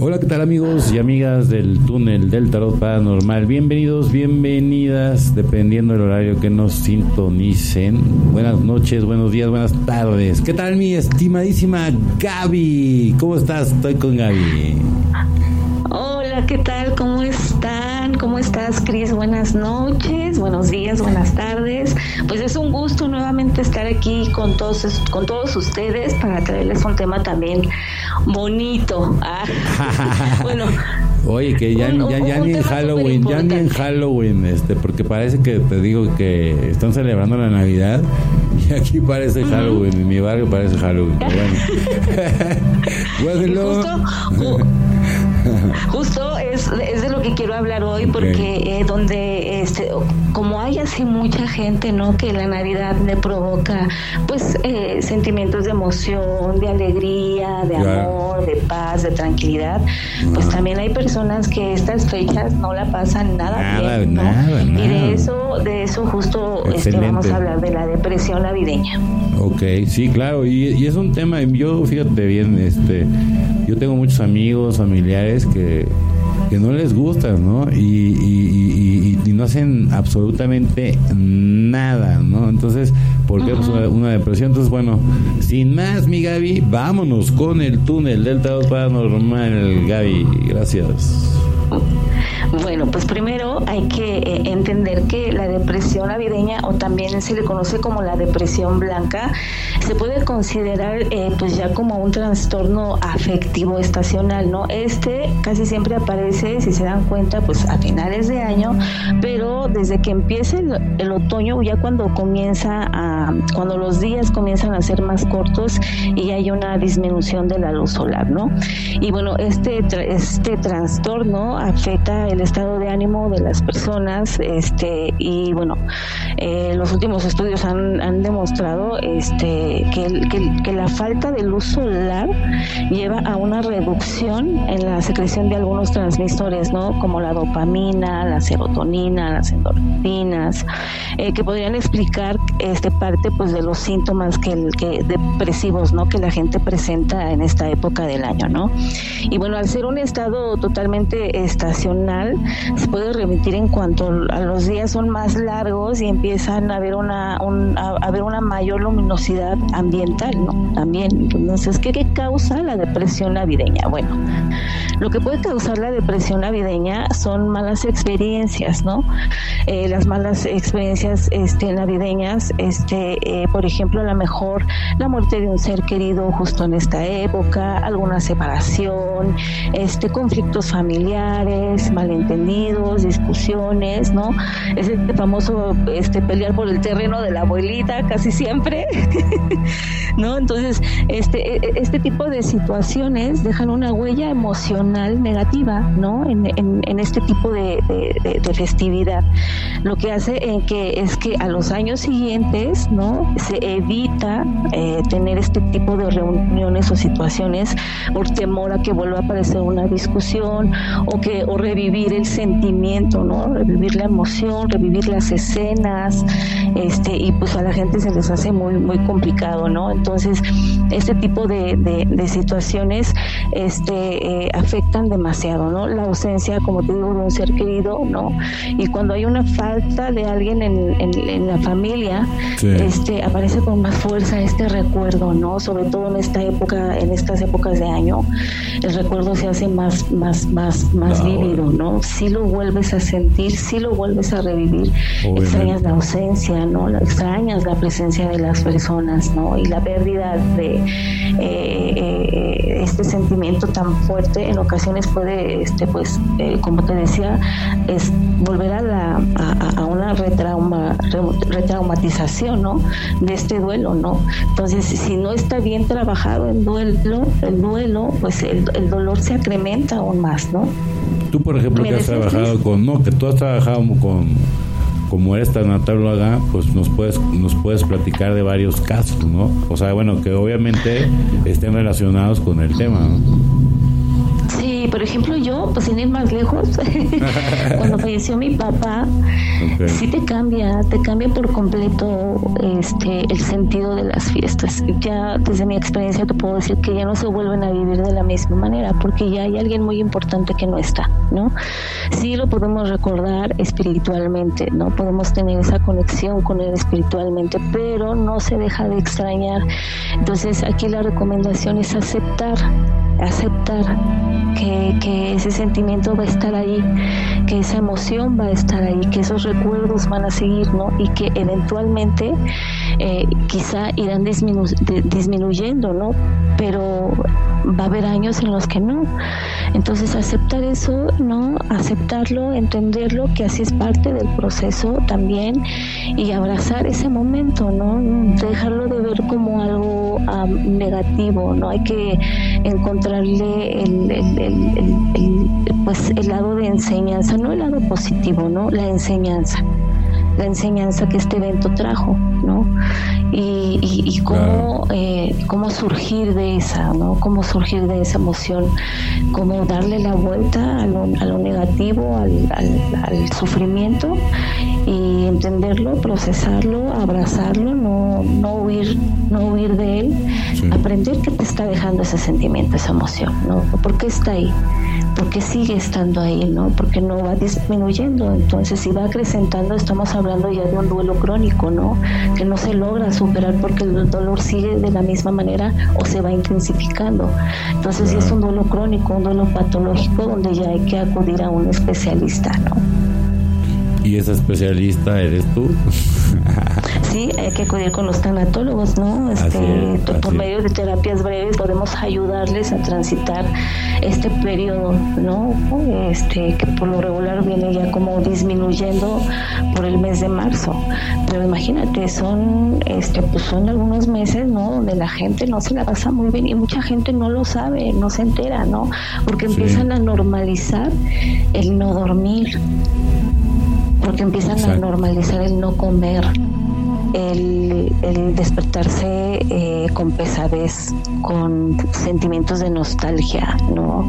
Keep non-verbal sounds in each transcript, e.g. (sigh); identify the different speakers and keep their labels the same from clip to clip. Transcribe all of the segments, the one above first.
Speaker 1: Hola, ¿qué tal amigos y amigas del túnel del tarot paranormal? Bienvenidos, bienvenidas, dependiendo del horario que nos sintonicen. Buenas noches, buenos días, buenas tardes. ¿Qué tal mi estimadísima Gaby? ¿Cómo estás? Estoy con Gaby.
Speaker 2: Hola, ¿qué tal? ¿Cómo están? ¿Cómo estás, Cris? Buenas noches, buenos días, buenas tardes. Pues es un gusto nuevamente estar aquí con todos, con todos ustedes para traerles un tema también bonito. Ah, (laughs) bueno.
Speaker 1: Oye, que ya, ya, ni en Halloween, ya ni en Halloween, este, porque parece que te digo que están celebrando la Navidad y aquí parece Halloween, en mi barrio parece Halloween.
Speaker 2: bueno, (laughs) (laughs) justo, justo es, es, de lo que quiero hablar hoy, porque eh, donde, este, como hay así mucha gente, ¿no? Que la Navidad le provoca, pues, eh, sentimientos de emoción, de alegría, de amor, de paz, de tranquilidad, pues también hay personas que estas fechas no la pasan nada, bien, ¿no? Y de eso, de eso justo este, vamos a hablar de la depresión navideña.
Speaker 1: Ok, sí, claro, y, y es un tema, yo fíjate bien, este, yo tengo muchos amigos, familiares que que no les gustan, ¿no? Y, y, y, no hacen absolutamente nada, ¿no? Entonces, ¿por qué pues una, depresión? Entonces, bueno, sin más, mi Gaby, vámonos con el túnel del Tarot Paranormal, Gaby. Gracias.
Speaker 2: Bueno, pues primero hay que eh, entender que la depresión navideña o también se le conoce como la depresión blanca se puede considerar eh, pues ya como un trastorno afectivo estacional, ¿no? Este casi siempre aparece, si se dan cuenta, pues a finales de año, pero desde que empieza el, otoño, ya cuando comienza a, cuando los días comienzan a ser más cortos y hay una disminución de la luz solar, ¿no? Y bueno, este, este trastorno afecta el estado de ánimo de las personas este y bueno eh, los últimos estudios han, han demostrado este que, que, la falta de luz solar lleva a una reducción en la secreción de algunos transmisores no como la dopamina la serotonina las endorfinas eh, que podrían explicar este parte pues de los síntomas que, que depresivos no que la gente presenta en esta época del año no y bueno al ser un estado totalmente estacional se puede remitir en cuanto a los días son más largos y empiezan a haber una, a haber una mayor luminosidad ambiental, ¿no? También. Entonces, ¿qué, causa la depresión navideña? Bueno, lo que puede causar la depresión navideña son malas experiencias, ¿no? Eh, las malas experiencias este, navideñas, este, eh, por ejemplo, a lo mejor la muerte de un ser querido justo en esta época, alguna separación, este, conflictos familiares, mal entendidos, discusiones, ¿no? Ese famoso este, pelear por el terreno de la abuelita casi siempre, (laughs) ¿no? Entonces, este, e, e, este tipo de situaciones dejan una huella emocional negativa, ¿no? En, este tipo de, festividad. Lo que hace en que es que a los años siguientes, ¿no? Se evita eh, tener este tipo de reuniones o situaciones por temor a que vuelva a aparecer una discusión o que o revivir el sentimiento, ¿no? Revivir la emoción, revivir las escenas, este, y pues a la gente se les hace muy, muy complicado, ¿no? Entonces, este tipo de, de, situaciones este, eh, afectan demasiado, ¿no? La ausencia, como te digo, de un ser querido, ¿no? Y cuando hay una falta de alguien en, en, la familia, este, aparece con más fuerza este recuerdo, ¿no? Sobre todo en esta época, en estas épocas de año, el recuerdo se hace más, más, más, más vívido, ¿no? Si lo vuelves a sentir, si lo vuelves a revivir. Extrañas la ausencia, ¿no? Extrañas la presencia de las personas, ¿no? Y la pérdida de eh, eh, este sentimiento tan fuerte en ocasiones puede, este, pues, eh, como te decía, es volver a, la, a, una retrauma, retraumatización, ¿no? De este duelo, ¿no? Entonces, si no está bien trabajado el duelo, el duelo, pues el, el dolor se acrementa aún más, ¿no?
Speaker 1: Tú, por ejemplo, que has trabajado con, no, que tú has trabajado con, como esta natáloga, pues nos puedes, nos puedes platicar de varios casos, ¿no? O sea, bueno, que obviamente estén relacionados con el tema, ¿no?
Speaker 2: Por ejemplo, yo, pues sin ir más lejos, (laughs) cuando (laughs) falleció mi papá, sí te cambia, te cambia por completo este el sentido de las fiestas. Ya desde mi experiencia te puedo decir que ya no se vuelven a vivir de la misma manera, porque ya hay alguien muy importante que no está, ¿no? Sí lo podemos recordar espiritualmente, ¿no? Podemos tener esa conexión con él espiritualmente, pero no se deja de extrañar. Entonces aquí la recomendación es aceptar, aceptar que, que ese sentimiento va a estar ahí, que esa emoción va a estar ahí, que esos recuerdos van a seguir, ¿no? Y que eventualmente eh, quizá irán disminuyendo, ¿no? Pero va a haber años en los que no. Entonces aceptar eso, ¿no? Aceptarlo, entenderlo, que así es parte del proceso también y abrazar ese momento, ¿no? Dejarlo de ver como algo negativo, ¿no? Hay que encontrarle el, pues, el lado de enseñanza, no el lado positivo, ¿no? La enseñanza la enseñanza que este evento trajo, ¿no? Y, y, cómo, eh, cómo surgir de esa, ¿no? Cómo surgir de esa emoción, cómo darle la vuelta a lo, a lo negativo, al, al, sufrimiento y entenderlo, procesarlo, abrazarlo, no, no huir, no huir de él, aprender qué te está dejando ese sentimiento, esa emoción, ¿no? ¿Por qué está ahí? ¿Por qué sigue estando ahí, no? Porque no va disminuyendo, entonces si va acrecentando estamos hablando hablando ya de un duelo crónico, ¿no? Que no se logra superar porque el dolor sigue de la misma manera o se va intensificando. Entonces, es un duelo crónico, un duelo patológico donde ya hay que acudir a un especialista, ¿no?
Speaker 1: ¿Y esa especialista eres tú? (laughs)
Speaker 2: sí, hay que acudir con los tanatólogos, ¿no? Este, por medio de terapias breves podemos ayudarles a transitar este periodo, ¿no? Este, que por lo regular viene ya como disminuyendo por el mes de marzo. Pero imagínate, son, este, pues son algunos meses, ¿no? Donde la gente no se la pasa muy bien y mucha gente no lo sabe, no se entera, ¿no? Porque empiezan a normalizar el no dormir, porque empiezan a normalizar el no comer, el, despertarse eh, con pesadez, con sentimientos de nostalgia, ¿no?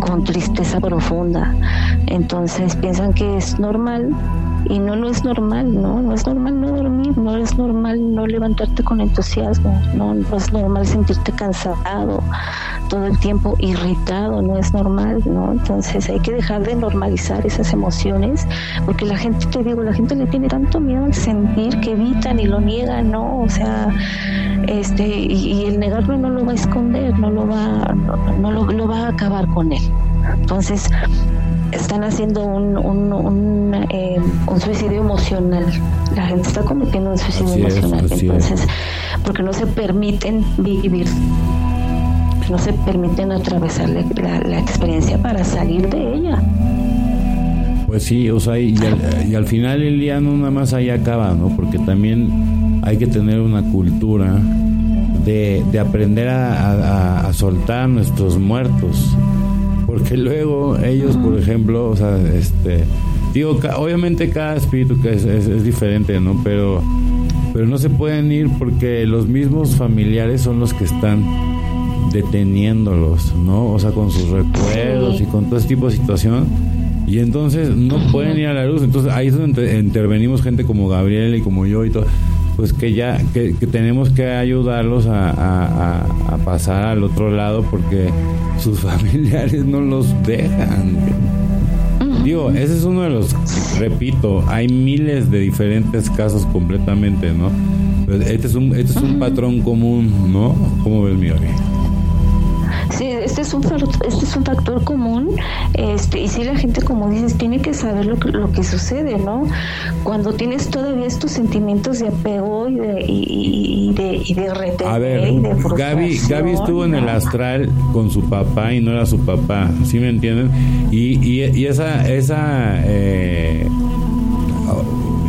Speaker 2: con tristeza profunda. Entonces piensan que es normal y no, no es normal, ¿no? No es normal no dormir, no es normal no levantarte con entusiasmo, no, no es normal sentirte cansado todo el tiempo, irritado, no es normal, ¿no? Entonces hay que dejar de normalizar esas emociones porque la gente, te digo, la gente le tiene tanto miedo al sentir que evitan y lo niegan, ¿no? O sea, este, y, el negarlo no lo va a esconder, no lo va, no, lo, lo va a acabar con él. Entonces, están haciendo un, un, eh, un, suicidio emocional. La gente está cometiendo un suicidio emocional. Entonces, porque no se permiten vivir, no se permiten atravesar la, experiencia para salir de ella.
Speaker 1: Pues sí, o sea, y al, final el día no nada más ahí acaba, ¿no? Porque también hay que tener una cultura de, de aprender a, a soltar a nuestros muertos porque luego ellos, por ejemplo, o sea, este, digo, obviamente cada espíritu es, es, diferente, ¿no? Pero, pero no se pueden ir porque los mismos familiares son los que están deteniéndolos, ¿no? O sea, con sus recuerdos y con todo ese tipo de situación. Y entonces no pueden ir a la luz. Entonces ahí es donde intervenimos gente como Gabriel y como yo y todo pues que ya que, tenemos que ayudarlos a, pasar al otro lado porque sus (laughs) familiares no los dejan. Digo, ese es uno de los, repito, hay miles de diferentes casos completamente, ¿no? Este es un, este es un patrón común, ¿no? ¿Cómo ves mi
Speaker 2: Sí, este es un este es un factor común, este y si la gente como dices tiene que saber lo que, lo que sucede, ¿no? Cuando tienes todavía estos sentimientos de apego y de y, de, y de
Speaker 1: A ver, Gaby, Gaby estuvo en el astral con su papá y no era su papá, ¿sí me entienden? Y, y, y esa esa eh,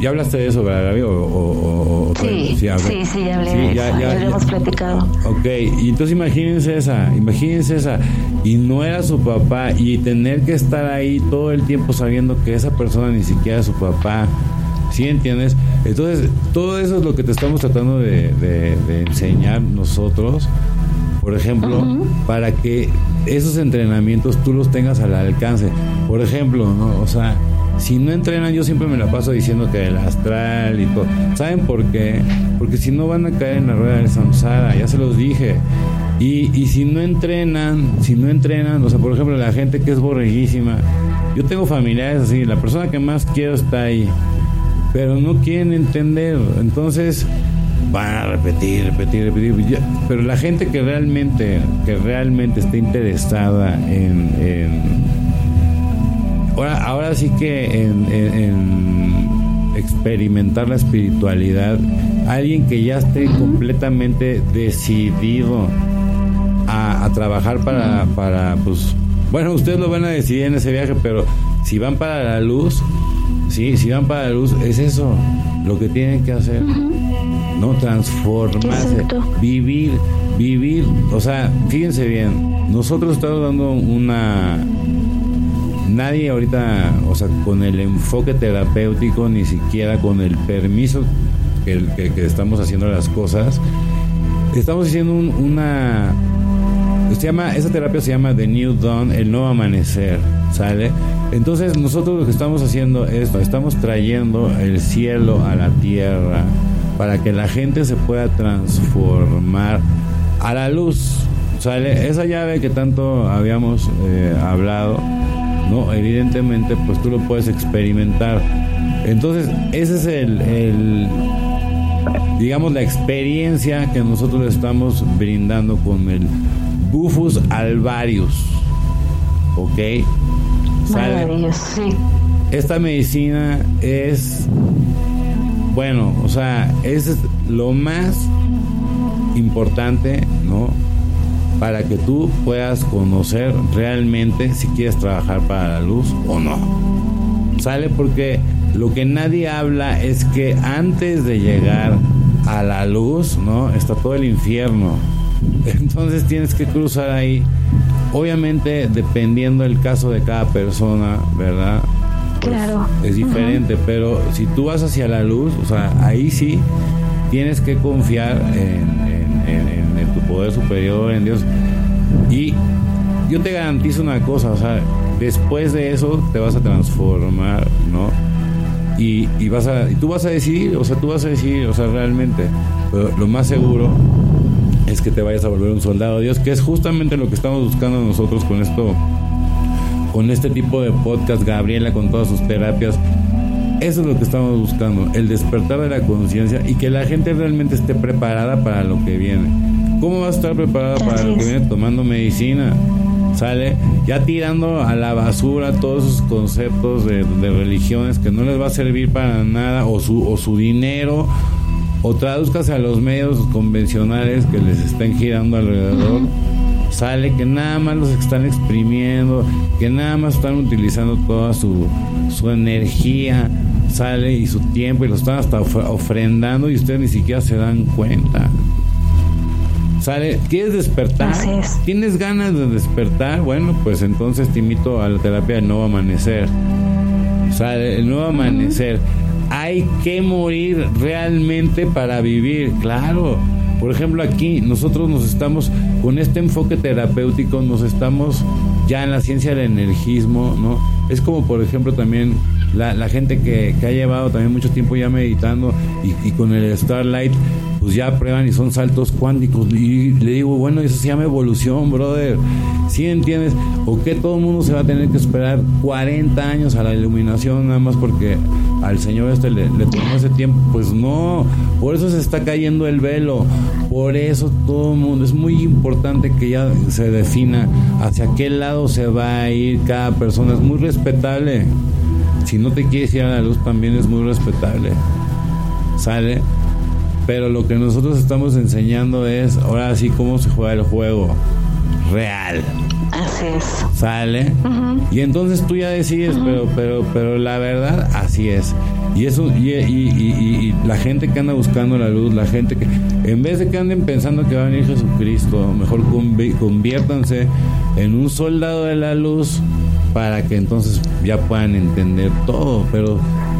Speaker 1: ¿Ya hablaste de eso, verdad, Gaby?
Speaker 2: O, sí, sí, sí, ya hablé ya, ya, hemos platicado.
Speaker 1: Ok, y entonces imagínense esa, imagínense esa. Y no era su papá y tener que estar ahí todo el tiempo sabiendo que esa persona ni siquiera es su papá. ¿Sí entiendes? Entonces, todo eso es lo que te estamos tratando de, enseñar nosotros, por ejemplo, para que esos entrenamientos tú los tengas al alcance. Por ejemplo, ¿no? O sea, si no entrenan, yo siempre me la paso diciendo que el astral y todo. ¿Saben por qué? Porque si no van a caer en la rueda del samsara, ya se los dije. Y, y si no entrenan, si no entrenan, o sea, por ejemplo, la gente que es borreguísima, yo tengo familiares así, la persona que más quiero está ahí, pero no quieren entender. Entonces, van a repetir, repetir, repetir. Pero la gente que realmente, que realmente está interesada en, ahora, ahora sí que en, experimentar la espiritualidad, alguien que ya esté completamente decidido a, trabajar para, para, pues, bueno, ustedes lo van a decidir en ese viaje, pero si van para la luz, sí, si van para la luz, es eso lo que tienen que hacer. No transformarse, vivir, vivir, o sea, fíjense bien, nosotros estamos dando una nadie ahorita, o sea, con el enfoque terapéutico, ni siquiera con el permiso que, que, estamos haciendo las cosas, estamos haciendo una se llama, esa terapia se llama The New Dawn, el nuevo amanecer, ¿sale? Entonces nosotros lo que estamos haciendo es, estamos trayendo el cielo a la tierra, para que la gente se pueda transformar a la luz. Sale esa llave que tanto habíamos eh, hablado, no, evidentemente, pues tú lo puedes experimentar. Entonces, ese es el, digamos, la experiencia que nosotros estamos brindando con el Bufus alvarius. ¿Ok?
Speaker 2: ¿Sale? sí.
Speaker 1: Esta medicina es bueno, o sea, es lo más importante, ¿no? Para que tú puedas conocer realmente si quieres trabajar para la luz o no. Sale porque lo que nadie habla es que antes de llegar a la luz, ¿no? Está todo el infierno. (laughs) Entonces tienes que cruzar ahí. Obviamente, dependiendo del caso de cada persona, ¿verdad?
Speaker 2: Pues, claro.
Speaker 1: es diferente, pero si tú vas hacia la luz, o sea, ahí sí tienes que confiar en, en, tu poder superior, en Dios. Y yo te garantizo una cosa, o sea, después de eso te vas a transformar, ¿no? Y, vas a, y tú vas a decidir, o sea, tú vas a decidir, o sea, realmente, pero lo más seguro es que te vayas a volver un soldado de Dios, que es justamente lo que estamos buscando nosotros con esto con este tipo de podcast, Gabriela con todas sus terapias. Eso es lo que estamos buscando, el despertar de la conciencia y que la gente realmente esté preparada para lo que viene. ¿Cómo va a estar preparada para lo que viene tomando medicina? Sale ya tirando a la basura todos esos conceptos de, religiones que no les va a servir para nada o su, o su dinero o traduzcase a los medios convencionales que les estén girando alrededor sale que nada más los están exprimiendo, que nada más están utilizando toda su, su energía, sale y su tiempo y lo están hasta ofrendando y ustedes ni siquiera se dan cuenta. Sale, ¿quieres despertar? ¿Tienes ganas de despertar? Bueno, pues entonces te invito a la terapia del nuevo amanecer. Sale, el nuevo amanecer. Hay que morir realmente para vivir, claro por ejemplo, aquí nosotros nos estamos, con este enfoque terapéutico, nos estamos ya en la ciencia del energismo, ¿no? Es como, por ejemplo, también la, la gente que, que, ha llevado también mucho tiempo ya meditando y, y con el Starlight pues ya prueban y son saltos cuánticos. Y le digo, bueno, eso se llama evolución, brother. ¿Sí entiendes? ¿O que todo el mundo se va a tener que esperar 40 años a la iluminación nada más porque al Señor este le, le tomó ese tiempo? Pues no, por eso se está cayendo el velo. Por eso todo el mundo, es muy importante que ya se defina hacia qué lado se va a ir cada persona. Es muy respetable. Si no te quieres ir a la luz también es muy respetable. ¿Sale? Pero lo que nosotros estamos enseñando es ahora sí cómo se juega el juego real.
Speaker 2: Así es.
Speaker 1: Sale. Y entonces tú ya decides, pero, pero, pero la verdad, así es. Y eso, y, y, la gente que anda buscando la luz, la gente que, en vez de que anden pensando que va a venir Jesucristo, mejor conviértanse en un soldado de la luz para que entonces ya puedan entender todo. Pero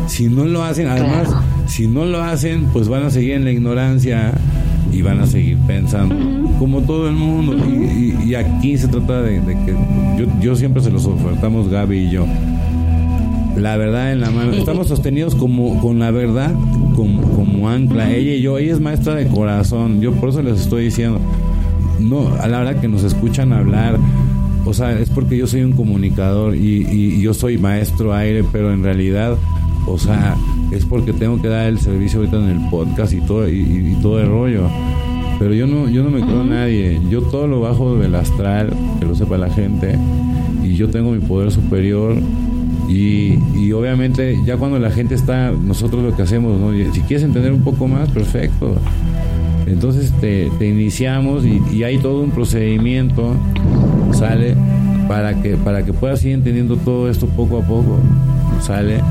Speaker 1: si no lo hacen, además, si no lo hacen, pues van a seguir en la ignorancia, y van a seguir pensando como todo el mundo. y, aquí se trata de, que yo, yo siempre se los ofertamos, Gaby y yo. La verdad en la mano. Estamos sostenidos como con la verdad como, como ancla. Ella y yo, ella es maestra de corazón. Yo por eso les estoy diciendo. No, a la hora que nos escuchan hablar, o sea, es porque yo soy un comunicador y, y, yo soy maestro aire, pero en realidad, o sea, es porque tengo que dar el servicio ahorita en el podcast y todo, y, todo el rollo. Pero yo no, yo no me creo a nadie. Yo todo lo bajo del astral, que lo sepa la gente, y yo tengo mi poder superior. Y, y obviamente ya cuando la gente está, nosotros lo que hacemos, ¿no? si quieres entender un poco más, perfecto. Entonces te, te iniciamos y, y, hay todo un procedimiento, sale, para que, para que puedas ir entendiendo todo esto poco a poco, sale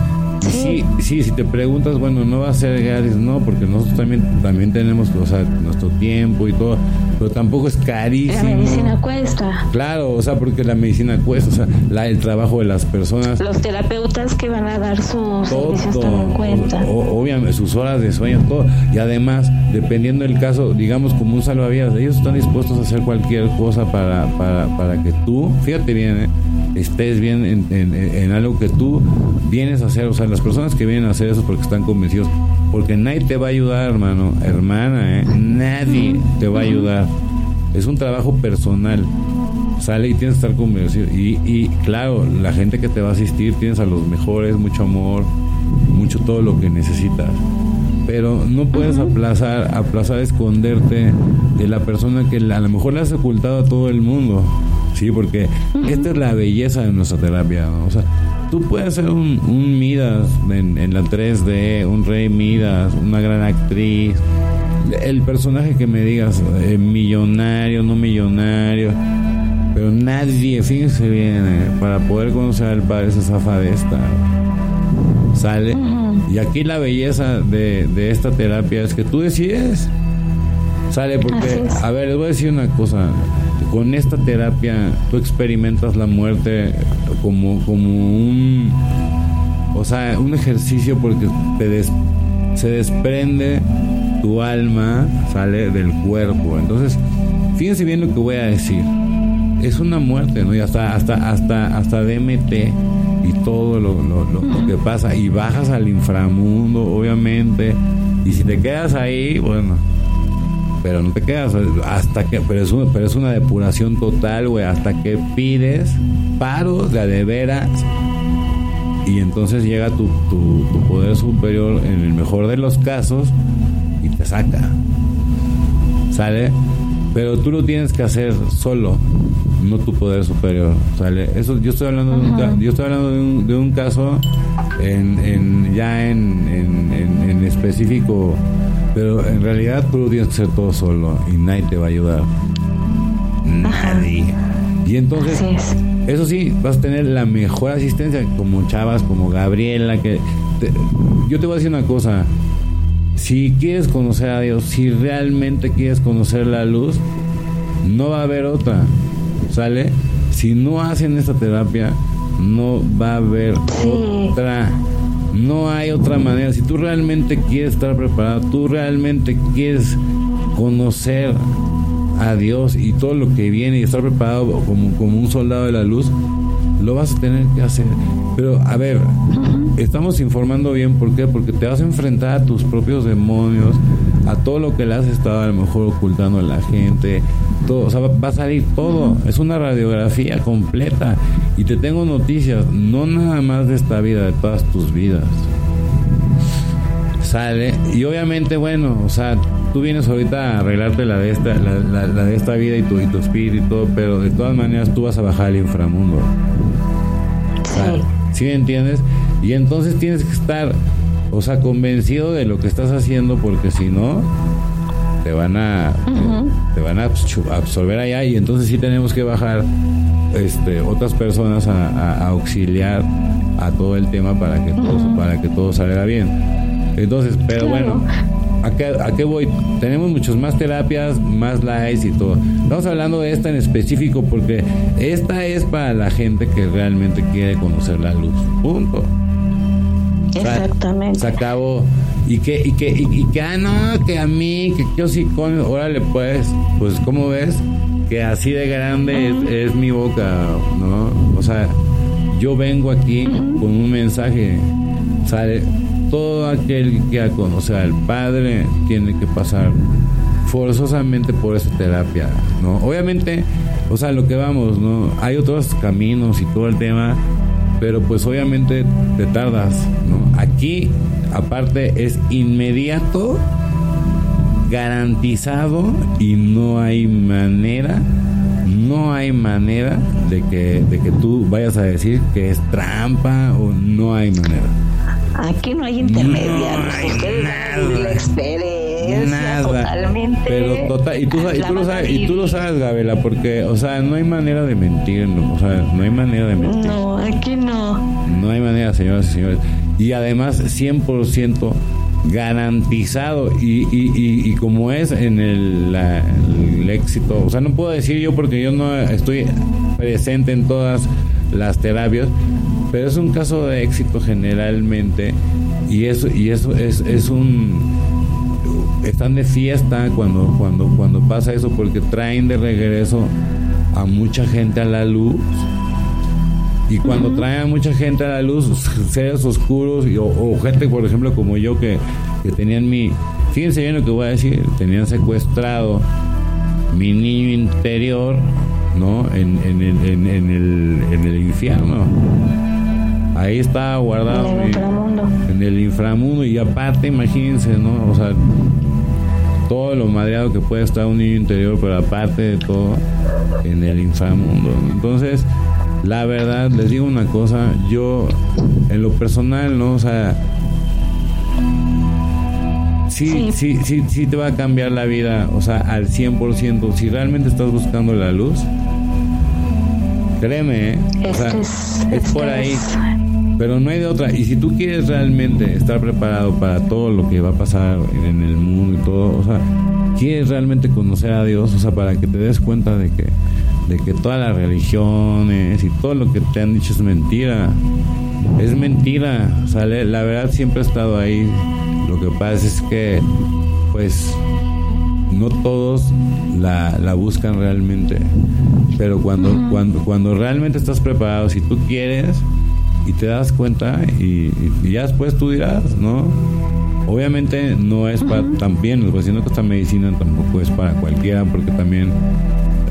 Speaker 1: Sí, sí, si te preguntas, bueno, no va a ser gratis, no, porque nosotros también, también tenemos o sea, nuestro tiempo y todo, pero tampoco es carísimo.
Speaker 2: La medicina cuesta.
Speaker 1: Claro, o sea, porque la medicina cuesta, o sea, la, el trabajo de las personas.
Speaker 2: Los terapeutas que van a dar sus servicios también cuentan.
Speaker 1: obviamente, sus horas de sueño, todo. Y además, dependiendo del caso, digamos como un salvavidas, ellos están dispuestos a hacer cualquier cosa para, para, para que tú, fíjate bien, ¿eh? estés bien en, en, en, algo que tú vienes a hacer. O sea, las personas que vienen a hacer eso porque están convencidos. Porque nadie te va a ayudar, hermano, hermana, ¿eh? Nadie te va a ayudar. Es un trabajo personal. Sale y tienes que estar convencido. Y, y claro, la gente que te va a asistir, tienes a los mejores, mucho amor, mucho todo lo que necesitas pero no puedes aplazar, aplazar, esconderte de la persona que a lo mejor le has ocultado a todo el mundo. Sí, porque esta es la belleza de nuestra terapia. O sea, tú puedes ser un, Midas en, la 3D, un Rey Midas, una gran actriz. El personaje que me digas, eh, millonario, no millonario. Pero nadie, fíjense bien, eh, para poder conocer al padre se zafa de esta. ¿Sale? Y aquí la belleza de, de esta terapia es que tú decides. ¿Sale? Porque, a ver, les voy a decir una cosa con esta terapia tú experimentas la muerte como, como un, o sea, un ejercicio porque se desprende tu alma, sale del cuerpo. Entonces, fíjense bien lo que voy a decir. Es una muerte, ¿no? Y hasta, hasta, hasta, hasta DMT y todo lo, lo que pasa. Y bajas al inframundo, obviamente. Y si te quedas ahí, bueno, pero no te quedas hasta que pero es una, pero es una depuración total güey hasta que pides paro de de veras y entonces llega tu, tu, poder superior en el mejor de los casos y te saca. Sale pero tú lo tienes que hacer solo no tu poder superior. Sale eso yo estoy hablando de un, yo estoy hablando de un, de un caso en, en ya en, en, en específico pero en realidad tú lo tienes que hacer todo solo y nadie te va a ayudar. Nadie. Y entonces, eso sí, vas a tener la mejor asistencia como chavas, como Gabriela, que yo te voy a decir una cosa. Si quieres conocer a Dios, si realmente quieres conocer la luz, no va a haber otra. ¿Sale? Si no hacen esta terapia, no va a haber otra. No hay otra manera. Si tú realmente quieres estar preparado, tú realmente quieres conocer a Dios y todo lo que viene y estar preparado como, como un soldado de la luz, lo vas a tener que hacer. Pero a ver, estamos informando bien, ¿por qué? Porque te vas a enfrentar a tus propios demonios, a todo lo que le has estado a lo mejor ocultando a la gente, todo, o sea, va a salir todo, es una radiografía completa. Y te tengo noticias, no nada más de esta vida, de todas tus vidas. Sale, y obviamente, bueno, o sea, tú vienes ahorita a arreglarte la de esta, la, de esta vida y tu, y tu espíritu y todo, pero de todas maneras tú vas a bajar al inframundo. Sí. ¿Sí me entiendes? Y entonces tienes que estar, o sea, convencido de lo que estás haciendo, porque si no, te van a te van a absorber allá y entonces sí tenemos que bajar este otras personas a, auxiliar a todo el tema para que todo para que todo salga bien entonces pero bueno ¿A qué, voy? Tenemos muchas más terapias, más likes y todo. Estamos hablando de esta en específico porque esta es para la gente que realmente quiere conocer la luz. Punto.
Speaker 2: Exactamente.
Speaker 1: se acabó. Y que, y que, y, que, ah, no, que a mí, que yo sí con, órale, pues, pues, ¿cómo ves? Que así de grande es, mi boca, ¿no? O sea, yo vengo aquí con un mensaje, sale, todo aquel que conoce al Padre tiene que pasar forzosamente por esa terapia, ¿no? Obviamente, o sea, lo que vamos, ¿no? Hay otros caminos y todo el tema, pero pues obviamente te tardas, ¿no? Aquí, aparte, es inmediato, garantizado y no hay manera, no hay manera de que, de que tú vayas a decir que es trampa o no hay manera.
Speaker 2: Aquí no hay intermediarios. No hay nada. La nada. totalmente.
Speaker 1: Pero total, y tú, y tú lo sabes, y tú lo sabes, Gabela, porque, o sea, no hay manera de mentir, ¿no? o sea, no hay manera de mentir.
Speaker 2: No, aquí no.
Speaker 1: No hay manera, señoras y señores. Y además, 100% garantizado y, y, y, y, como es en el, el, éxito, o sea, no puedo decir yo porque yo no estoy presente en todas las terapias, pero es un caso de éxito generalmente y eso y eso es, es un están de fiesta cuando cuando cuando pasa eso porque traen de regreso a mucha gente a la luz y cuando traen a mucha gente a la luz seres oscuros o, gente por ejemplo como yo que, que tenían mi fíjense bien lo que voy a decir tenían secuestrado mi niño interior no en, en, en, en el, en el infierno Ahí está guardado.
Speaker 2: En el inframundo.
Speaker 1: En el inframundo. Y aparte, imagínense, ¿no? O sea, todo lo madreado que puede estar un niño interior, pero aparte de todo, en el inframundo. Entonces, la verdad, les digo una cosa, yo, en lo personal, ¿no? O sea, sí, sí, sí, sí, te va a cambiar la vida, o sea, al 100%. Si realmente estás buscando la luz, créeme, ¿eh? O sea, es, por ahí. Pero no hay de otra. Y si tú quieres realmente estar preparado para todo lo que va a pasar en el mundo y todo, o sea, quieres realmente conocer a Dios, o sea, para que te des cuenta de que, de que todas las religiones y todo lo que te han dicho es mentira. Es mentira. O sea, la verdad siempre ha estado ahí. Lo que pasa es que, pues, no todos la, la buscan realmente. Pero cuando, cuando, cuando realmente estás preparado, si tú quieres, y te das cuenta y, ya después tú dirás, ¿no? Obviamente no es para también, pues siendo que esta medicina tampoco es para cualquiera porque también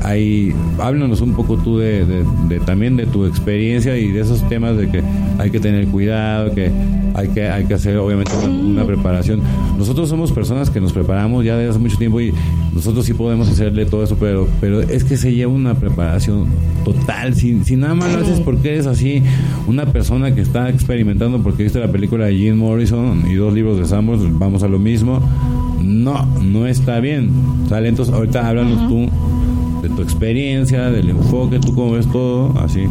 Speaker 1: hay, háblanos un poco tú de, de, también de tu experiencia y de esos temas de que hay que tener cuidado, que hay que, hay que hacer obviamente una, preparación. Nosotros somos personas que nos preparamos ya desde hace mucho tiempo y nosotros sí podemos hacerle todo eso, pero, pero es que se lleva una preparación total. Si, si nada más lo haces porque eres así, una persona que está experimentando porque viste la película de Jim Morrison y dos libros de Samuel, vamos a lo mismo. No, no está bien. ¿Sale? Entonces, ahorita háblanos tú de tu experiencia, del enfoque, tú cómo ves todo, así,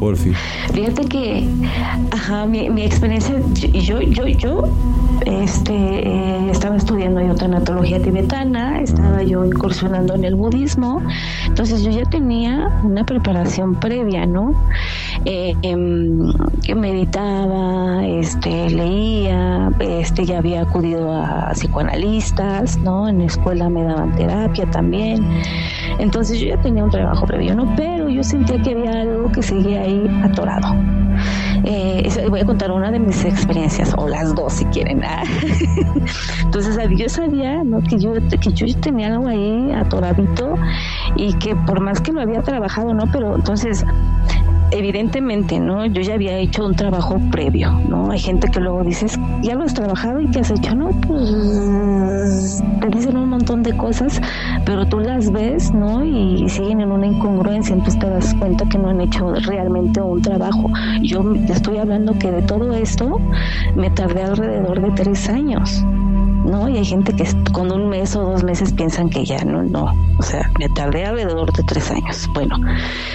Speaker 1: por fin.
Speaker 2: Fíjate que, ajá, mi, mi experiencia, yo, yo, yo, este, eh, estaba estudiando yo tanatología tibetana, estaba yo incursionando en el budismo, entonces yo ya tenía una preparación previa, ¿no? Eh, em, meditaba, este, leía, este, ya había acudido a psicoanalistas, ¿no? En la escuela me daban terapia también. Entonces yo ya tenía un trabajo previo, ¿no? Pero yo sentía que había algo que seguía ahí atorado. Eh, voy a contar una de mis experiencias, o las dos si quieren. ¿ah? (laughs) Entonces yo sabía que, yo, que yo tenía algo ahí atoradito y que por más que lo había trabajado, ¿no? Pero entonces evidentemente, ¿no? Yo ya había hecho un trabajo previo, ¿no? Hay gente que luego dices, ya lo has trabajado y qué has hecho, ¿no? Pues te dicen un montón de cosas, pero tú las ves, ¿no? Y siguen en una incongruencia, entonces te das cuenta que no han hecho realmente un trabajo. Yo estoy hablando que de todo esto me tardé alrededor de tres años. ¿No? Y hay gente que con un mes o dos meses piensan que ya no, no. O sea, me tardé alrededor de tres años. Bueno,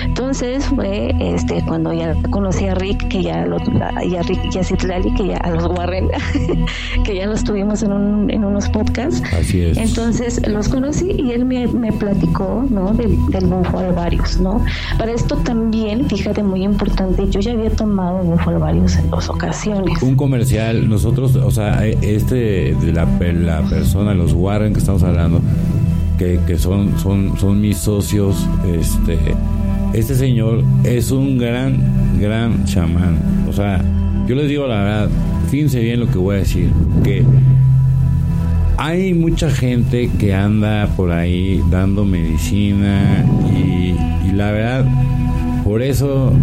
Speaker 2: entonces fue este cuando ya conocí a Rick, que ya lo, y a Rick y a Citlali, que ya a los Warren, (laughs) que ya los tuvimos en, un, en unos podcasts.
Speaker 1: Así es.
Speaker 2: Entonces los conocí y él me, me platicó, ¿no? Del, del varios, ¿no? Para esto también, fíjate, muy importante, yo ya había tomado varios en dos ocasiones.
Speaker 1: Un comercial, nosotros, o sea, este de la, la persona, los Warren que estamos hablando, que, que son, son, son mis socios, este, este señor es un gran, gran chamán. O sea, yo les digo la verdad, fíjense bien lo que voy a decir, que hay mucha gente que anda por ahí dando medicina y, y la verdad, por eso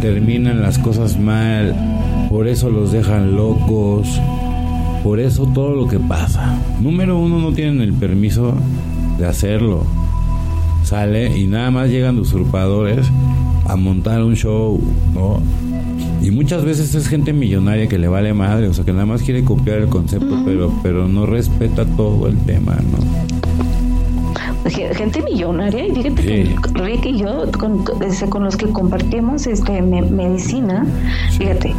Speaker 1: terminan las cosas mal, por eso los dejan locos, por eso todo lo que pasa. Número uno, no tienen el permiso de hacerlo. Sale y nada más llegan usurpadores a montar un show, ¿no? Y muchas veces es gente millonaria que le vale madre, o sea, que nada más quiere copiar el concepto, pero, pero no respeta todo el tema, ¿no?
Speaker 2: Gente millonaria y fíjate que Rick y yo con, con, los que compartimos este medicina fíjate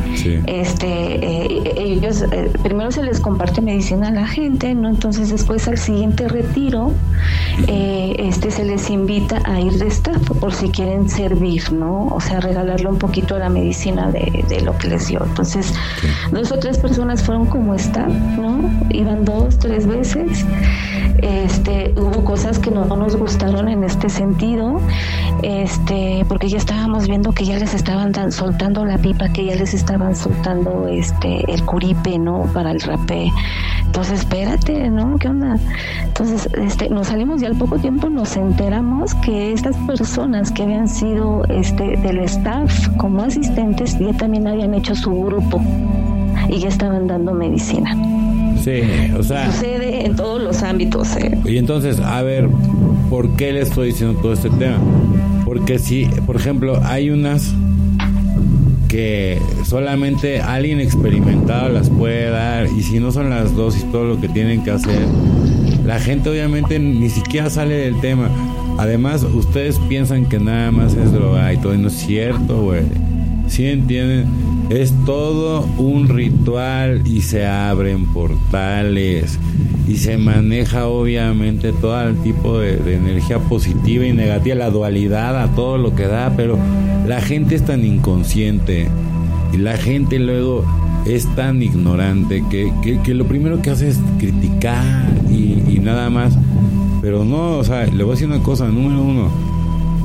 Speaker 2: este eh, ellos eh, primero se les comparte medicina a la gente no entonces después al siguiente retiro eh, este se les invita a ir de staff por si quieren servir no o sea regalarle un poquito a la medicina de, de lo que les dio. Entonces dos o tres personas fueron como staff no iban dos tres veces este hubo cosas que no nos gustaron en este sentido, este, porque ya estábamos viendo que ya les estaban soltando la pipa, que ya les estaban soltando este el curipe, ¿no? Para el rapé. Entonces, espérate, ¿no? ¿Qué onda? Entonces, este, nos salimos y al poco tiempo nos enteramos que estas personas que habían sido este del staff como asistentes ya también habían hecho su grupo y ya estaban dando medicina.
Speaker 1: Sí, o sea.
Speaker 2: Sucede en todos los ámbitos. ¿eh?
Speaker 1: Y entonces, a ver, ¿por qué le estoy diciendo todo este tema? Porque si, por ejemplo, hay unas que solamente alguien experimentado las puede dar y si no son las dosis todo lo que tienen que hacer, la gente obviamente ni siquiera sale del tema. Además, ustedes piensan que nada más es droga y todo, y no es cierto, güey. ¿Sí entienden? Es todo un ritual y se abren portales y se maneja obviamente todo el tipo de, energía positiva y negativa, la dualidad a todo lo que da, pero la gente es tan inconsciente y la gente luego es tan ignorante que, que, lo primero que hace es criticar y, y nada más. Pero no, o sea, le voy a decir una cosa, número uno,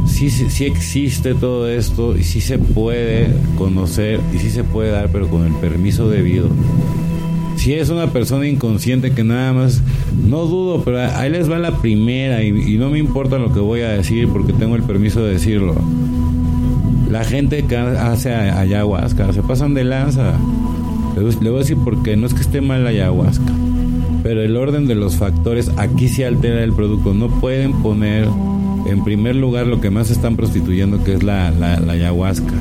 Speaker 1: sí, sí, existe todo esto y sí se puede conocer y sí se puede dar, pero con el permiso debido. Si es una persona inconsciente que nada más, no dudo, pero ahí les va la primera y, no me importa lo que voy a decir porque tengo el permiso de decirlo. La gente que hace ayahuasca se pasan de lanza. Le voy a decir porque no es que esté mal la ayahuasca, pero el orden de los factores aquí se altera el producto. No pueden poner en primer lugar lo que más están prostituyendo que es la, la, ayahuasca.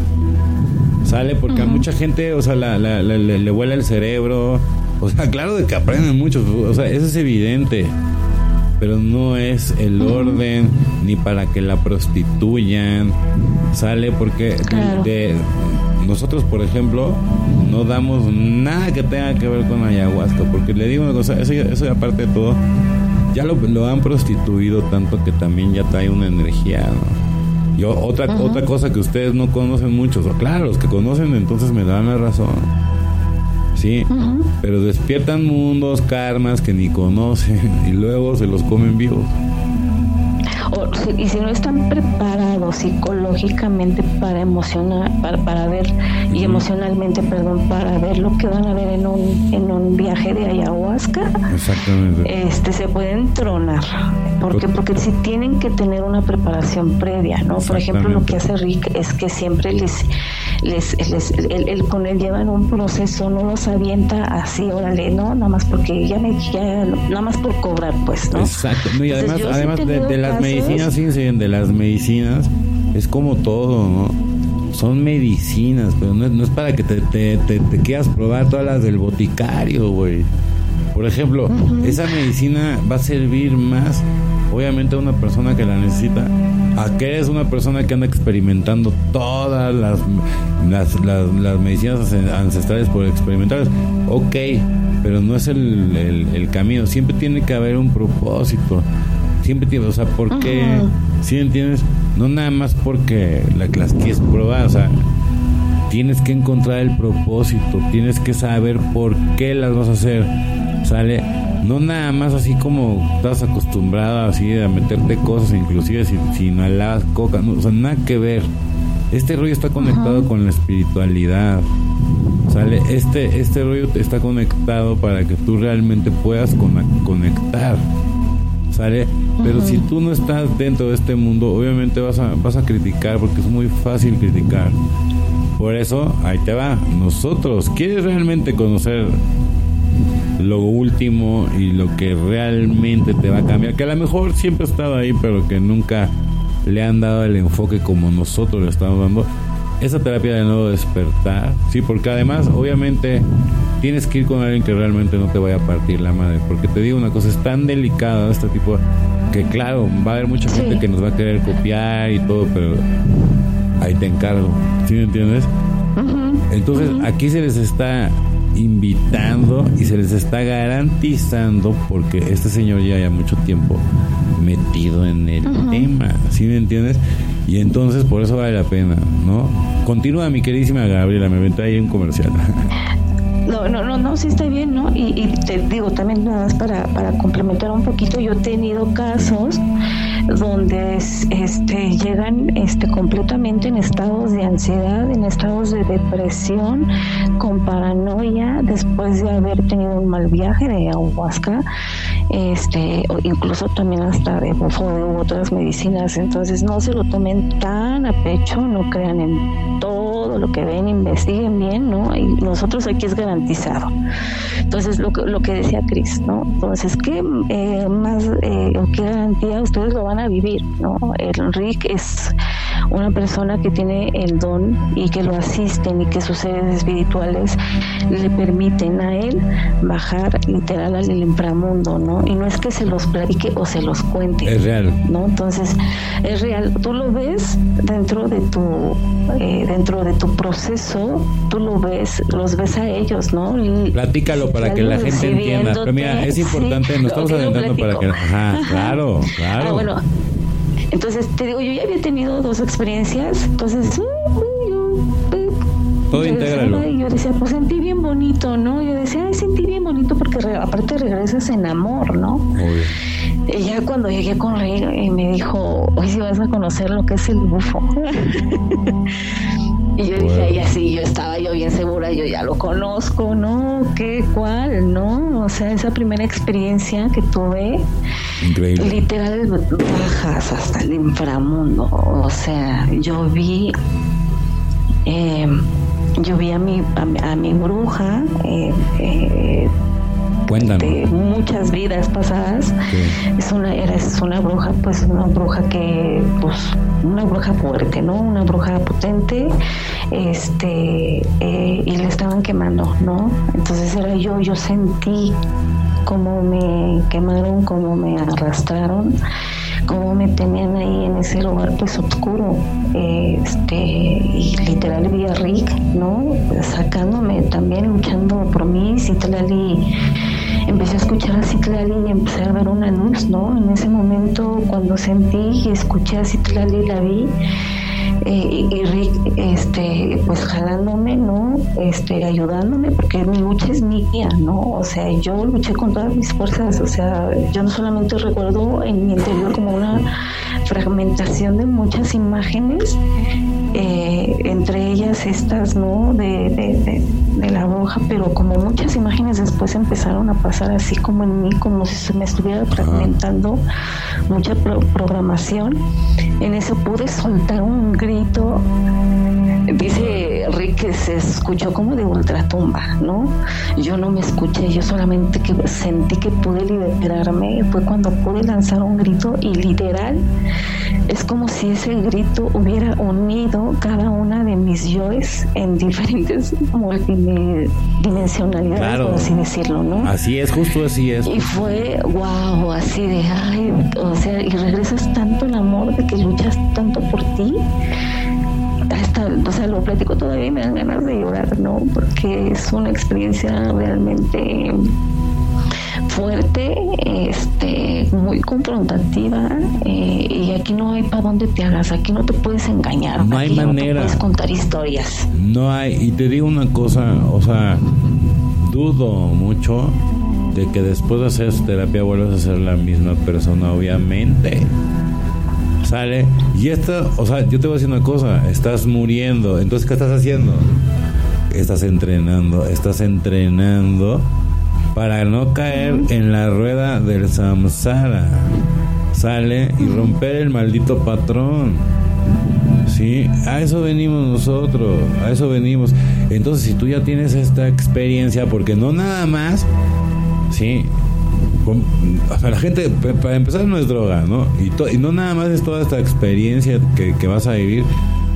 Speaker 1: Sale porque a mucha gente, o sea, la, le, le, vuela el cerebro. O sea, (laughs) claro de que aprenden mucho, o sea, eso es evidente. Pero no es el orden ni para que la prostituyan. Sale porque de, nosotros, por ejemplo, no damos nada que tenga que ver con ayahuasca. Porque le digo una cosa, eso, eso aparte de todo, ya lo, lo, han prostituido tanto que también ya trae una energía, ¿no? Yo, otra, otra cosa que ustedes no conocen mucho, claro, los que conocen entonces me dan la razón. Sí, pero despiertan mundos, karmas que ni conocen (laughs) y luego se los comen vivos
Speaker 2: y si no están preparados psicológicamente para emocionar, para, ver, y emocionalmente, perdón, para ver lo que van a ver en un, en un viaje de ayahuasca, este se pueden tronar. ¿Por Porque si tienen que tener una preparación previa, ¿no? Por ejemplo, lo que hace Rick es que siempre les les, les él, con él llevan un proceso, no los avienta así, órale, ¿no? Nada más porque ya me, ya, nada más por cobrar, pues, ¿no?
Speaker 1: Exacto. y además, además de, las medicinas, fíjense, de las medicinas, es como todo, ¿no? Son medicinas, pero no, no es para que te, te, te, quieras probar todas las del boticario, güey Por ejemplo, esa medicina va a servir más, obviamente, a una persona que la necesita, a que es una persona que anda experimentando todas las, las, las, medicinas ancestrales por experimentarlas. Ok, pero no es el, el, camino. Siempre tiene que haber un propósito. Siempre tiene, o sea, ¿por qué? ¿Sí entiendes? No nada más porque la, las quieres probar, o sea, tienes que encontrar el propósito, tienes que saber por qué las vas a hacer, ¿sale? No nada más así como estás acostumbrado así a meterte cosas, inclusive si, si no alabas coca, no, o sea, nada que ver. Este rollo está conectado con la espiritualidad, ¿sale? Este, este rollo está conectado para que tú realmente puedas conectar, ¿sale? Pero si tú no estás dentro de este mundo, obviamente vas a, vas a criticar, porque es muy fácil criticar. Por eso, ahí te va. Nosotros, ¿quieres realmente conocer lo último y lo que realmente te va a cambiar? Que a lo mejor siempre ha estado ahí, pero que nunca le han dado el enfoque como nosotros le estamos dando. Esa terapia de nuevo despertar, sí, porque además, obviamente, tienes que ir con alguien que realmente no te vaya a partir la madre. Porque te digo una cosa, es tan delicada este tipo, que claro, va a haber mucha gente que nos va a querer copiar y todo, pero ahí te encargo. ¿Sí me entiendes? Entonces, aquí se les está invitando y se les está garantizando, porque este señor ya lleva mucho tiempo metido en el tema, ¿sí me entiendes? Y entonces por eso vale la pena, ¿no? Continúa mi queridísima Gabriela, me vente ahí un comercial. (laughs)
Speaker 2: No, no, no, no, sí está bien, ¿no? Y, y te digo también nada más para, para complementar un poquito, yo he tenido casos donde este, llegan este, completamente en estados de ansiedad, en estados de depresión, con paranoia, después de haber tenido un mal viaje de ayahuasca, este, incluso también hasta de bufo u otras medicinas. Entonces no se lo tomen tan a pecho, no crean en todo lo que ven, investiguen bien, ¿no? Y nosotros aquí es garantizado. Entonces lo que, lo que decía Cris, ¿no? Entonces, ¿qué eh, más, eh, qué garantía ustedes lo van a vivir, ¿no? El Rick es una persona que tiene el don y que lo asisten y que sus seres espirituales le permiten a él bajar literal al inframundo, ¿no? Y no es que se los platique o se los cuente.
Speaker 1: Es real.
Speaker 2: ¿No? Entonces, es real. Tú lo ves dentro de tu eh, dentro de tu proceso, tú lo ves, los ves a ellos, ¿no?
Speaker 1: Platícalo para que la gente entienda. Pero mira, es importante, nos estamos adentrando para que... Ajá, claro, (laughs) claro. Ah,
Speaker 2: bueno, entonces, te digo, yo ya había tenido dos experiencias, entonces, yo,
Speaker 1: todo intégralo.
Speaker 2: Y yo decía, pues sentí bien bonito, ¿no? Yo decía, ay, sentí bien bonito porque aparte regresas en amor, ¿no? Y ya cuando llegué con Rey y me dijo, hoy si vas a conocer lo que es el bufo. (laughs) Y yo dije, ay, así, yo estaba yo bien segura, yo ya lo conozco, ¿no? ¿Qué, cuál, no? O sea, esa primera experiencia que tuve,
Speaker 1: Increíble.
Speaker 2: literal, bajas hasta el inframundo. O sea, yo vi, eh, yo vi a mi, a, mi bruja, eh, eh, de muchas vidas pasadas. Es una era es una bruja, pues una bruja que pues una bruja fuerte, ¿no? Una bruja potente. Este eh, y le estaban quemando, ¿no? Entonces era yo, yo sentí cómo me quemaron, cómo me arrastraron cómo me tenían ahí en ese lugar pues oscuro este y literal vi a Rick no sacándome también luchando por mí y empecé a escuchar a Citlali y empecé a ver una luz no en ese momento cuando sentí y escuché a Citlali la vi eh, y Rick este pues jalándome no este ayudándome porque mi lucha es mía no o sea yo luché con todas mis fuerzas o sea yo no solamente recuerdo en mi interior como una fragmentación de muchas imágenes eh, entre ellas estas no de, de, de, la bruja pero como muchas imágenes después empezaron a pasar así como en mí como si se me estuviera fragmentando mucha programación en eso pude soltar un grito. Dice Rick que se escuchó como de ultratumba, ¿no? Yo no me escuché, yo solamente que sentí que pude liberarme, fue cuando pude lanzar un grito y literal es como si ese grito hubiera unido cada una de mis yoes en diferentes multidimensionalidades, por así decirlo, ¿no?
Speaker 1: Así es, justo así es.
Speaker 2: Y fue, wow, así de, ay, o sea, y regresas tanto el amor de que luchas tanto por ti o sea, lo platico todavía y me dan ganas de llorar, ¿no? Porque es una experiencia realmente fuerte, este, muy confrontativa eh, y aquí no hay para dónde te hagas, aquí no te puedes engañar,
Speaker 1: no hay manera,
Speaker 2: no puedes contar historias.
Speaker 1: No hay, y te digo una cosa, o sea, dudo mucho de que después de hacer terapia vuelvas a ser la misma persona, obviamente sale. Y esto, o sea, yo te voy a decir una cosa, estás muriendo, entonces ¿qué estás haciendo? Estás entrenando, estás entrenando para no caer en la rueda del samsara. Sale y romper el maldito patrón. Sí, a eso venimos nosotros, a eso venimos. Entonces, si tú ya tienes esta experiencia, porque no nada más, sí, la gente, para empezar, no es droga, ¿no? Y, no nada más es toda esta experiencia que, vas a vivir,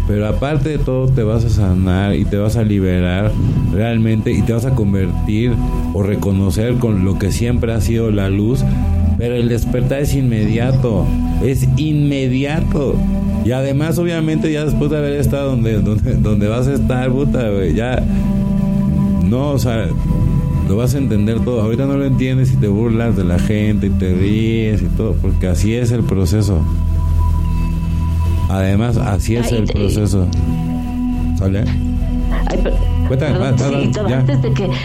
Speaker 1: pero aparte de todo te vas a sanar y te vas a liberar realmente y te vas a convertir o reconocer con lo que siempre ha sido la luz, pero el despertar es inmediato, es inmediato. Y además, obviamente, ya después de haber estado donde, donde, donde vas a estar, puta, ya, no, o sea, lo vas a entender todo. Ahorita no lo entiendes y te burlas de la gente y te ríes y todo, porque así es el proceso. Además, así es el proceso. ¿Sale?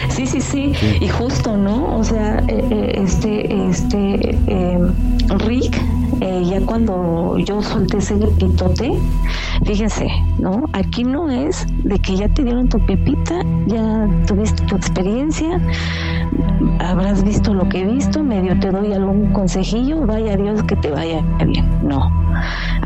Speaker 2: Sí, sí, sí, y justo, ¿no? O sea, eh, eh, este, este, eh, Rick, ya cuando yo solté ese gritote, fíjense, ¿no? Aquí no es de que ya te dieron tu pepita, ya tuviste tu experiencia, habrás visto lo que he visto, medio te doy algún consejillo, vaya Dios que te vaya bien. No.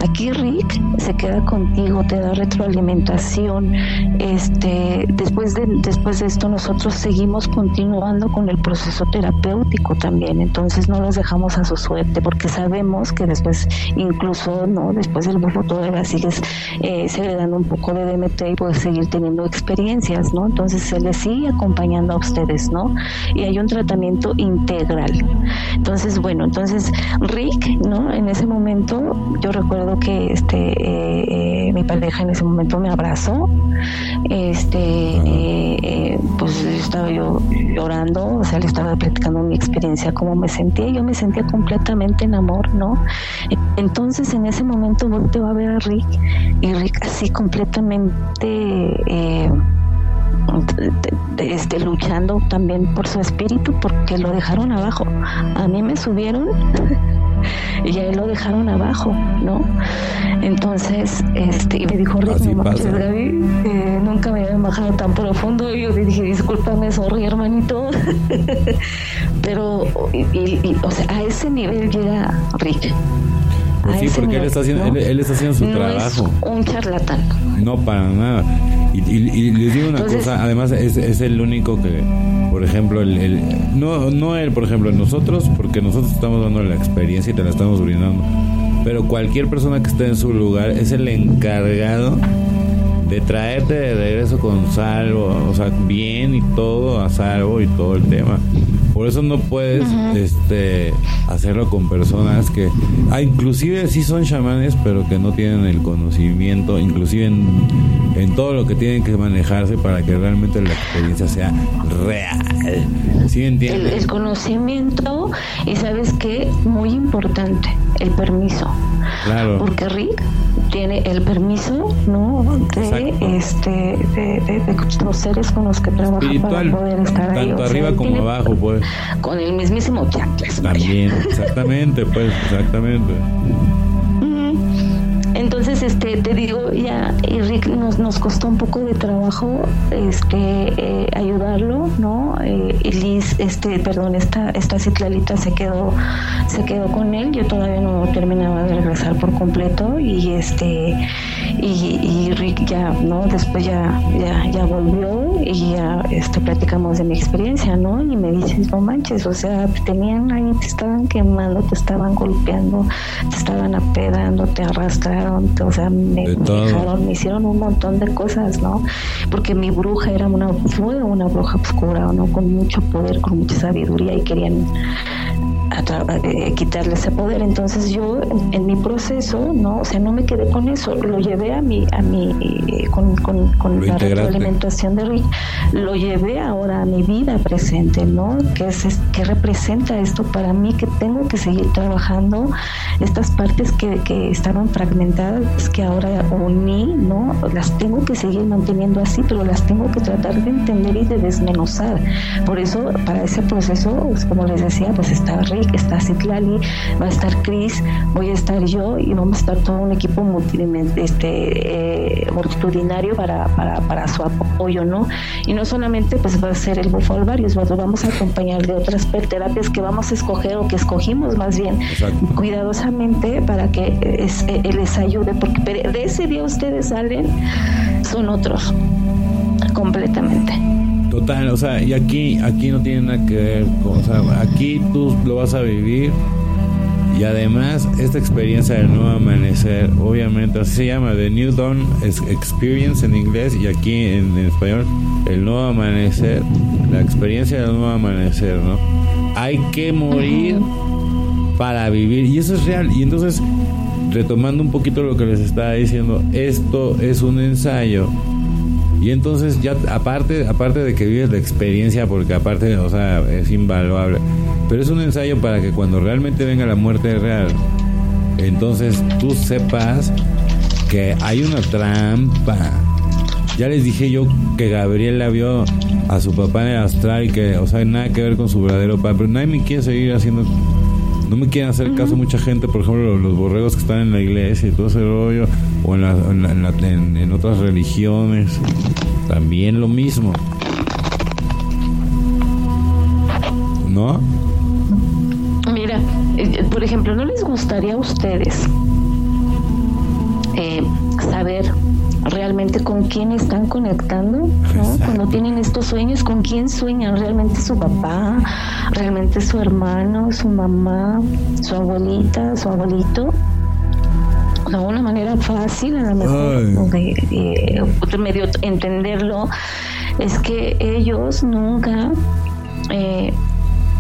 Speaker 2: Aquí Rick se queda contigo, te da retroalimentación. Este, después de, después de esto nosotros seguimos continuando con el proceso terapéutico también. Entonces no los dejamos a su suerte porque sabemos que después, incluso no, después del bulbo todavía sigues, eh, se le dan un poco de DMT y puedes seguir teniendo experiencias, ¿no? Entonces se les sigue acompañando a ustedes, ¿no? Y hay un tratamiento integral. Entonces, bueno, entonces Rick, ¿no? En ese momento yo recuerdo que este eh, eh, mi pareja en ese momento me abrazó, este, eh, pues estaba yo llorando, o sea, le estaba platicando mi experiencia, cómo me sentía, yo me sentía completamente en amor, ¿no? Entonces en ese momento volteo a ver a Rick y Rick así completamente este, luchando también por su espíritu porque lo dejaron abajo. A mí me subieron y a él lo dejaron abajo, ¿no? Entonces, este, y me dijo, eh, nunca me había bajado tan profundo. Y yo le dije, discúlpame, sorry, hermanito. (laughs) Pero, y, o sea, a ese nivel llega Rick.
Speaker 1: Pues sí, porque él está haciendo, él, está haciendo su trabajo.
Speaker 2: un charlatán.
Speaker 1: No, para nada. Y, les digo una cosa, además es, es, el único que, por ejemplo, el, el, no, no él, por ejemplo, nosotros, porque nosotros estamos dando la experiencia y te la estamos brindando. Pero cualquier persona que esté en su lugar es el encargado de traerte de regreso con salvo, o sea, bien y todo a salvo y todo el tema. Por eso no puedes este hacerlo con personas que ah, inclusive sí son chamanes, pero que no tienen el conocimiento, inclusive en, todo lo que tienen que manejarse para que realmente la experiencia sea real. ¿Sí entiendes?
Speaker 2: El, el conocimiento y sabes qué, muy importante, el permiso.
Speaker 1: Claro.
Speaker 2: Porque Rick tiene el permiso, ¿no? De este de, los seres con los que trabaja para poder estar
Speaker 1: ahí. Tanto arriba como abajo, pues.
Speaker 2: Con el mismísimo Chaclas.
Speaker 1: También, exactamente, pues, exactamente.
Speaker 2: Entonces, este, te digo, ya, Rick nos, nos costó un poco de trabajo, este, eh, ayudarlo, ¿no? Eh, este, perdón, esta, esta ciclalita se quedó, se quedó con él. Yo todavía no terminaba de regresar por completo y este, y, Rick ya, ¿no? Después ya, ya, ya volvió y ya este, platicamos de mi experiencia, ¿no? Y me dices, no manches, o sea, te tenían ahí, te estaban quemando, te estaban golpeando, te estaban apedando, te arrastraron, o sea, me, dejaron, me hicieron un montón de cosas, ¿no? Porque mi bruja era una, fue una bruja oscura, ¿no? Con mucho poder, con mucha sabiduría y querían eh, quitarle ese poder. Entonces yo en, mi proceso, no, o sea, no me quedé con eso, lo llevé a mi, a mi, con, con, con la alimentación de Rick, lo llevé ahora a mi vida presente, ¿no? ¿Qué es, qué representa esto para mí? Que tengo que seguir trabajando estas partes que, que estaban fragmentadas, que ahora uní, ¿no? Las tengo que seguir manteniendo así, pero las tengo que tratar de entender y de desmenuzar. Por eso, para ese proceso, pues, como les decía, pues está Rick está Citlali, va a estar Chris, voy a estar yo y vamos a estar todo un equipo este, eh, multitudinario para, para, para, su apoyo, ¿no? Y no solamente pues va a ser el bufo varios, vamos a acompañar de otras terapias que vamos a escoger o que escogimos más bien cuidadosamente para que eh, les ayude, porque de ese día ustedes salen, son otros completamente.
Speaker 1: Total, o sea, y aquí, aquí no tiene nada que ver, con, o sea, aquí tú lo vas a vivir y además esta experiencia del nuevo amanecer, obviamente así se llama, The New Dawn Experience en inglés y aquí en, español, el nuevo amanecer, la experiencia del nuevo amanecer, ¿no? Hay que morir para vivir y eso es real. Y entonces retomando un poquito lo que les estaba diciendo, esto es un ensayo. Y entonces ya aparte, aparte de que vives la experiencia, porque aparte, o sea, es invaluable, pero es un ensayo para que cuando realmente venga la muerte real, entonces tú sepas que hay una trampa. Ya les dije yo que Gabriel la vio a su papá en el astral y que, o sea, nada que ver con su verdadero padre, pero nadie me quiere seguir haciendo no me quieren hacer caso mucha gente, por ejemplo, los, borregos que están en la iglesia y todo ese rollo, o en, en, otras religiones, también lo mismo. ¿No?
Speaker 2: Gustaría a ustedes eh, saber realmente con quién están conectando, Cuando tienen estos sueños, con quién sueñan, realmente su papá, realmente su hermano, su mamá, su abuelita, su abuelito. De una manera fácil, a lo mejor, de, medio entenderlo, es que ellos nunca eh,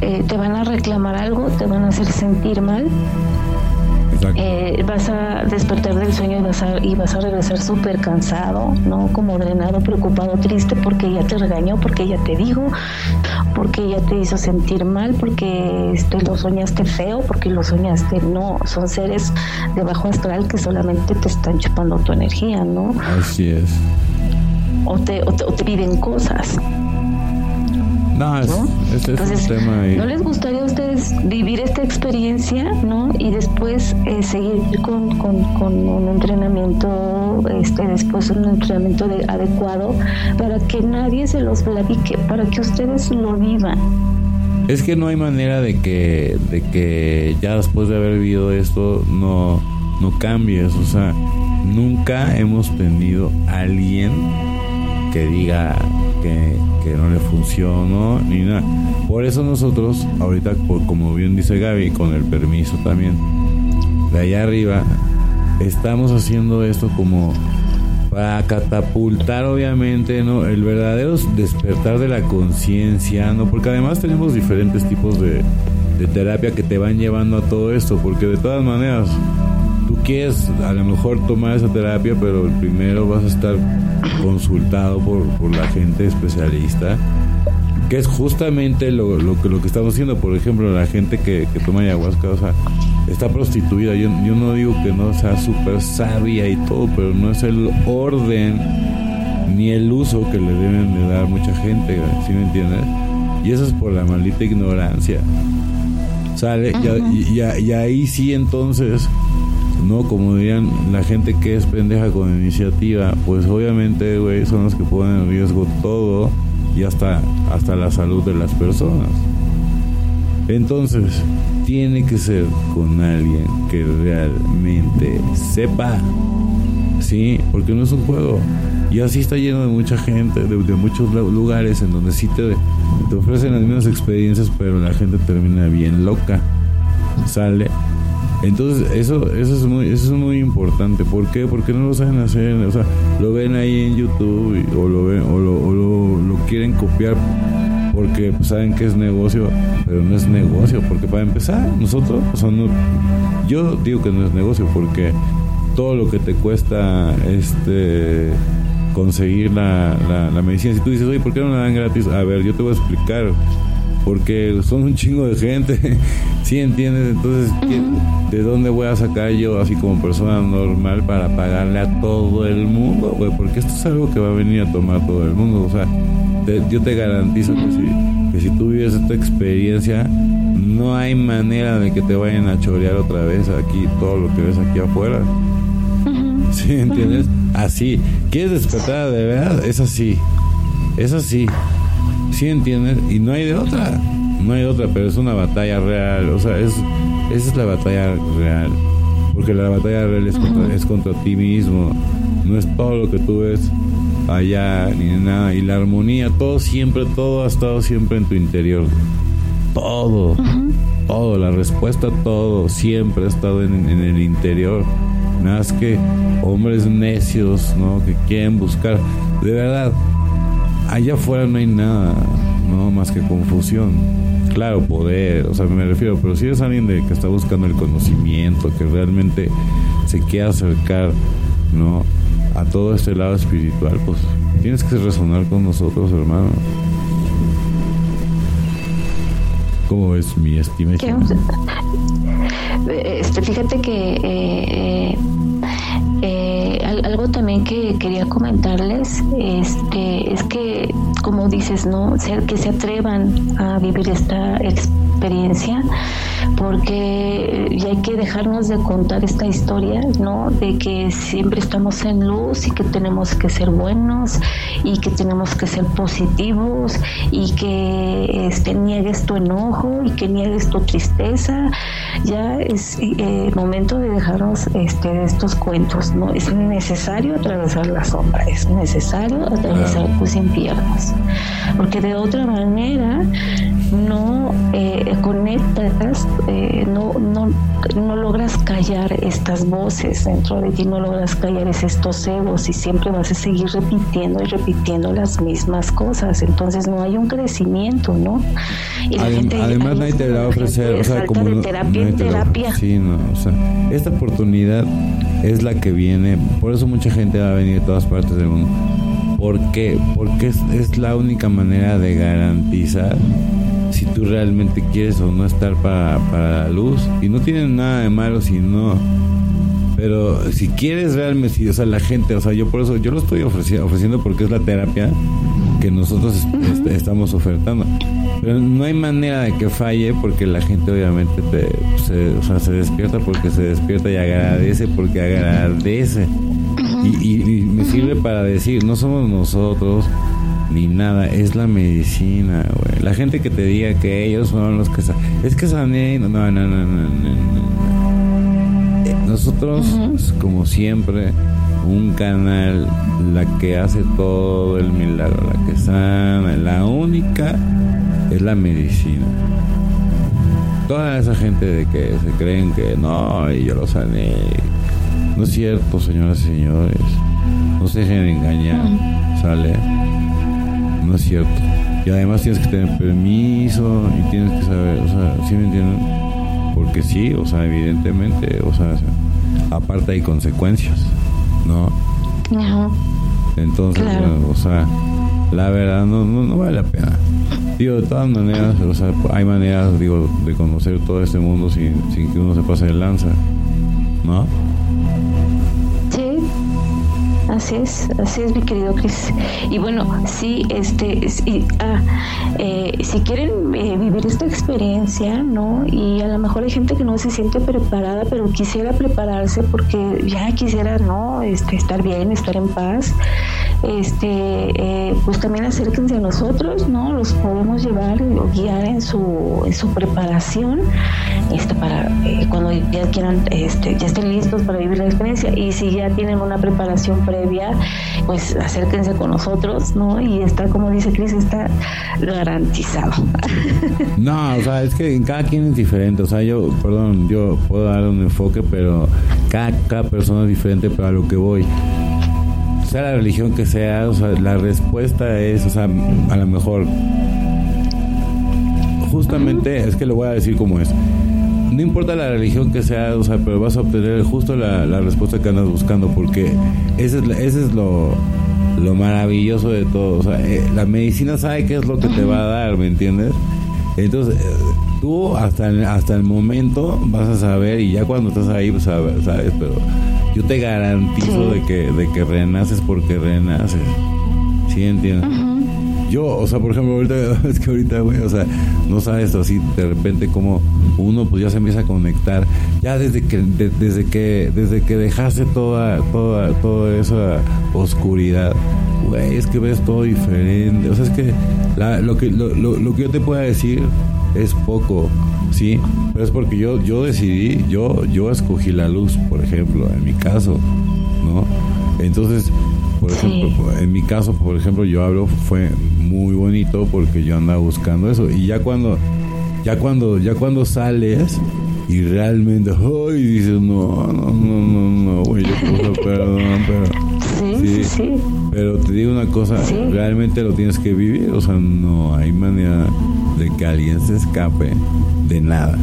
Speaker 2: eh, te van a reclamar algo, te van a hacer sentir mal, eh, vas a despertar del sueño y vas a, y vas a regresar súper cansado, ¿no? Como drenado, preocupado, triste porque ella te regañó, porque ella te dijo, porque ella te hizo sentir mal, porque este, lo soñaste feo, porque lo soñaste. No, son seres de bajo astral que solamente te están chupando tu energía, ¿no?
Speaker 1: Así es.
Speaker 2: O te, o te piden cosas.
Speaker 1: No, es, Entonces, un tema
Speaker 2: ¿No les gustaría a ustedes vivir esta experiencia, ¿no? Y después eh, seguir con, un entrenamiento, este, después un entrenamiento adecuado para que nadie se los platique, para que ustedes lo vivan.
Speaker 1: Es que no hay manera de que, de que ya después de haber vivido esto no, no cambies. O sea, nunca hemos tenido a alguien que diga que, no le funcionó ni nada. Por eso nosotros, ahorita, como bien dice Gaby, con el permiso también de allá arriba, estamos haciendo esto como para catapultar obviamente no el verdadero despertar de la conciencia no porque además tenemos diferentes tipos de, de terapia que te van llevando a todo esto porque de todas maneras tú quieres a lo mejor tomar esa terapia, pero primero vas a estar consultado por, la gente especialista, que es justamente lo, lo, que, lo que estamos haciendo. Por ejemplo, la gente que, toma ayahuasca, o sea, está prostituida. Yo, yo no digo que no sea súper sabia y todo, pero no es el orden ni el uso que le deben de dar mucha gente, ¿sí me entiendes? Y eso es por la maldita ignorancia. Sale, y, y ahí sí entonces ¿no? Como dirían la gente que es pendeja con iniciativa, pues obviamente, güey, son los que ponen en riesgo todo y hasta, hasta la salud de las personas. Entonces, tiene que ser con alguien que realmente sepa, Sí, porque no es un juego. Y así está lleno de mucha gente, de, muchos lugares en donde sí te, te ofrecen las mismas experiencias, pero la gente termina bien loca. Sale. Entonces, eso, eso es muy, eso es muy importante. ¿Por qué? Porque no lo saben hacer. O sea, lo ven ahí en YouTube o lo ven, o lo, o lo, quieren copiar porque saben que es negocio, pero no es negocio, porque para empezar, nosotros, o sea, no, yo digo que no es negocio porque todo lo que te cuesta este conseguir la, la, medicina, si tú dices, oye, ¿por qué no la dan gratis? A ver, yo te voy a explicar, porque son un chingo de gente, (laughs) ¿sí entiendes? Entonces, ¿de dónde voy a sacar yo, así como persona normal, para pagarle a todo el mundo, güey? Porque esto es algo que va a venir a tomar todo el mundo, o sea yo te garantizo que si, que si tú vives esta experiencia, no hay manera de que te vayan a chorear otra vez aquí todo lo que ves aquí afuera. ¿Sí entiendes? Así. ¿Quieres despertar de verdad? Es así. Es así. ¿Sí entiendes? Y no hay de otra. No hay de otra, pero es una batalla real. O sea, es, esa es la batalla real. Porque la batalla real es contra, es contra ti mismo. No es todo lo que tú ves allá ni nada. Y la armonía, todo siempre, todo ha estado siempre en tu interior. Todo, todo, la respuesta, todo, siempre ha estado en, el interior. Nada más que hombres necios, ¿no? Que quieren buscar. De verdad, allá afuera no hay nada, ¿no? Más que confusión. Claro, poder, o sea, me refiero, pero si eres alguien de que está buscando el conocimiento, que realmente se quiere acercar, ¿no? a todo este lado espiritual, pues tienes que resonar con nosotros, hermano. ¿Cómo es mi estimación? (laughs)
Speaker 2: Este, fíjate que eh, eh, algo también que quería comentarles este, es que, como dices, no, que se atrevan a vivir esta experiencia porque ya hay que dejarnos de contar esta historia, ¿no? De que siempre estamos en luz y que tenemos que ser buenos y que tenemos que ser positivos y que este, niegues tu enojo y que niegues tu tristeza. Ya es eh, momento de dejarnos este, de estos cuentos, ¿no? Es necesario atravesar la sombra, es necesario atravesar tus infiernos, porque de otra manera no eh, conectas eh, no, no, no logras callar estas voces dentro de ti, no logras callar estos egos y siempre vas a seguir repitiendo y repitiendo las mismas cosas. Entonces no hay un crecimiento, ¿no?
Speaker 1: Y además nadie te va a ofrecer, o sea, como
Speaker 2: terapia terapia.
Speaker 1: Sí, no, o sea, esta oportunidad es la que viene, por eso mucha gente va a venir de todas partes del mundo. ¿Por qué? Porque es, es la única manera de garantizar tú realmente quieres o no estar para, para la luz. Y no tienen nada de malo si no. Pero si quieres realmente, si, o sea, la gente, o sea, yo por eso, yo lo estoy ofreciendo, ofreciendo porque es la terapia que nosotros estamos ofertando. Pero no hay manera de que falle porque la gente obviamente te, se, o sea, se despierta porque se despierta y agradece porque agradece. Y, y me sirve para decir, no somos nosotros, ni nada, es la medicina, güey. La gente que te diga que ellos son los que es que sané, no, no, no, no, no, Nosotros, como siempre, un canal, la que hace todo el milagro, la que sana, la única es la medicina. Toda esa gente de que se creen que no, y yo lo sané. No es cierto, señoras y señores. No se dejen engañar. ¿Sale? No es cierto. Y además tienes que tener permiso y tienes que saber, o sea, ¿sí me entienden? Porque sí, o sea, evidentemente, o sea, aparte hay consecuencias, ¿no? Entonces, o sea, la verdad no, no, vale la pena. Digo, de todas maneras, o sea, hay maneras, digo, de conocer todo este mundo sin, sin que uno se pase de lanza, ¿no?
Speaker 2: Así es, así es mi querido Cris. Y bueno, sí, este, ah, eh, si quieren eh, vivir esta experiencia, ¿no? Y a lo mejor hay gente que no se siente preparada, pero quisiera prepararse porque ya quisiera, ¿no? Este, estar bien, estar en paz. Este, eh, pues también acérquense a nosotros, ¿no? Los podemos llevar o guiar en su, en su preparación este, para eh, cuando ya quieran, este, ya estén listos para vivir la experiencia. Y si ya tienen una preparación previa, pues acérquense con nosotros, ¿no? Y está, como dice Cris, está garantizado. (laughs)
Speaker 1: No, o sea, es que cada quien es diferente. O sea, yo, perdón, yo puedo dar un enfoque, pero cada, cada persona es diferente para lo que voy sea la religión que sea, o sea, la respuesta es, o sea, a lo mejor, justamente, es que lo voy a decir como es. No importa la religión que sea, o sea, pero vas a obtener justo la, respuesta que andas buscando, porque ese es, ese es lo, lo maravilloso de todo. O sea, eh, la medicina sabe qué es lo que te va a dar, ¿me entiendes? Entonces, tú hasta el, hasta el momento vas a saber y ya cuando estás ahí, pues sabes, sabes pero yo te garantizo de que de que renaces porque renaces. ¿Sí entiendes? Yo, o sea, por ejemplo, ahorita, (laughs) es que ahorita, güey, o sea, no sabes así de repente como uno pues ya se empieza a conectar, ya desde que, desde que, desde que dejaste toda, toda, toda esa oscuridad, güey, es que ves todo diferente, o sea, es que lo que, lo, lo que yo te pueda decir es poco, ¿sí? Pero es porque yo, yo decidí, yo, yo escogí la luz, por ejemplo, en mi caso, ¿no? Entonces, por ejemplo, en mi caso, por ejemplo, yo hablo, fue muy bonito porque yo andaba buscando eso. Y ya cuando, ya cuando, ya cuando sales y realmente, ¡ay! dices, no, no, no, no, no, güey, yo perdón, pero. Sí, sí, Pero te digo una cosa, realmente lo tienes que vivir, o sea, no hay manera de que alguien se escape de nada.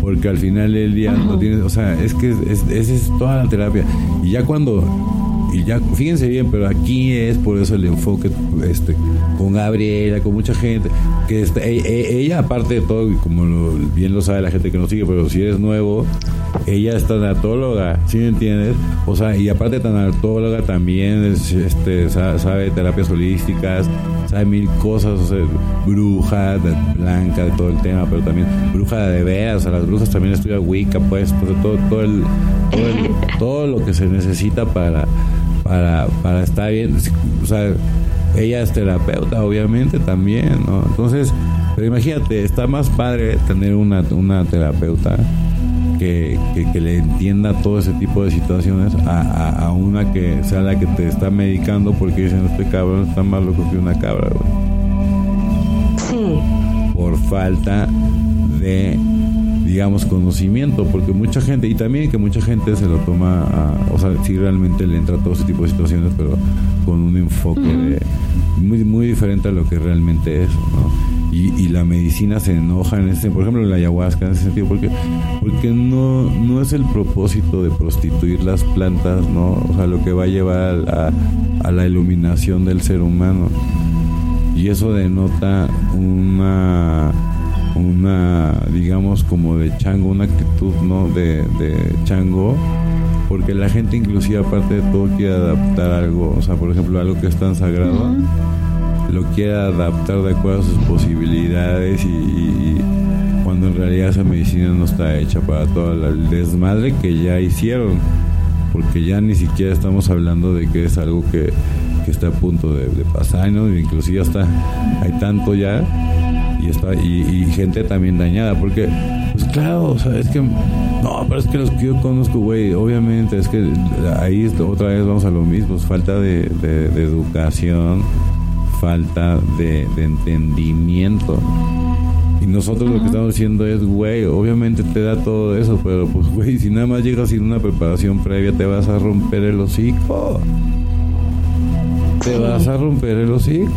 Speaker 1: Porque al final del día no tienes, o sea, es que esa es toda la terapia. Y ya cuando y ya fíjense bien, pero aquí es por eso el enfoque este con Gabriela, con mucha gente, que este, e, e, ella, aparte de todo, como bien lo sabe la gente que nos sigue, pero si eres nuevo, ella es tanatóloga, ¿sí me entiendes? O sea, y aparte de tanatóloga también este, sabe, terapias holísticas, sabe mil cosas, o sea, bruja, blanca, de todo el tema, pero también bruja de veras, o sea, las brujas también estudian Wicca, pues, todo, todo, el, (laughs) todo lo que se necesita para para, para estar bien. O sea, ella es terapeuta, obviamente, también, ¿no? Entonces, pero imagínate, está más padre tener una, una terapeuta que, que, le entienda todo ese tipo de situaciones a, a, una que sea la que te está medicando porque dicen, este cabrón está más loco que una cabra,
Speaker 2: Sí.
Speaker 1: Por falta de digamos, conocimiento, porque mucha gente, y también que mucha gente se lo toma, a, o sea, sí realmente le entra a todo ese tipo de situaciones, pero con un enfoque muy, muy diferente a lo que realmente es, ¿no? Y, la medicina se enoja en ese, por ejemplo, la ayahuasca en ese sentido, porque, porque no, no es el propósito de prostituir las plantas, ¿no? O sea, lo que va a llevar a, a la iluminación del ser humano. Y eso denota una una, digamos, como de chango, una actitud, ¿no? De, chango, porque la gente inclusive aparte de todo quiere adaptar algo, o sea, por ejemplo, algo que es tan sagrado, lo quiere adaptar de acuerdo a sus posibilidades y, cuando en realidad esa medicina no está hecha para todo el desmadre que ya hicieron, porque ya ni siquiera estamos hablando de que es algo que, está a punto de, pasar, ¿no? Inclusive hasta hay tanto ya y está y, gente también dañada porque pues claro o es que no pero es que los que yo conozco güey obviamente es que ahí otra vez vamos a lo mismo falta de, educación falta de, entendimiento y nosotros lo que estamos diciendo es, güey, obviamente te da todo eso, pero pues, güey, si nada más llegas sin una preparación previa, te vas a romper el hocico. Te vas a romper el hocico.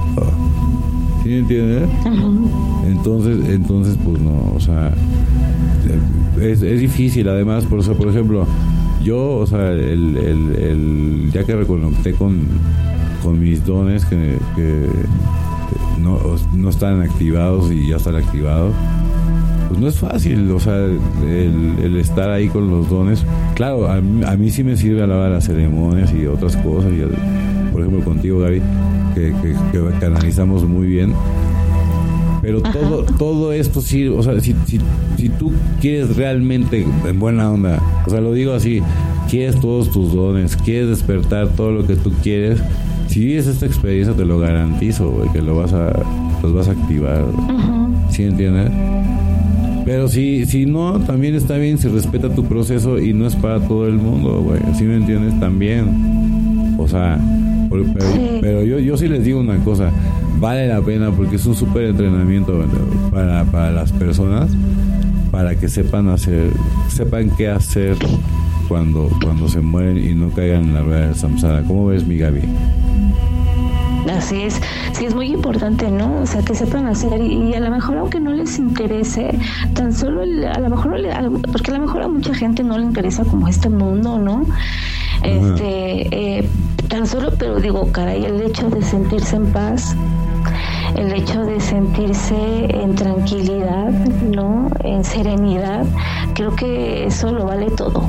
Speaker 1: ¿Sí me entiendes? Entonces, entonces, pues no, o sea, es, es difícil además, por, eso, por ejemplo, yo, o sea, el, el, ya que reconecté con, con mis dones que, no, no están activados y ya están activados, pues no es fácil, o sea, el, estar ahí con los dones. Claro, a, mí sí me sirve a la las ceremonias y otras cosas, y, por ejemplo contigo, Gaby, que, que, canalizamos muy bien. Pero todo, todo esto sí, o sea, si, si, si tú quieres realmente, en buena onda, o sea, lo digo así, quieres todos tus dones, quieres despertar todo lo que tú quieres, si vives esta experiencia, te lo garantizo, güey, que lo vas a, los vas a activar. ¿Sí entiendes? Pero si, si no, también está bien si respeta tu proceso y no es para todo el mundo, güey. ¿Sí me entiendes? También. O sea, pero, yo, yo sí les digo una cosa. Vale la pena porque es un súper entrenamiento para, para las personas para que sepan hacer, sepan qué hacer cuando, cuando se mueren y no caigan en la rueda del samsara. ¿Cómo ves, mi Gaby?
Speaker 2: Así es, sí es muy importante, ¿no? O sea, que sepan hacer y, a lo mejor aunque no les interese, tan solo a lo mejor, porque a lo mejor a mucha gente no le interesa como este mundo, ¿no? Este, eh, tan solo, pero digo, caray, el hecho de sentirse en paz, el hecho de sentirse en tranquilidad, ¿no? En serenidad, creo que eso lo vale todo.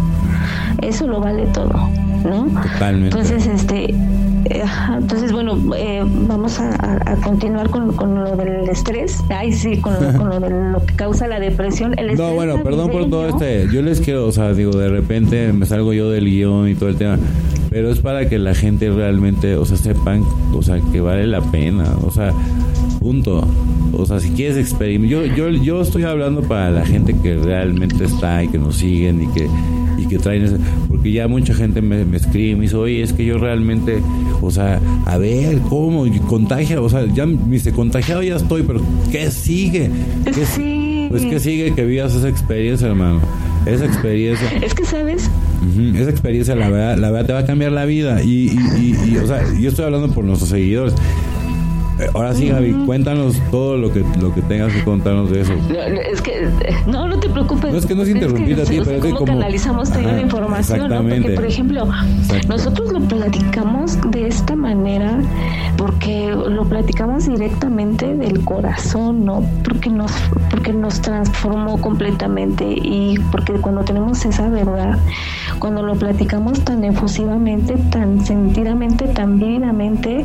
Speaker 2: Eso lo vale todo, ¿no? Totalmente. Entonces, este, entonces, bueno, eh, vamos a, continuar con, lo del estrés. Ay, sí, (laughs) con lo, de lo que causa la depresión.
Speaker 1: no, bueno, perdón por todo este. Yo les quiero, o sea, digo, de repente me salgo yo del guion y todo el tema. Pero es para que la gente realmente, o sea, sepan, o sea, que vale la pena. O sea, punto. O sea, si quieres experimentar. Yo, yo, yo estoy hablando para la gente que realmente está y que nos siguen y que y que traen ese, porque ya mucha gente me, escribe y me dice, oye, es que yo realmente, o sea, a ver, ¿cómo? Contagia, o sea, ya me dice, contagiado ya estoy, pero ¿qué sigue? ¿Qué, sí. Pues ¿qué sigue que vivas esa experiencia, hermano? Esa experiencia.
Speaker 2: Es que, ¿sabes?
Speaker 1: esa experiencia, la verdad, la verdad, te va a cambiar la vida. Y, y, y, o sea, yo estoy hablando por nuestros seguidores. Eh, ahora sí, Javi, cuéntanos todo lo que lo que tengas que contarnos de eso.
Speaker 2: No, es que no, no te preocupes.
Speaker 1: No es que no es interrumpir a ti, pero es
Speaker 2: como canalizamos toda la información, ¿no? Porque por ejemplo, nosotros lo platicamos de esta manera porque lo platicamos directamente del corazón, ¿no? Porque nos porque nos transformó completamente y porque cuando tenemos esa verdad, cuando lo platicamos tan efusivamente, tan sentidamente, tan vívidamente,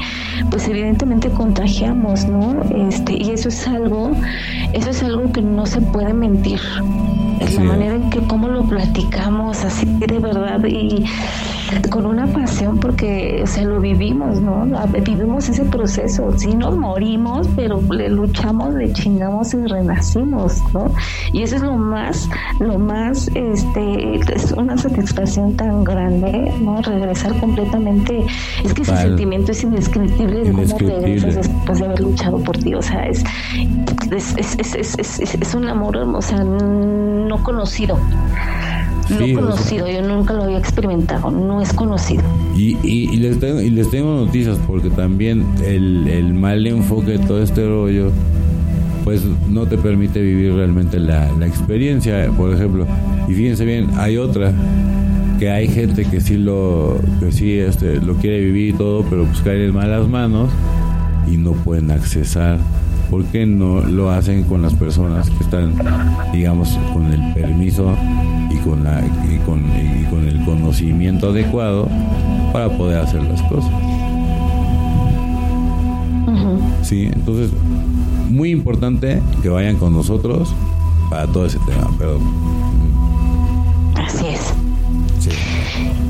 Speaker 2: pues evidentemente ¿no? Este, y eso es algo, eso es algo que no se puede mentir. Es la manera en que cómo lo platicamos, así de verdad, y con una pasión porque o lo vivimos, ¿no? Vivimos ese proceso, sí nos morimos, pero le luchamos, le chingamos y renacimos, ¿no? Y eso es lo más, lo más, este, es una satisfacción tan grande, ¿no? Regresar completamente, es que ese sentimiento es indescriptible de cómo regresas después de haber luchado por ti, o sea, es, es, es, es, es un amor, o sea, no conocido no conocido, yo nunca lo había experimentado, no es conocido.
Speaker 1: Y, y, les, tengo, y les tengo noticias porque también el, el mal enfoque de todo este rollo pues no te permite vivir realmente la, la experiencia, por ejemplo. Y fíjense bien, hay otra que hay gente que sí lo que sí este lo quiere vivir y todo, pero pues cae en malas manos y no pueden accesar. ¿Por qué no lo hacen con las personas que están, digamos, con el permiso y con, la, y con, y con el conocimiento adecuado para poder hacer las cosas. Sí, entonces, muy importante que vayan con nosotros para todo ese tema, pero...
Speaker 2: Así es.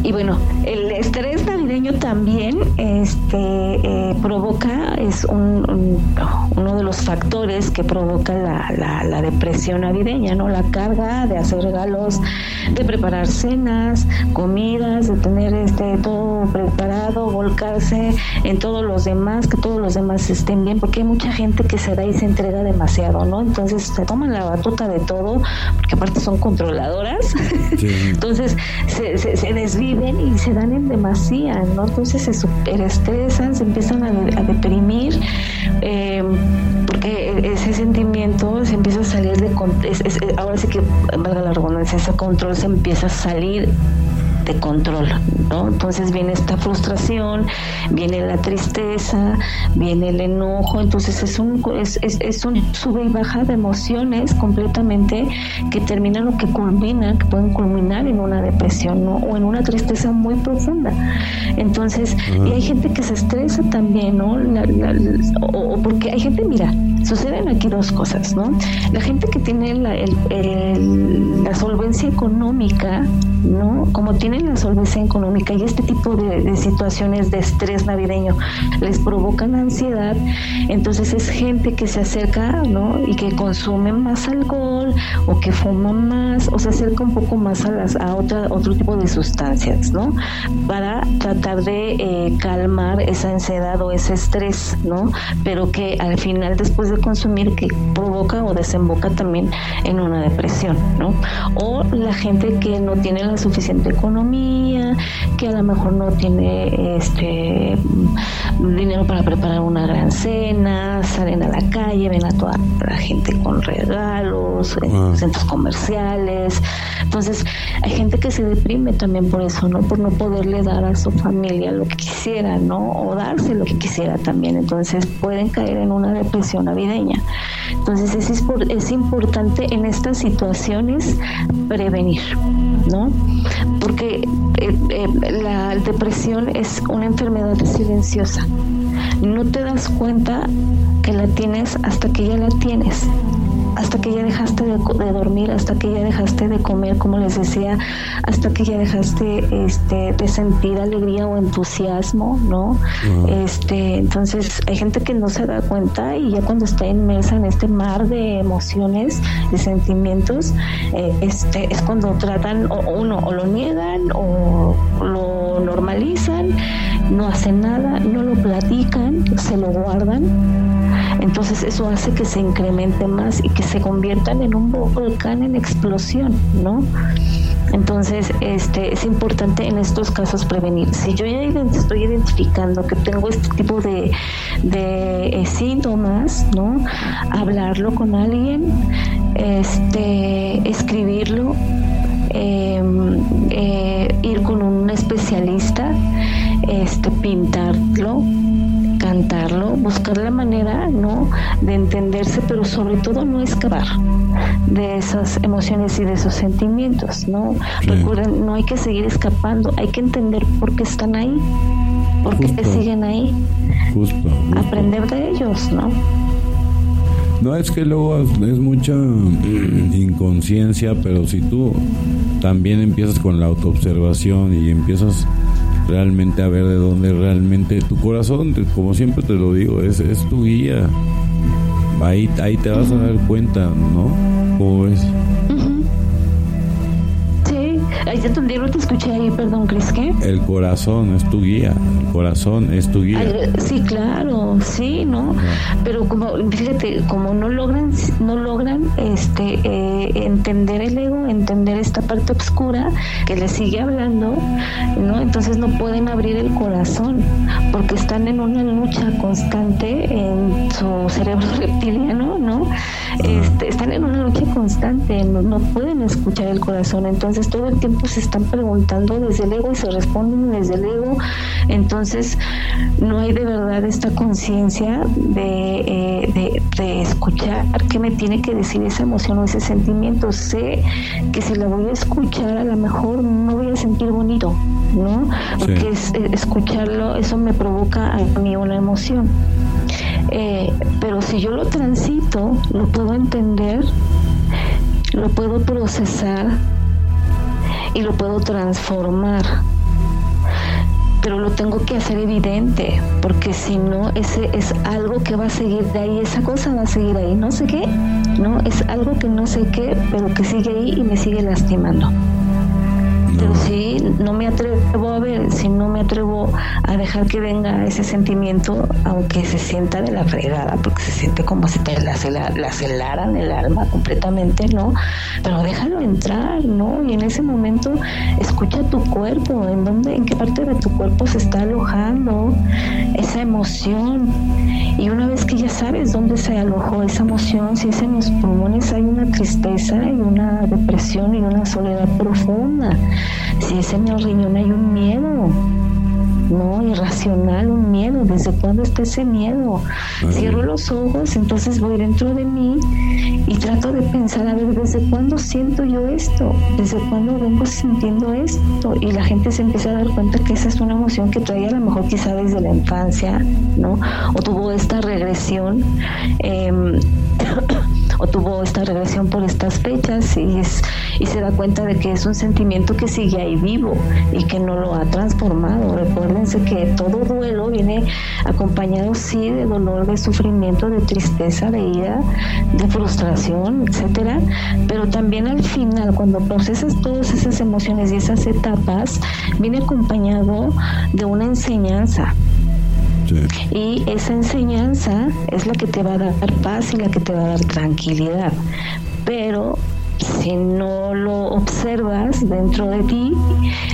Speaker 2: Y bueno, el estrés navideño también este, eh, provoca, es un, uno de los factores que provoca la, la, depresión navideña, ¿no? La carga de hacer regalos, de preparar cenas, comidas, de tener este todo preparado, volcarse en todos los demás, que todos los demás estén bien, porque hay mucha gente que se da y se entrega demasiado, ¿no? Entonces se toman la batuta de todo, porque aparte son controladoras. (laughs) Entonces se, se, se y se dan en demasía, ¿no? Entonces se superestresan, se empiezan a, deprimir, eh, porque ese sentimiento se empieza a salir de... ahora sí que, valga la redundancia, ese control se empieza a salir de control, ¿no? Entonces viene esta frustración, viene la tristeza, viene el enojo, entonces es un, es, es, un sube y baja de emociones completamente que terminan o que culminan, que pueden culminar en una depresión, ¿no? O en una tristeza muy profunda. Entonces, y hay gente que se estresa también, ¿no? o, porque hay gente, mira, suceden aquí dos cosas, ¿no? La gente que tiene la, la solvencia económica, ¿no? Como tienen la solvencia económica y este tipo de, situaciones de estrés navideño les provocan ansiedad, entonces es gente que se acerca, ¿no? Y que consume más alcohol o que fuma más o se acerca un poco más a, las, a otra, otro tipo de sustancias, ¿no? Para tratar de eh, calmar esa ansiedad o ese estrés, ¿no? Pero que al final después de consumir que provoca o desemboca también en una depresión, ¿no? O la gente que no tiene la suficiente economía, que a lo mejor no tiene este dinero para preparar una gran cena, salen a la calle, ven a toda la gente con regalos, en ah. centros comerciales. Entonces, hay gente que se deprime también por eso, ¿no? Por no poderle dar a su familia lo que quisiera, ¿no? O darse lo que quisiera también. Entonces, pueden caer en una depresión navideña. Entonces, es, es importante en estas situaciones prevenir, ¿no? Porque eh, eh, la depresión es una enfermedad silenciosa. No te das cuenta que la tienes hasta que ya la tienes hasta que ya dejaste de, dormir, hasta que ya dejaste de comer, como les decía, hasta que ya dejaste este, de sentir alegría o entusiasmo, ¿no? Este, entonces hay gente que no se da cuenta y ya cuando está inmersa en este mar de emociones, de sentimientos, eh, este, es cuando tratan, o uno, o lo niegan o lo normalizan, no hacen nada, no lo platican, se lo guardan entonces eso hace que se incremente más y que se conviertan en un volcán en explosión, ¿no? Entonces, este, es importante en estos casos prevenir. Si yo ya estoy identificando que tengo este tipo de, eh, síntomas, ¿no? Hablarlo con alguien, este, escribirlo, em, eh, ir con un especialista, este, pintarlo, buscar la manera, ¿no? De entenderse, pero sobre todo no escapar de esas emociones y de esos sentimientos, ¿no? Recuerden, no hay que seguir escapando, hay que entender por qué están ahí, por qué siguen ahí. Justo, Aprender de ellos, ¿no?
Speaker 1: No, es que luego es mucha (clears throat) inconsciencia, pero si tú también empiezas con la autoobservación y empiezas realmente a ver de dónde realmente tu corazón, como siempre te lo digo, es, es tu guía. Ahí, ahí te vas a dar cuenta, ¿no? ¿Cómo ves?
Speaker 2: Ay, ya entendí, no te escuché ahí, perdón, ¿crees que?
Speaker 1: El corazón es tu guía, el corazón es tu guía.
Speaker 2: sí, claro, sí, ¿no? Pero como, fíjate, como no logran, no logran este eh, entender el ego, entender esta parte oscura que les sigue hablando, ¿no? Entonces no pueden abrir el corazón, porque están en una lucha constante en su cerebro (laughs) reptiliano, ¿no? Este, están en una lucha constante, no, no pueden escuchar el corazón, entonces todo el tiempo se están preguntando desde el ego y se responden desde el ego. Entonces, no hay de verdad esta conciencia eh, de, de, escuchar qué me tiene que decir esa emoción o ese sentimiento. Sé que si la voy a escuchar, a lo mejor no voy a sentir bonito, ¿no? Porque es, eh, escucharlo, eso me provoca a mí una emoción. Eh, pero si yo lo transito, lo puedo entender, lo puedo procesar y lo puedo transformar. Pero lo tengo que hacer evidente, porque si no, ese es algo que va a seguir de ahí, esa cosa va a seguir ahí, no sé qué, ¿no? Es algo que no sé qué, pero que sigue ahí y me sigue lastimando. Pero si no me atrevo a ver, si no me atrevo a dejar que venga ese sentimiento, aunque se sienta de la fregada, porque se siente como si te la, celaran el alma completamente, ¿no? Pero déjalo entrar, ¿no? Y en ese momento escucha tu cuerpo, en dónde, en qué parte de tu cuerpo se está alojando esa emoción. Y una vez que ya sabes dónde se alojó esa emoción, si es en los pulmones hay una tristeza y una depresión y una soledad profunda, si es en el riñón hay un miedo, no irracional, un miedo. ¿Desde cuándo está ese miedo? Cierro los ojos, entonces voy dentro de mí y trato de pensar, a ver, ¿desde cuándo siento yo esto? ¿Desde cuándo vengo sintiendo esto? Y la gente se empieza a dar cuenta que esa es una emoción que traía a lo mejor quizá desde la infancia, ¿no? O tuvo esta regresión. Em, o tuvo esta regresión por estas fechas y se da cuenta de que es un sentimiento que sigue ahí vivo y que no lo ha transformado. Recuérdense que todo duelo viene acompañado sí de dolor, de sufrimiento, de tristeza, de ira, de frustración, etcétera, pero también al final cuando procesas todas esas emociones y esas etapas viene acompañado de una enseñanza. Y esa enseñanza es la que te va a dar paz y la que te va a dar tranquilidad. Pero si no lo observas dentro de ti,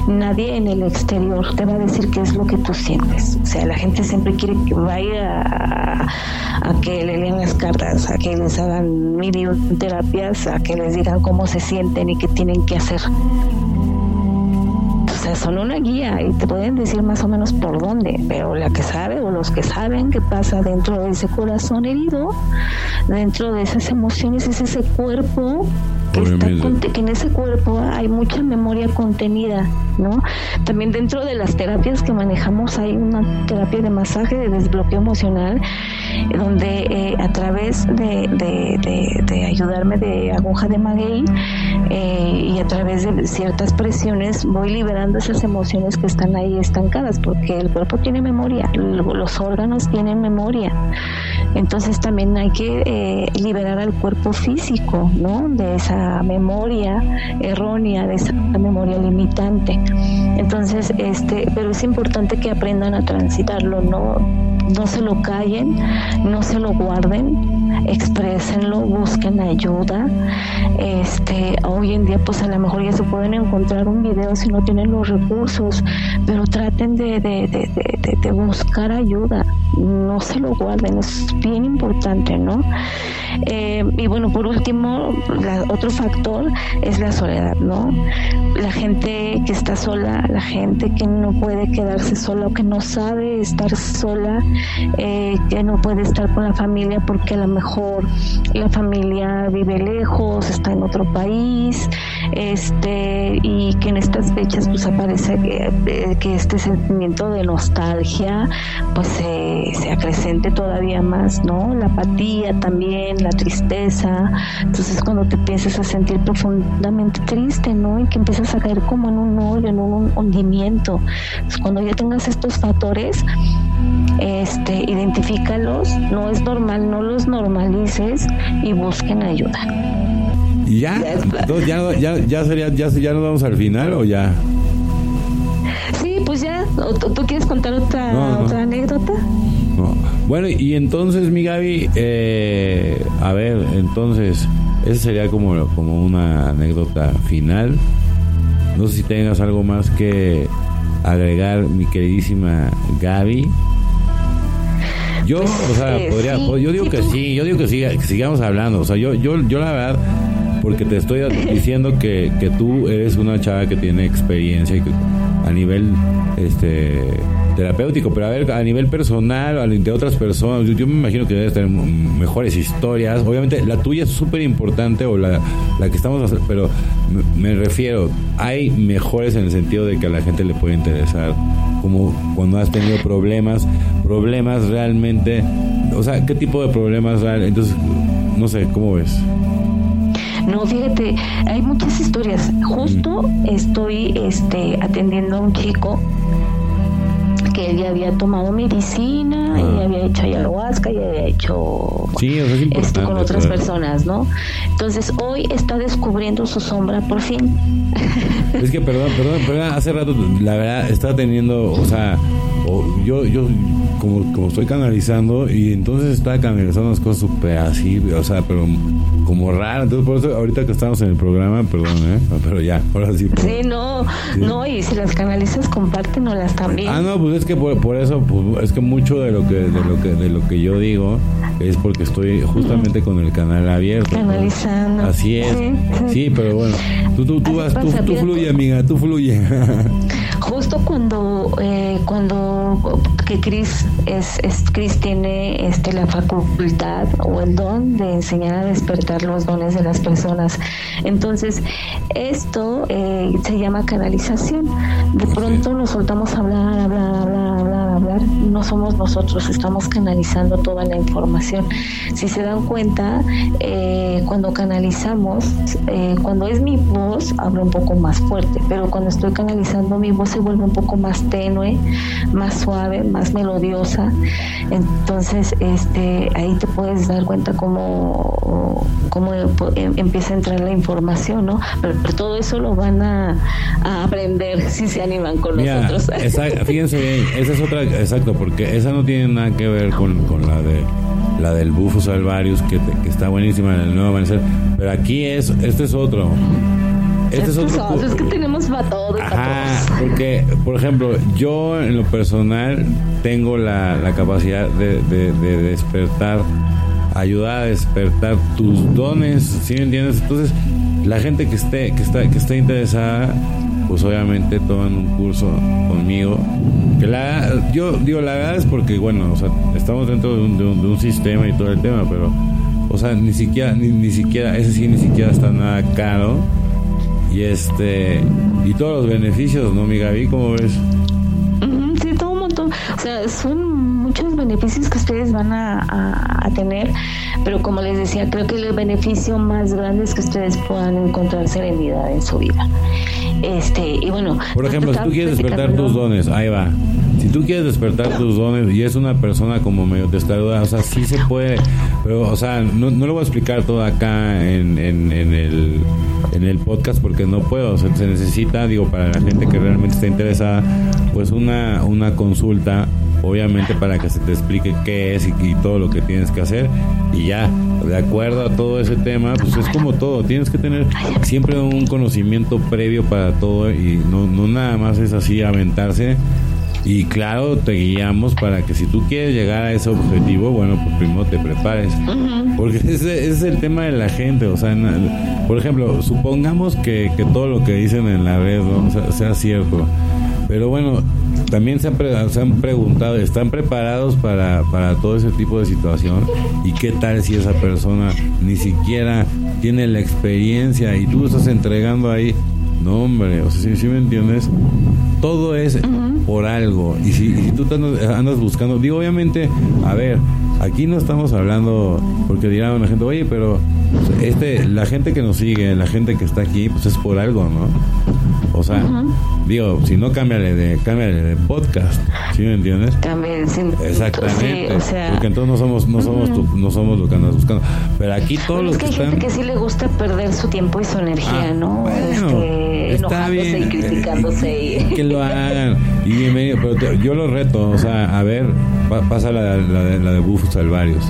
Speaker 2: nadie en el exterior te va a decir qué es lo que tú sientes. O sea, la gente siempre quiere que vaya a, que le lean las cartas, a que les hagan mil terapias, a que les digan cómo se sienten y qué tienen que hacer son una guía y te pueden decir más o menos por dónde, pero la que sabe o los que saben qué pasa dentro de ese corazón herido, dentro de esas emociones, es ese cuerpo que, está, que en ese cuerpo hay mucha memoria contenida, ¿no? También dentro de las terapias que manejamos hay una terapia de masaje de desbloqueo emocional donde eh, a través de, de, ayudarme de aguja de maguey eh, y a través de ciertas presiones voy liberando esas emociones que están ahí estancadas, porque el cuerpo tiene memoria, los órganos tienen memoria. Entonces también hay que eh, liberar al cuerpo físico, ¿no? De esa memoria errónea, de esa memoria limitante. Entonces, este, pero es importante que aprendan a transitarlo, ¿no? No se lo callen, no se lo guarden, exprésenlo, busquen ayuda. Este, hoy en día, pues a lo mejor ya se pueden encontrar un video si no tienen los recursos, pero traten de, de, de, de buscar ayuda, no se lo guarden, es bien importante, ¿no? Eh, y bueno, por último, otro factor es la soledad, ¿no? La gente que está sola, la gente que no puede quedarse sola o que no sabe estar sola, eh, que no puede estar con la familia porque a lo mejor la familia vive lejos, está en otro país, este, y que en estas fechas pues aparece que, eh, este sentimiento de nostalgia pues se, acrecente todavía más, ¿no? La apatía también, la tristeza. Entonces cuando te empiezas a sentir profundamente triste, ¿no? Y que empiezas a caer como en un hoyo, en un hundimiento. cuando ya tengas estos factores, este, identifícalos, no es normal, no los normalices y busquen ayuda.
Speaker 1: ¿Ya? ya, ya, ya, sería, ya, ya nos vamos al final o ya?
Speaker 2: Sí, pues ya. ¿Tú quieres contar otra, otra anécdota?
Speaker 1: Bueno, y entonces, mi Gaby, eh, a ver, entonces, esa sería como, como una anécdota final. No sé si tengas algo más que agregar, mi queridísima Gaby. Yo, o sea, eh, podría, yo digo que sí, yo digo que, que sigamos hablando. O sea, yo, yo, yo la verdad, porque te estoy (laughs) diciendo que, que tú eres una chava que tiene experiencia y que a nivel, este terapéutico, pero a ver, a nivel personal, de otras personas, yo, me imagino que debes tener mejores historias. Obviamente, la tuya es súper importante, o la, la que estamos pero me, refiero, hay mejores en el sentido de que a la gente le puede interesar, como cuando has tenido problemas, problemas realmente, o sea, ¿qué tipo de problemas real? Entonces, no sé, ¿cómo ves?
Speaker 2: No, fíjate, hay muchas historias. Justo estoy este, atendiendo a un chico que él ya había tomado medicina, y ah. había hecho ayahuasca, y había hecho esto con otras personas, ¿no? Entonces hoy está descubriendo su sombra por fin. (laughs)
Speaker 1: Es que, perdón, perdón, perdón, hace rato, la verdad, está teniendo, o sea, yo, yo como, como estoy canalizando y entonces está canalizando las cosas súper así, o sea, pero como raro. Entonces, por eso ahorita que estamos en el programa, perdón, ¿eh? Pero ya, ahora sí.
Speaker 2: Sí, no, no, y si las canalizas, compártenoslas también.
Speaker 1: Ah, no, pues es que por, eso, pues, es que mucho de lo que, de lo que, de lo que yo digo es porque estoy justamente con el canal abierto.
Speaker 2: Canalizando.
Speaker 1: Así es. Sí, pero bueno, tú, tú, tú, vas, tú, tú fluye, amiga, tú fluye. (laughs)
Speaker 2: Justo cuando, eh, cuando que Cris es, es Chris tiene este la facultad o el don de enseñar a despertar los dones de las personas. Entonces, esto eh, se llama canalización. De pronto nos soltamos a hablar, hablar, hablar, hablar hablar no somos nosotros, estamos canalizando toda la información. Si se dan cuenta, eh, cuando canalizamos, eh, cuando es mi voz, hablo un poco más fuerte, pero cuando estoy canalizando mi voz se vuelve un poco más tenue, más suave, más melodiosa. Entonces, este, ahí te puedes dar cuenta cómo, cómo em, empieza a entrar la información, ¿no? Pero, todo eso lo van a, aprender si se animan con nosotros.
Speaker 1: fíjense bien, esa es otra, exacto, porque esa no tiene nada que ver con, con la de la del Bufo Salvarius, que, que está buenísima en el nuevo amanecer, pero aquí es, este es otro.
Speaker 2: Este es, otro, es que tenemos para todo.
Speaker 1: Ajá, porque, por ejemplo, yo en lo personal tengo la, la capacidad de, de, de, despertar, ayudar a despertar tus dones, ¿sí me entiendes? Entonces, la gente que esté, que está, que esté interesada, pues obviamente toman un curso conmigo. La, yo digo, la es porque, bueno, o sea, estamos dentro de un, de un, sistema y todo el tema, pero, o sea, ni siquiera, ni, ni siquiera, ese sí ni siquiera está nada caro y este y todos los beneficios, ¿no, mi Gaby? ¿Cómo ves?
Speaker 2: sí, todo un montón. O sea, son muchos beneficios que ustedes van a, a, tener, pero como les decía, creo que el beneficio más grande es que ustedes puedan encontrar serenidad en su vida. Este, y bueno,
Speaker 1: por ejemplo, si tú quieres despertar tus dones, ahí va. Si tú quieres despertar tus dones y es una persona como medio testaruda, o sea, sí se puede, pero, o sea, no, no lo voy a explicar todo acá en, en, en, el, en el podcast porque no puedo. O sea, se necesita, digo, para la gente que realmente está interesada, pues una, una consulta obviamente para que se te explique qué es y, todo lo que tienes que hacer y ya, de acuerdo a todo ese tema, pues es como todo, tienes que tener siempre un conocimiento previo para todo y no, no nada más es así aventarse y claro, te guiamos para que si tú quieres llegar a ese objetivo, bueno, pues primero te prepares. Porque ese, es el tema de la gente. O sea, por ejemplo, supongamos que, que todo lo que dicen en la red sea, cierto. Pero bueno, también se han, se han preguntado, ¿están preparados para, para todo ese tipo de situación? ¿Y qué tal si esa persona ni siquiera tiene la experiencia y tú estás entregando ahí? No, hombre, o sea, si me entiendes, todo es por algo. Y si, tú andas, buscando, digo, obviamente, a ver, aquí no estamos hablando, porque dirán la gente, oye, pero este, la gente que nos sigue, la gente que está aquí, pues es por algo, ¿no? O sea, digo, si no, cámbiale de, cámbiale de podcast, ¿sí me entiendes? Exactamente. porque entonces no somos, no somos, no somos lo que andas buscando. Pero aquí todos los
Speaker 2: que, hay gente que sí le gusta perder su tiempo y su energía, ah, ¿no?
Speaker 1: Bueno, este, está bien.
Speaker 2: Y criticándose.
Speaker 1: Que lo hagan. Y bienvenido, pero yo lo reto, o sea, a ver, pasa la, la, de, la de Bufos Salvarios.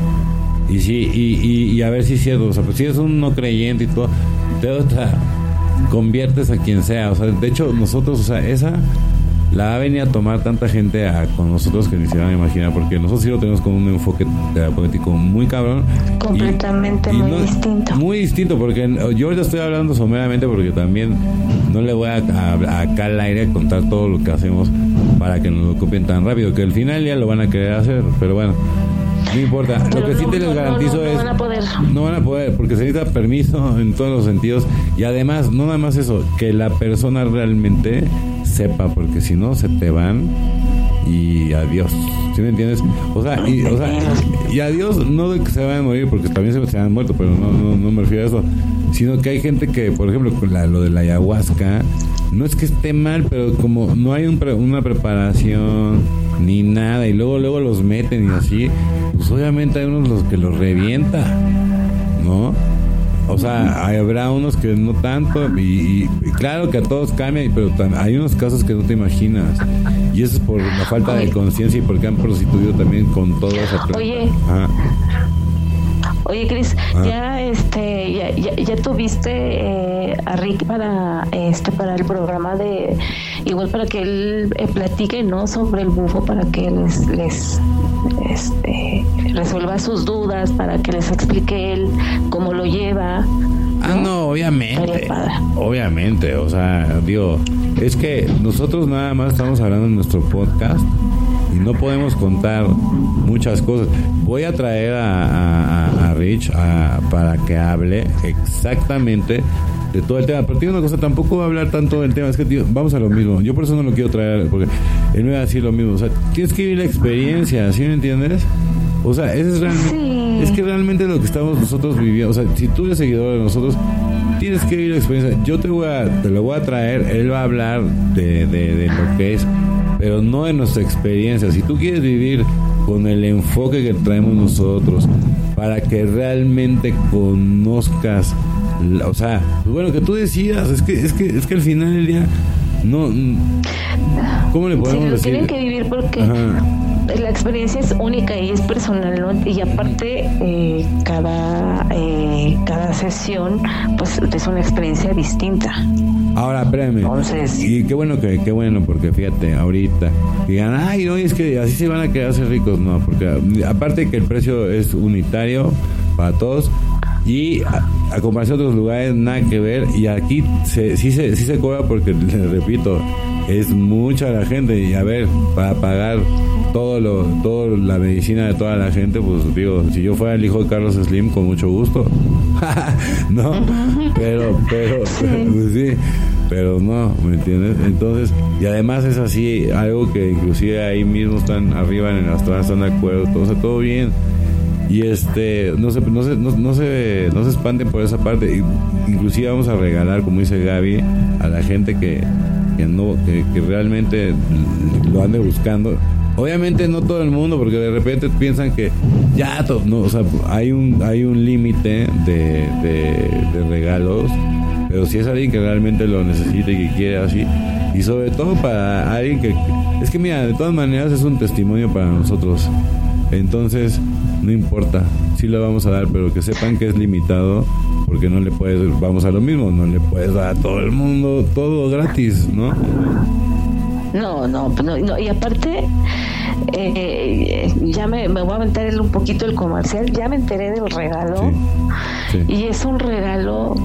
Speaker 1: Y sí, y, y, a ver si es cierto, o sea, pues si es un no creyente y todo, te otra conviertes a quien sea. O sea, de hecho, nosotros, o sea, esa la ha venido a tomar tanta gente a, con nosotros que ni se van a imaginar, porque nosotros sí lo tenemos con un enfoque terapéutico muy cabrón.
Speaker 2: Completamente muy distinto.
Speaker 1: Muy distinto, porque yo ahorita estoy hablando someramente porque también no le voy a, acá al aire contar todo lo que hacemos para que nos lo copien tan rápido, que al final ya lo van a querer hacer, pero bueno. No importa. Lo que sí te les garantizo es.
Speaker 2: No van a poder.
Speaker 1: No van a poder, porque se necesita permiso en todos los sentidos. Y además, no nada más eso, que la persona realmente sepa, porque si no, se te van y adiós. ¿Sí me entiendes? O sea, y, o sea, y adiós, no de que se vayan a morir, porque también se, se han muerto, pero no, no, no me refiero a eso. Sino que hay gente que, por ejemplo, con la, lo de la ayahuasca, no es que esté mal, pero como no hay un una preparación ni nada, y luego, luego los meten y así, pues obviamente hay unos los que los revienta, ¿no? O sea, habrá unos que no tanto, y, claro que a todos cambia, pero hay unos casos que no te imaginas. Y eso es por la falta de conciencia y porque han prostituido también con toda esa
Speaker 2: Oye. Oye, Cris, ah. ya este ya, ya, tuviste eh, a Rick para este para el programa de igual para que él eh, platique, ¿no? sobre el bufo para que les les este, resuelva sus dudas, para que les explique él cómo lo lleva.
Speaker 1: Ah, no, obviamente. Obviamente, o sea, digo, es que nosotros nada más estamos hablando en nuestro podcast y no podemos contar muchas cosas. Voy a traer a, a, Rich para que hable exactamente de todo el tema. Pero tiene una cosa, tampoco va a hablar tanto del tema. Es que tío, vamos a lo mismo. Yo por eso no lo quiero traer, porque él me va a decir lo mismo. O sea, tienes que vivir la experiencia, ¿sí me entiendes? O sea, ese es realmente, es que realmente lo que estamos nosotros viviendo. O sea, si tú eres seguidor de nosotros, tienes que vivir la experiencia. Yo te voy a, te lo voy a traer. Él va a hablar de, de, de lo que es, pero no de nuestra experiencia. Si tú quieres vivir con el enfoque que traemos nosotros, para que realmente conozcas o sea, pues bueno, que tú decías, es que, es que, es que al final del día, no,
Speaker 2: ¿cómo le podemos decir? Tienen que vivir porque la experiencia es única y es personal, ¿no? Y aparte, eh, cada, eh, cada sesión, pues es una experiencia distinta.
Speaker 1: Ahora, espérame. Entonces. Y qué bueno que, qué bueno, porque fíjate, ahorita digan, ay, no, es que así se van a quedarse ricos, no, porque aparte que el precio es unitario para todos, y a, comparación de otros lugares, nada que ver. Y aquí se, sí, se, sí se cobra porque, les repito, es mucha la gente. Y a ver, para pagar todo lo, todo la medicina de toda la gente, pues digo, si yo fuera el hijo de Carlos Slim, con mucho gusto. (laughs) ¿No? Pero, pero, pues sí pero no, ¿me entiendes? Entonces, y además es así, algo que inclusive ahí mismo están arriba en las zonas, están de acuerdo, todo, todo bien y este no se no se no, se no se espanten por esa parte. Inclusive vamos a regalar como dice Gaby a la gente que, que no que, realmente lo ande buscando. Obviamente no todo el mundo porque de repente piensan que ya no o sea hay un hay un límite de, de, regalos pero si es alguien que realmente lo necesita y que quiere así y sobre todo para alguien que es que mira de todas maneras es un testimonio para nosotros. Entonces no importa, sí lo vamos a dar, pero que sepan que es limitado, porque no le puedes, vamos a lo mismo, no le puedes dar a todo el mundo todo gratis, ¿no?
Speaker 2: No, no, pues no, y aparte, eh, ya me, voy a aventar un poquito el comercial, ya me enteré del regalo, y es un regalo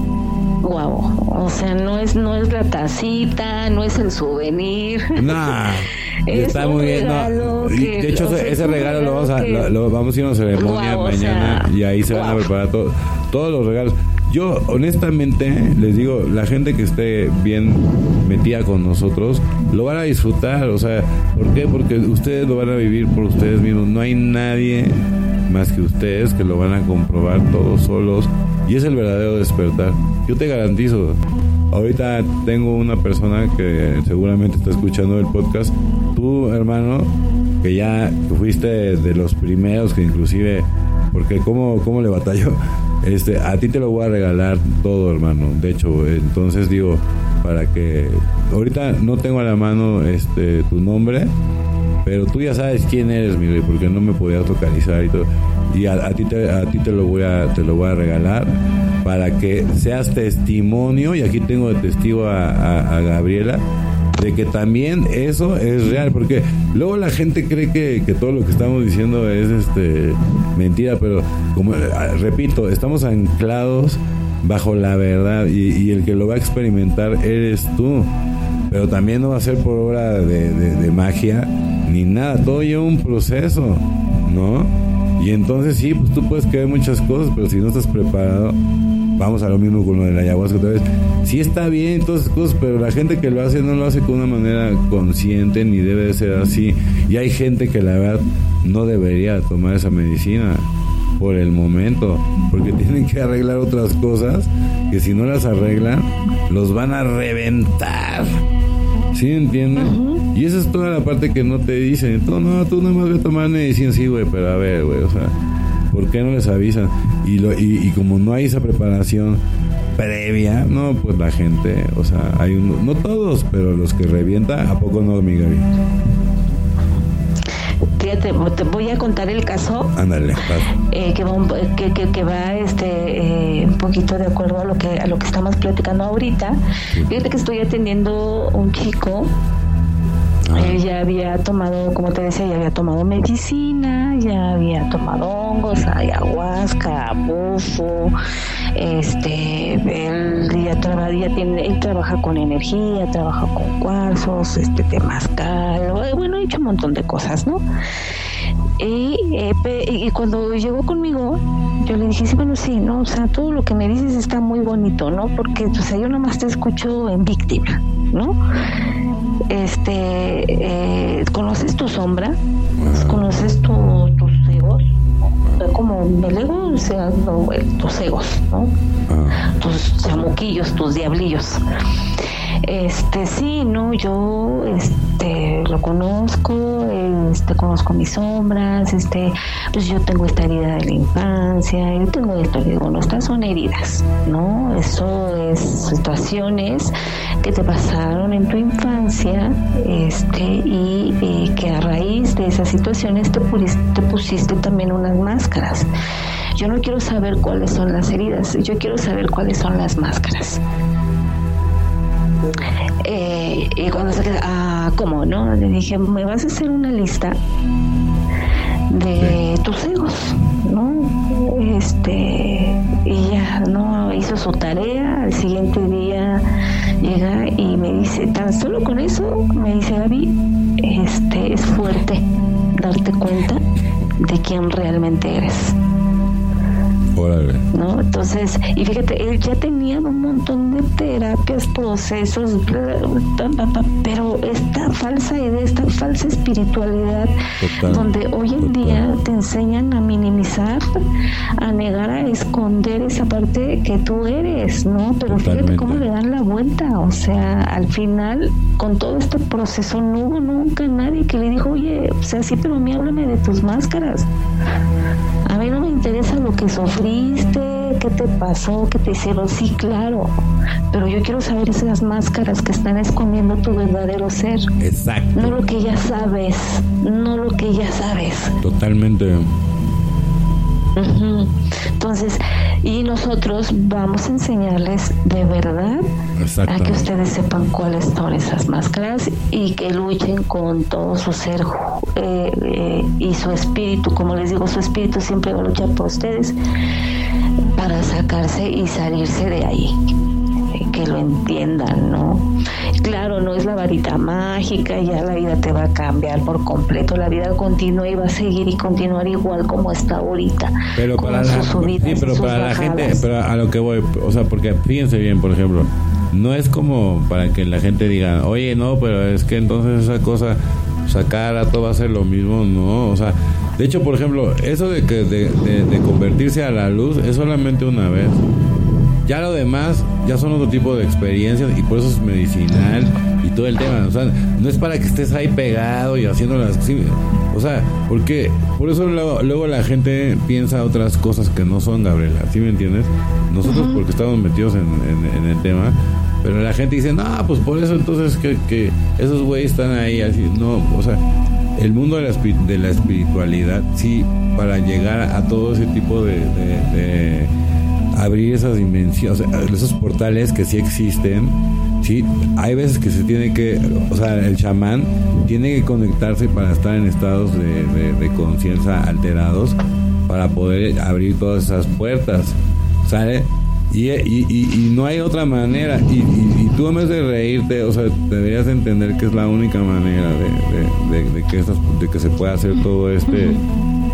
Speaker 2: guau, o sea, no es, no es la tacita, no es el souvenir.
Speaker 1: Nah. (laughs) está muy bien. de hecho, ese, regalo lo vamos, a, lo, vamos a ir a una ceremonia mañana y ahí se van a preparar todos los regalos. Yo, honestamente, les digo, la gente que esté bien metida con nosotros, lo van a disfrutar. O sea, ¿por qué? Porque ustedes lo van a vivir por ustedes mismos. No hay nadie más que ustedes que lo van a comprobar todos solos. Y es el verdadero despertar. Yo te garantizo, ahorita tengo una persona que seguramente está escuchando el podcast tú, hermano, que ya fuiste de los primeros que inclusive, porque cómo, cómo le batalló, este, a ti te lo voy a regalar todo, hermano. De hecho, entonces digo, para que ahorita no tengo a la mano este tu nombre, pero tú ya sabes quién eres, mi rey, porque no me podías localizar y todo. Y a, ti te, a ti te lo voy a te lo voy a regalar para que seas testimonio y aquí tengo de testigo a Gabriela de que también eso es real, porque luego la gente cree que, que todo lo que estamos diciendo es este mentira, pero como ah, repito, estamos anclados bajo la verdad y, el que lo va a experimentar eres tú. Pero también no va a ser por obra de, de magia ni nada, todo lleva un proceso, ¿no? Y entonces sí, pues tú puedes creer muchas cosas, pero si no estás preparado, vamos a lo mismo con lo de la ayahuasca otra vez. Sí está bien todas esas cosas, pero la gente que lo hace no lo hace con una manera consciente ni debe de ser así. Y hay gente que la verdad no debería tomar esa medicina por el momento, porque (laughs) tienen que arreglar otras cosas que si no las arreglan, los van a reventar. ¿Sí entiendes? Y esa es toda la parte que no te dicen. No, no, tú nada más voy a tomar medicina, sí, güey, pero a ver, güey, o sea ¿Por qué no les avisan? Y, lo, y, como no hay esa preparación previa, no, pues la gente, o sea, hay un, no todos, pero los que revienta, ¿a poco no, mi Gaby?
Speaker 2: Te voy a contar el caso.
Speaker 1: Ándale,
Speaker 2: eh, que, va un, que, que, va este eh, un poquito de acuerdo a lo que a lo que estamos platicando ahorita. Fíjate que estoy atendiendo un chico él ya había tomado, como te decía, ya había tomado medicina, ya había tomado hongos, ayahuasca, bufo, este, él ya, trabaja, tiene, él trabaja con energía, trabaja con cuarzos, este, temazcal, bueno, ha hecho un montón de cosas, ¿no? Y, eh, y cuando llegó conmigo, yo le dije, sí, bueno, sí, ¿no? O sea, todo lo que me dices está muy bonito, ¿no? Porque, o sea, yo nomás te escucho en víctima, ¿no? Este, eh, ¿conoces tu sombra? ¿Conoces tu? Como el ego, o sea, tus egos, ¿no? Tus chamuquillos, tus diablillos. Este, sí, no, yo este lo conozco, este conozco mis sombras, este, pues yo tengo esta herida de la infancia, yo tengo esto, digo, no, estas son heridas, ¿no? Eso es situaciones que te pasaron en tu infancia, este, y, que a raíz de esas situaciones te, te pusiste también unas máscaras. Yo no quiero saber cuáles son las heridas, yo quiero saber cuáles son las máscaras. Eh, y cuando se queda, ah, ¿cómo no? Le dije, me vas a hacer una lista de tus egos, ¿no? Este, y ya, ¿no? Hizo su tarea, al siguiente día llega y me dice, tan solo con eso, me dice Gaby, este, es fuerte darte cuenta de quién realmente eres. ¿No? Entonces, y fíjate, él ya tenía un montón de terapias, procesos, pero esta falsa idea, esta falsa espiritualidad, donde hoy en día te enseñan a minimizar, a negar, a esconder esa parte que tú eres, ¿no? Pero fíjate cómo le dan la vuelta, o sea, al final, con todo este proceso, no hubo nunca nadie que le dijo, oye, o sea, sí, pero mí háblame de tus máscaras. A mí no me interesa lo que sufriste, qué te pasó, qué te hicieron. Sí, claro. Pero yo quiero saber esas máscaras que están escondiendo tu verdadero ser.
Speaker 1: Exacto.
Speaker 2: No lo que ya sabes, no lo que ya sabes.
Speaker 1: Totalmente.
Speaker 2: Entonces, y nosotros vamos a enseñarles de verdad a que ustedes sepan cuáles son esas máscaras y que luchen con todo su ser eh, eh, y su espíritu. Como les digo, su espíritu siempre va a luchar por ustedes para sacarse y salirse de ahí que lo entiendan, ¿no? Claro, no es la varita mágica, ya la vida te va a cambiar por completo, la vida continúa y va a seguir y continuar igual como está ahorita.
Speaker 1: Pero para la, sí, pero para la gente, pero a lo que voy, o sea, porque fíjense bien, por ejemplo, no es como para que la gente diga, oye, no, pero es que entonces esa cosa, sacar a todo va a ser lo mismo, no, o sea, de hecho, por ejemplo, eso de que de, de convertirse a la luz es solamente una vez. Ya lo demás ya son otro tipo de experiencias y por eso es medicinal y todo el tema. O sea, no es para que estés ahí pegado y haciendo las... o sea, porque por eso luego, la gente piensa otras cosas que no son, Gabriela. ¿Sí me entiendes? Nosotros porque estamos metidos en, el tema, pero la gente dice, no, pues por eso entonces que, esos güeyes están ahí así. No, o sea, el mundo de la, de la espiritualidad, sí, para llegar a todo ese tipo de abrir esas dimensiones, esos portales que sí existen, sí, hay veces que se tiene que, o sea, el chamán tiene que conectarse para estar en estados de, conciencia alterados para poder abrir todas esas puertas, ¿sale? Y, y, no hay otra manera. Y, tú en vez de reírte, o sea, deberías entender que es la única manera de, que, de que se pueda hacer todo este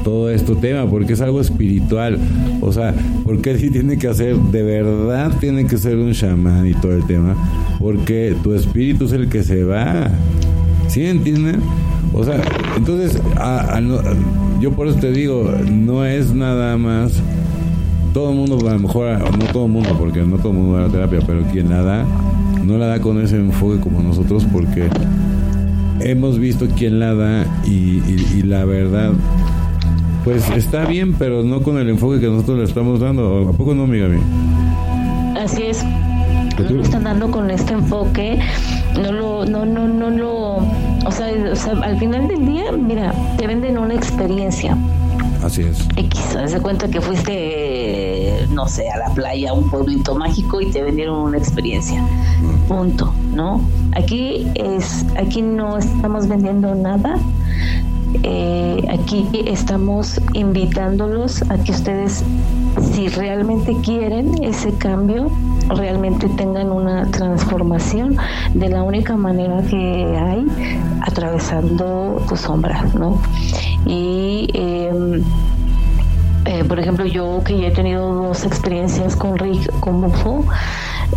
Speaker 1: todo este tema, porque es algo espiritual. O sea, porque si tiene que hacer, de verdad tiene que ser un chamán y todo el tema, porque tu espíritu es el que se va. ¿Sí entienden? O sea, entonces, yo por eso te digo, no es nada más. Todo el mundo, a lo mejor, no todo el mundo, porque no todo el mundo da la terapia, pero quien la da, no la da con ese enfoque como nosotros, porque hemos visto quién la da y, y la verdad pues está bien, pero no con el enfoque que nosotros le estamos dando. ¿A poco no, amiga mía?
Speaker 2: Así es. No lo están dando con este enfoque, no lo, no, no, no lo, o sea, al final del día, mira, te venden una experiencia.
Speaker 1: Así es.
Speaker 2: X, se cuenta que fuiste, no sé, a la playa, a un pueblito mágico y te vendieron una experiencia. Punto, ¿no? Aquí es, aquí no estamos vendiendo nada eh, aquí estamos invitándolos a que ustedes si realmente quieren ese cambio, realmente tengan una transformación de la única manera que hay atravesando tu sombra, ¿no? Y em, eh, por ejemplo, yo que ya he tenido dos experiencias con Rick, con Bufo,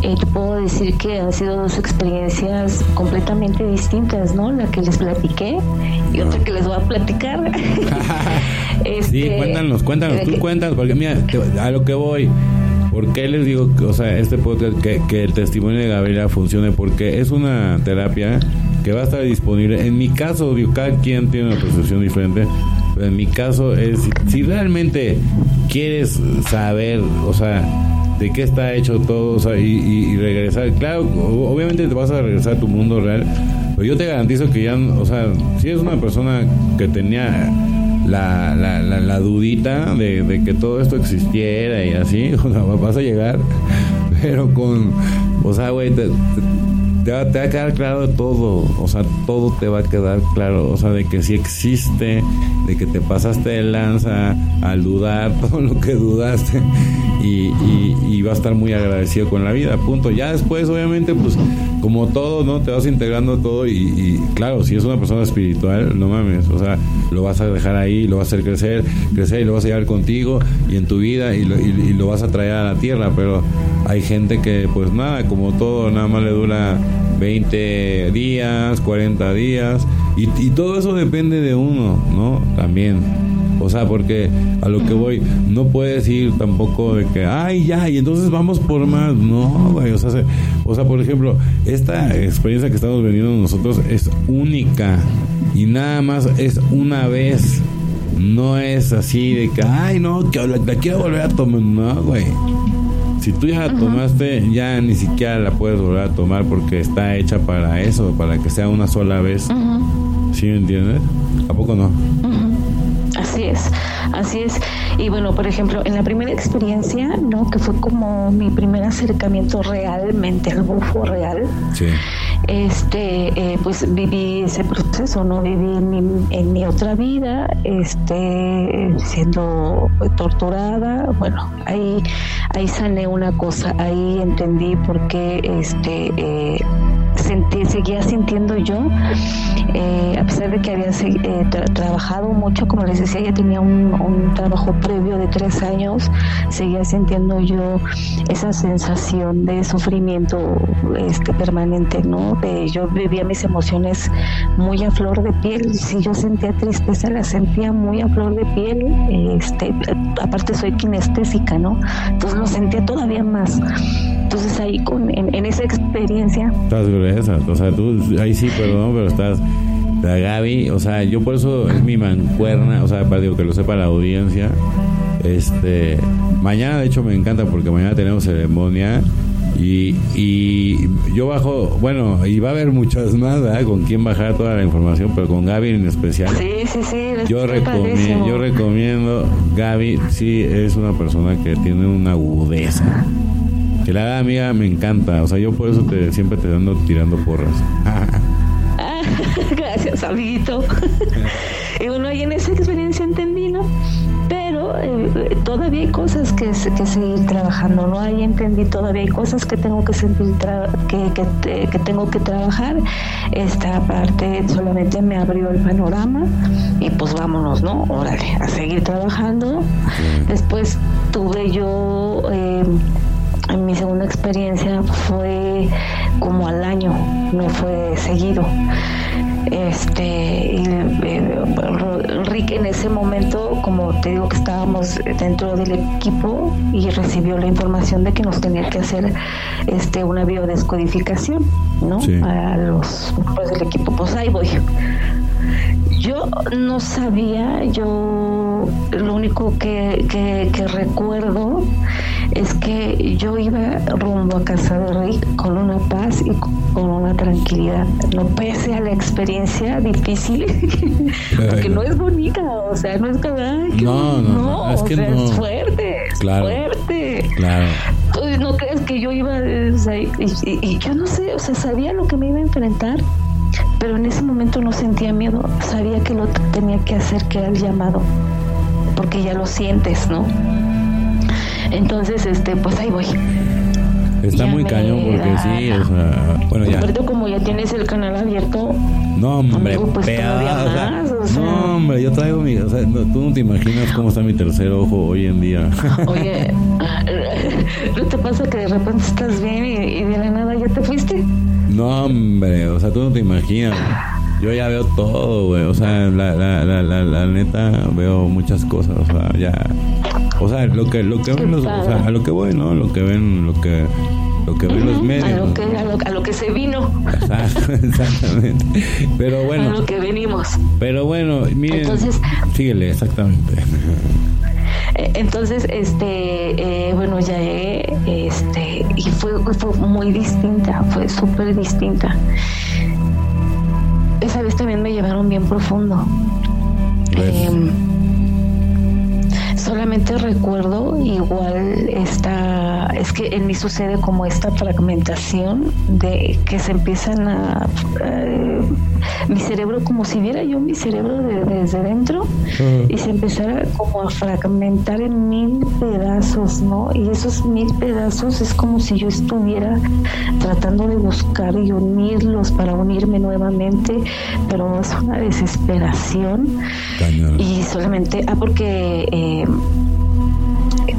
Speaker 2: eh, te puedo decir que han sido dos experiencias completamente distintas, ¿no? La que les platiqué y otra que les voy a platicar. (laughs) (laughs)
Speaker 1: sí, este, cuéntanos, cuéntanos, tú cuéntanos, porque mira, a lo que voy. ¿Por qué les digo, o sea, este podcast, que, que el testimonio de Gabriela funcione? Porque es una terapia que va a estar disponible. En mi caso, cada quien tiene una percepción diferente, pero en mi caso es, si realmente quieres saber, o sea, de qué está hecho todo, o sea, y, regresar. Claro, obviamente te vas a regresar a tu mundo real, pero yo te garantizo que ya, o sea, si eres una persona que tenía la, la, la, dudita de, que todo esto existiera y así, (laughs) o vas a llegar, (laughs) pero con, o sea, güey, te, va, a quedar claro todo, o sea, todo te va a quedar claro, o sea, de que si existe, de que te pasaste de lanza al dudar (laughs) todo lo que dudaste y, y, va a estar muy agradecido con la vida, punto. Ya después, obviamente, pues como todo, ¿no? Te vas integrando todo y, claro, si es una persona espiritual, no mames, o sea, lo vas a dejar ahí, lo vas a hacer crecer, crecer y lo vas a llevar contigo y en tu vida y lo, y lo vas a traer a la tierra, pero hay gente que pues nada, como todo, nada más le dura 20 días, 40 días, y, todo eso depende de uno, ¿no? También. O sea, porque a lo que voy, no puedes ir tampoco de que, ay, ya, y entonces vamos por más. No, güey, o sea, o sea, por ejemplo, esta experiencia que estamos viviendo nosotros es única y nada más es una vez. No es así de que, ay, no, que la, la quiero volver a tomar. No, güey. Si tú ya la tomaste, ya ni siquiera la puedes volver a tomar porque está hecha para eso, para que sea una sola vez. ¿Sí me entiendes? ¿A poco no?
Speaker 2: Así es, así es. Y bueno, por ejemplo, en la primera experiencia, ¿no? Que fue como mi primer acercamiento realmente al bufo real. Sí este eh, pues viví ese proceso no viví en mi, otra vida este siendo torturada bueno ahí ahí sané una cosa ahí entendí por qué este eh, sentí, seguía sintiendo yo eh, de que había trabajado mucho como les decía ya tenía un, un trabajo previo de tres años seguía sintiendo yo esa sensación de sufrimiento este permanente no yo vivía mis emociones muy a flor de piel. Si yo sentía tristeza, la sentía muy a flor de piel. Este, aparte soy kinestésica, ¿no? Entonces lo sentía todavía más. Entonces ahí con, en, esa experiencia.
Speaker 1: Estás gruesa, o sea, tú ahí sí, perdón, pero estás la Gaby, o sea, yo por eso es mi mancuerna, o sea, para digo que lo sepa la audiencia. Este, mañana de hecho me encanta porque mañana tenemos ceremonia y, y yo bajo, bueno, y va a haber muchas más, ¿verdad? Con quién bajar toda la información, pero con Gaby en especial.
Speaker 2: Sí, sí, sí.
Speaker 1: Yo recomiendo, yo recomiendo, Gaby, sí, es una persona que tiene una agudeza. Que la amiga me encanta, o sea, yo por eso te, siempre te ando tirando porras. (laughs) (laughs)
Speaker 2: Gracias, amiguito. (laughs) y bueno, y en esa experiencia entendí, ¿no? Pero eh, todavía hay cosas que, que, seguir trabajando, ¿no? Ahí entendí, todavía hay cosas que tengo que sentir, que, que, que, tengo que trabajar. Esta parte solamente me abrió el panorama y pues vámonos, ¿no? Órale, a seguir trabajando. Después tuve yo... Eh, mi segunda experiencia fue como al año, no fue seguido. Este, y, eh, Rick en ese momento, como te digo que estábamos dentro del equipo y recibió la información de que nos tenía que hacer este una biodescodificación, ¿no? A los pues, del equipo, pues ahí voy. Yo no sabía, yo lo único que, que, recuerdo es que yo iba rumbo a casa de Rick con una paz y con una tranquilidad, no pese a la experiencia difícil, (laughs) porque no es bonita, o sea, no es que,
Speaker 1: no, no, es, que no.
Speaker 2: es fuerte, es fuerte. Claro. Entonces, no crees que yo iba, y yo no sé, o sea, sabía lo que me iba a enfrentar pero en ese momento no sentía miedo, sabía que lo tenía que hacer, que era el llamado, porque ya lo sientes, ¿no? Entonces, este, pues ahí voy.
Speaker 1: Está muy cañón porque sí, o sea, bueno ya.
Speaker 2: Pero como ya tienes el canal abierto.
Speaker 1: No, hombre, pues No, hombre, yo traigo mi, o sea, tú no te imaginas cómo está mi tercer ojo hoy en día. (laughs)
Speaker 2: Oye, ¿no te pasa que de repente estás bien y, de la nada ya te fuiste?
Speaker 1: No, hombre, o sea, tú no te imaginas. Yo ya veo todo, güey. O sea, la, la, la, la, neta, veo muchas cosas. O sea, ya. O sea, lo que, lo que ven los, o sea, a lo que voy, ¿no? Lo que ven, lo que, lo que ven los medios.
Speaker 2: A lo, que, a, lo, que se vino.
Speaker 1: Exacto, (laughs) exactamente. Pero bueno.
Speaker 2: A lo que venimos.
Speaker 1: Pero bueno, miren. Entonces. Síguele, exactamente.
Speaker 2: Eh, entonces, este, eh, bueno, ya llegué, este, y fue, fue muy distinta, fue súper distinta esa vez también me llevaron bien profundo. Solamente recuerdo igual esta, es que en mí sucede como esta fragmentación de que se empiezan a, eh, mi cerebro como si viera yo mi cerebro desde dentro y se empezara como a fragmentar en mil pedazos, ¿no? Y esos mil pedazos es como si yo estuviera tratando de buscar y unirlos para unirme nuevamente, pero es una desesperación. Y solamente, ah, porque eh,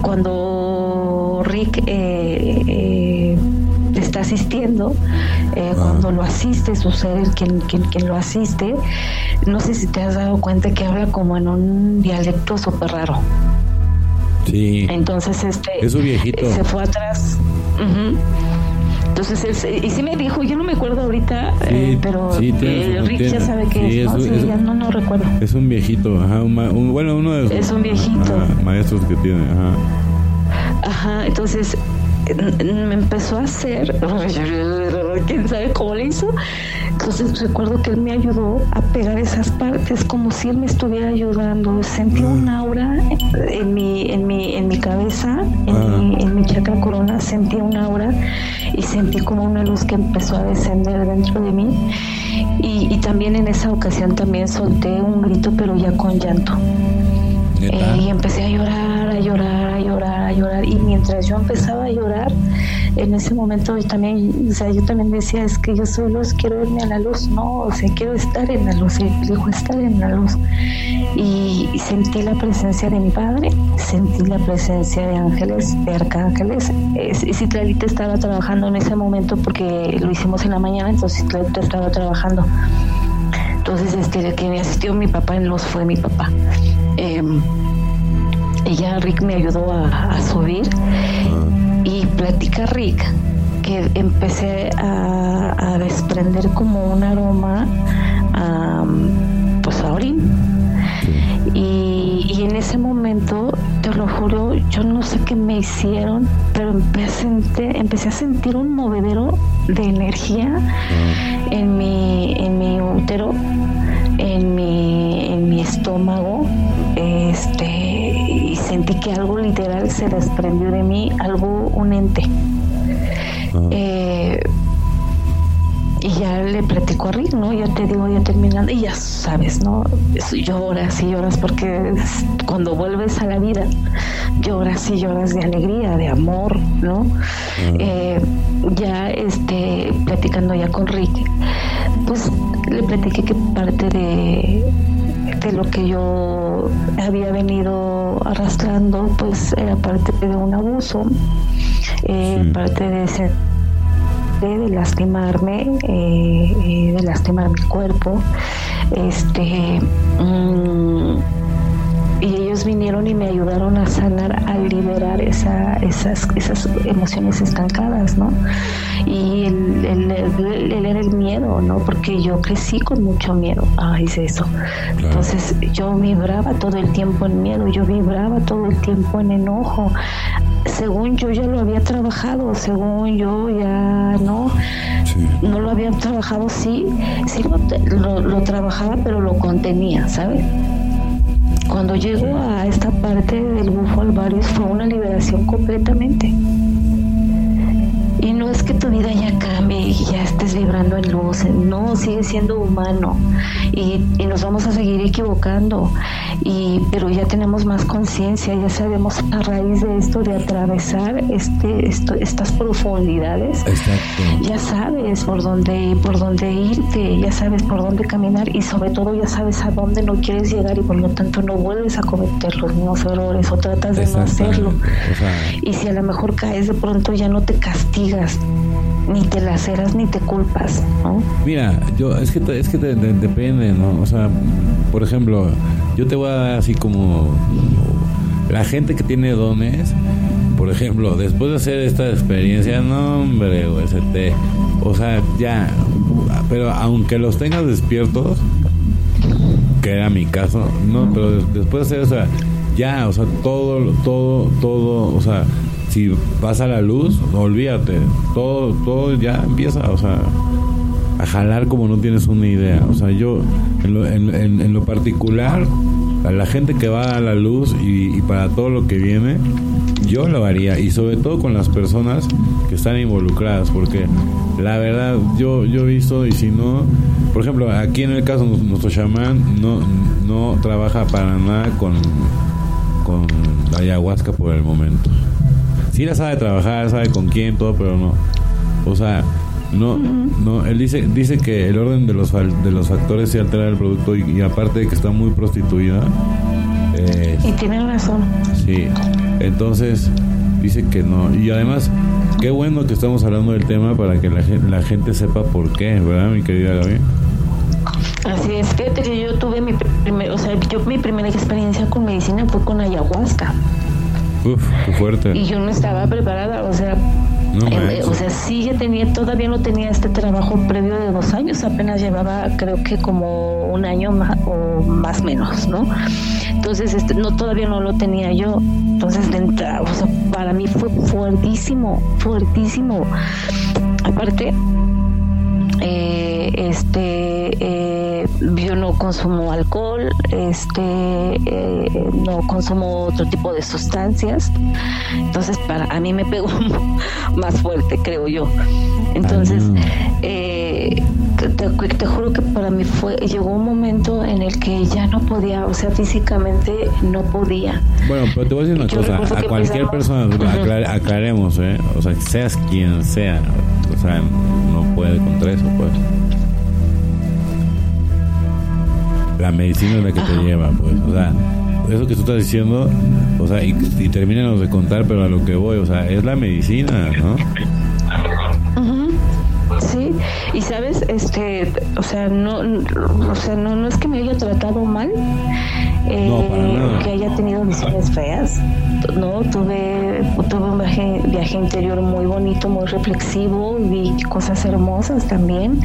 Speaker 2: cuando Rick eh, eh, está asistiendo, eh, ah. cuando lo asiste, sucede quien, quien, quien lo asiste, no sé si te has dado cuenta que habla como en un dialecto súper raro.
Speaker 1: Sí.
Speaker 2: Entonces, este.
Speaker 1: Es un viejito.
Speaker 2: Se fue atrás. Entonces, y sí me dijo, yo no me acuerdo ahorita, pero Rick ya sabe que es, ¿no? sí, ya no, no recuerdo.
Speaker 1: Es un viejito, ajá, un, bueno, uno de
Speaker 2: los es un viejito.
Speaker 1: maestros que tiene, ajá.
Speaker 2: Ajá, entonces me empezó a hacer, (laughs) quién sabe cómo le hizo. Entonces recuerdo que él me ayudó a pegar esas partes como si él me estuviera ayudando. Sentí un aura en mi, en mi, en mi cabeza, en, mi, en mi chakra corona, sentí un aura y sentí como una luz que empezó a descender dentro de mí. Y, y también en esa ocasión también solté un grito, pero ya con llanto. Eh, y empecé a llorar, a llorar, a llorar, a llorar. Y mientras yo empezaba a llorar, en ese momento yo también, o sea, yo también decía, es que yo soy luz, quiero verme a la luz. No, o sea, quiero estar en la luz. Y dijo, estar en la luz. Y, sentí la presencia de mi padre, sentí la presencia de ángeles, de arcángeles. Citralita estaba trabajando en ese momento porque lo hicimos en la mañana, entonces Citralita estaba trabajando. Entonces, este, el que me asistió mi papá en luz fue mi papá. Eh, y ya Rick me ayudó a, subir. Y platica Rick que empecé a, desprender como un aroma a, pues a orín. Y, y, en ese momento, te lo juro, yo no sé qué me hicieron, pero empecé, empecé a sentir un movedero de energía ah. en, mi, en mi útero, en mi, en mi estómago, este, sentí que algo literal se desprendió de mí, algo, un ente. Eh, y ya le platico a Rick, ¿no? Ya te digo, ya terminando, y ya sabes, ¿no? Lloras y lloras porque cuando vuelves a la vida, lloras y lloras de alegría, de amor, ¿no? Eh, ya este, platicando ya con Rick, pues le platiqué que parte de de lo que yo había venido arrastrando, pues era parte de un abuso, eh, parte de ese de lastimarme, eh, eh, de lastimar mi cuerpo, este mm, y ellos vinieron y me ayudaron a sanar, a liberar esa, esas, esas emociones estancadas, ¿no? Y el, el, era el miedo, ¿no? Porque yo crecí con mucho miedo. Ah, hice eso. Entonces yo vibraba todo el tiempo en miedo, yo vibraba todo el tiempo en enojo. Según yo ya lo había trabajado, según yo ya no, no lo había trabajado, sí, sí lo, lo trabajaba, pero lo contenía, ¿sabes? Cuando llego a esta parte del bufo alvarius fue una liberación completamente. Y no es que tu vida ya cambie y ya estés vibrando en luz, no, sigue siendo humano y, nos vamos a seguir equivocando y pero ya tenemos más conciencia, ya sabemos a raíz de esto de atravesar este esto, estas profundidades. Ya sabes por dónde por dónde irte, ya sabes por dónde caminar y sobre todo ya sabes a dónde no quieres llegar y por lo tanto no vuelves a cometer los mismos errores o tratas de no hacerlo. y si a lo mejor caes de pronto ya no te castigas ni te laceras ni te culpas, ¿no?
Speaker 1: Mira, yo es que es que depende, ¿no? O sea, por ejemplo, yo te voy a dar así como la gente que tiene dones, por ejemplo, después de hacer esta experiencia, no hombre, o sea, ya, pero aunque los tengas despiertos, que era mi caso, no, pero después de hacer, o sea, ya, o sea, todo, todo, todo, o sea, si pasa la luz, olvídate, todo, todo ya empieza, o sea, a jalar como no tienes una idea. O sea, yo, en lo, en, lo particular, a la gente que va a la luz y, para todo lo que viene, yo lo haría y sobre todo con las personas que están involucradas, porque la verdad yo yo he visto y si no, por ejemplo, aquí en el caso nuestro chamán no no trabaja para nada con con ayahuasca por el momento sí la sabe trabajar, sabe con quién, todo, pero no. O sea, no, no, él dice, dice que el orden de los, de los factores se altera el producto y, aparte de que está muy prostituida.
Speaker 2: y tiene razón.
Speaker 1: Sí, entonces dice que no. Y además, qué bueno que estamos hablando del tema para que la, la gente sepa por qué, ¿verdad, mi querida Gaby?
Speaker 2: Así es, fíjate que yo tuve mi primer, o sea, yo mi primera experiencia con medicina fue con ayahuasca.
Speaker 1: Uf, qué fuerte.
Speaker 2: Y yo no estaba preparada, o sea, eh, o sea, sí ya tenía, todavía no tenía este trabajo previo de dos años, apenas llevaba creo que como un año más o más menos, ¿no? Entonces, este, no, todavía no lo tenía yo. Entonces, de entrada, o sea, para mí fue fuertísimo, fuertísimo. Aparte, eh, este, eh, yo no consumo alcohol, este, eh, no consumo otro tipo de sustancias, entonces para a mí me pegó (laughs) más fuerte, creo yo. Entonces, te, te, juro que para mí fue, llegó un momento en el que ya no podía, o sea, físicamente no podía.
Speaker 1: Bueno, pero te voy a decir una cosa, a cualquier persona, aclaremos, ¿eh? o sea, seas quien sea, o sea, no puede contra eso, pues. La medicina es la que te lleva, pues, o sea, eso que tú estás diciendo, o sea, y, y termínanos de contar, pero a lo que voy, o sea, es la medicina, ¿no?
Speaker 2: Sí, y sabes, este, o sea, no, o sea, no, no es que me haya tratado mal, eh, que haya tenido visiones feas, no, tuve, tuve un viaje, viaje interior muy bonito, muy reflexivo, vi cosas hermosas también,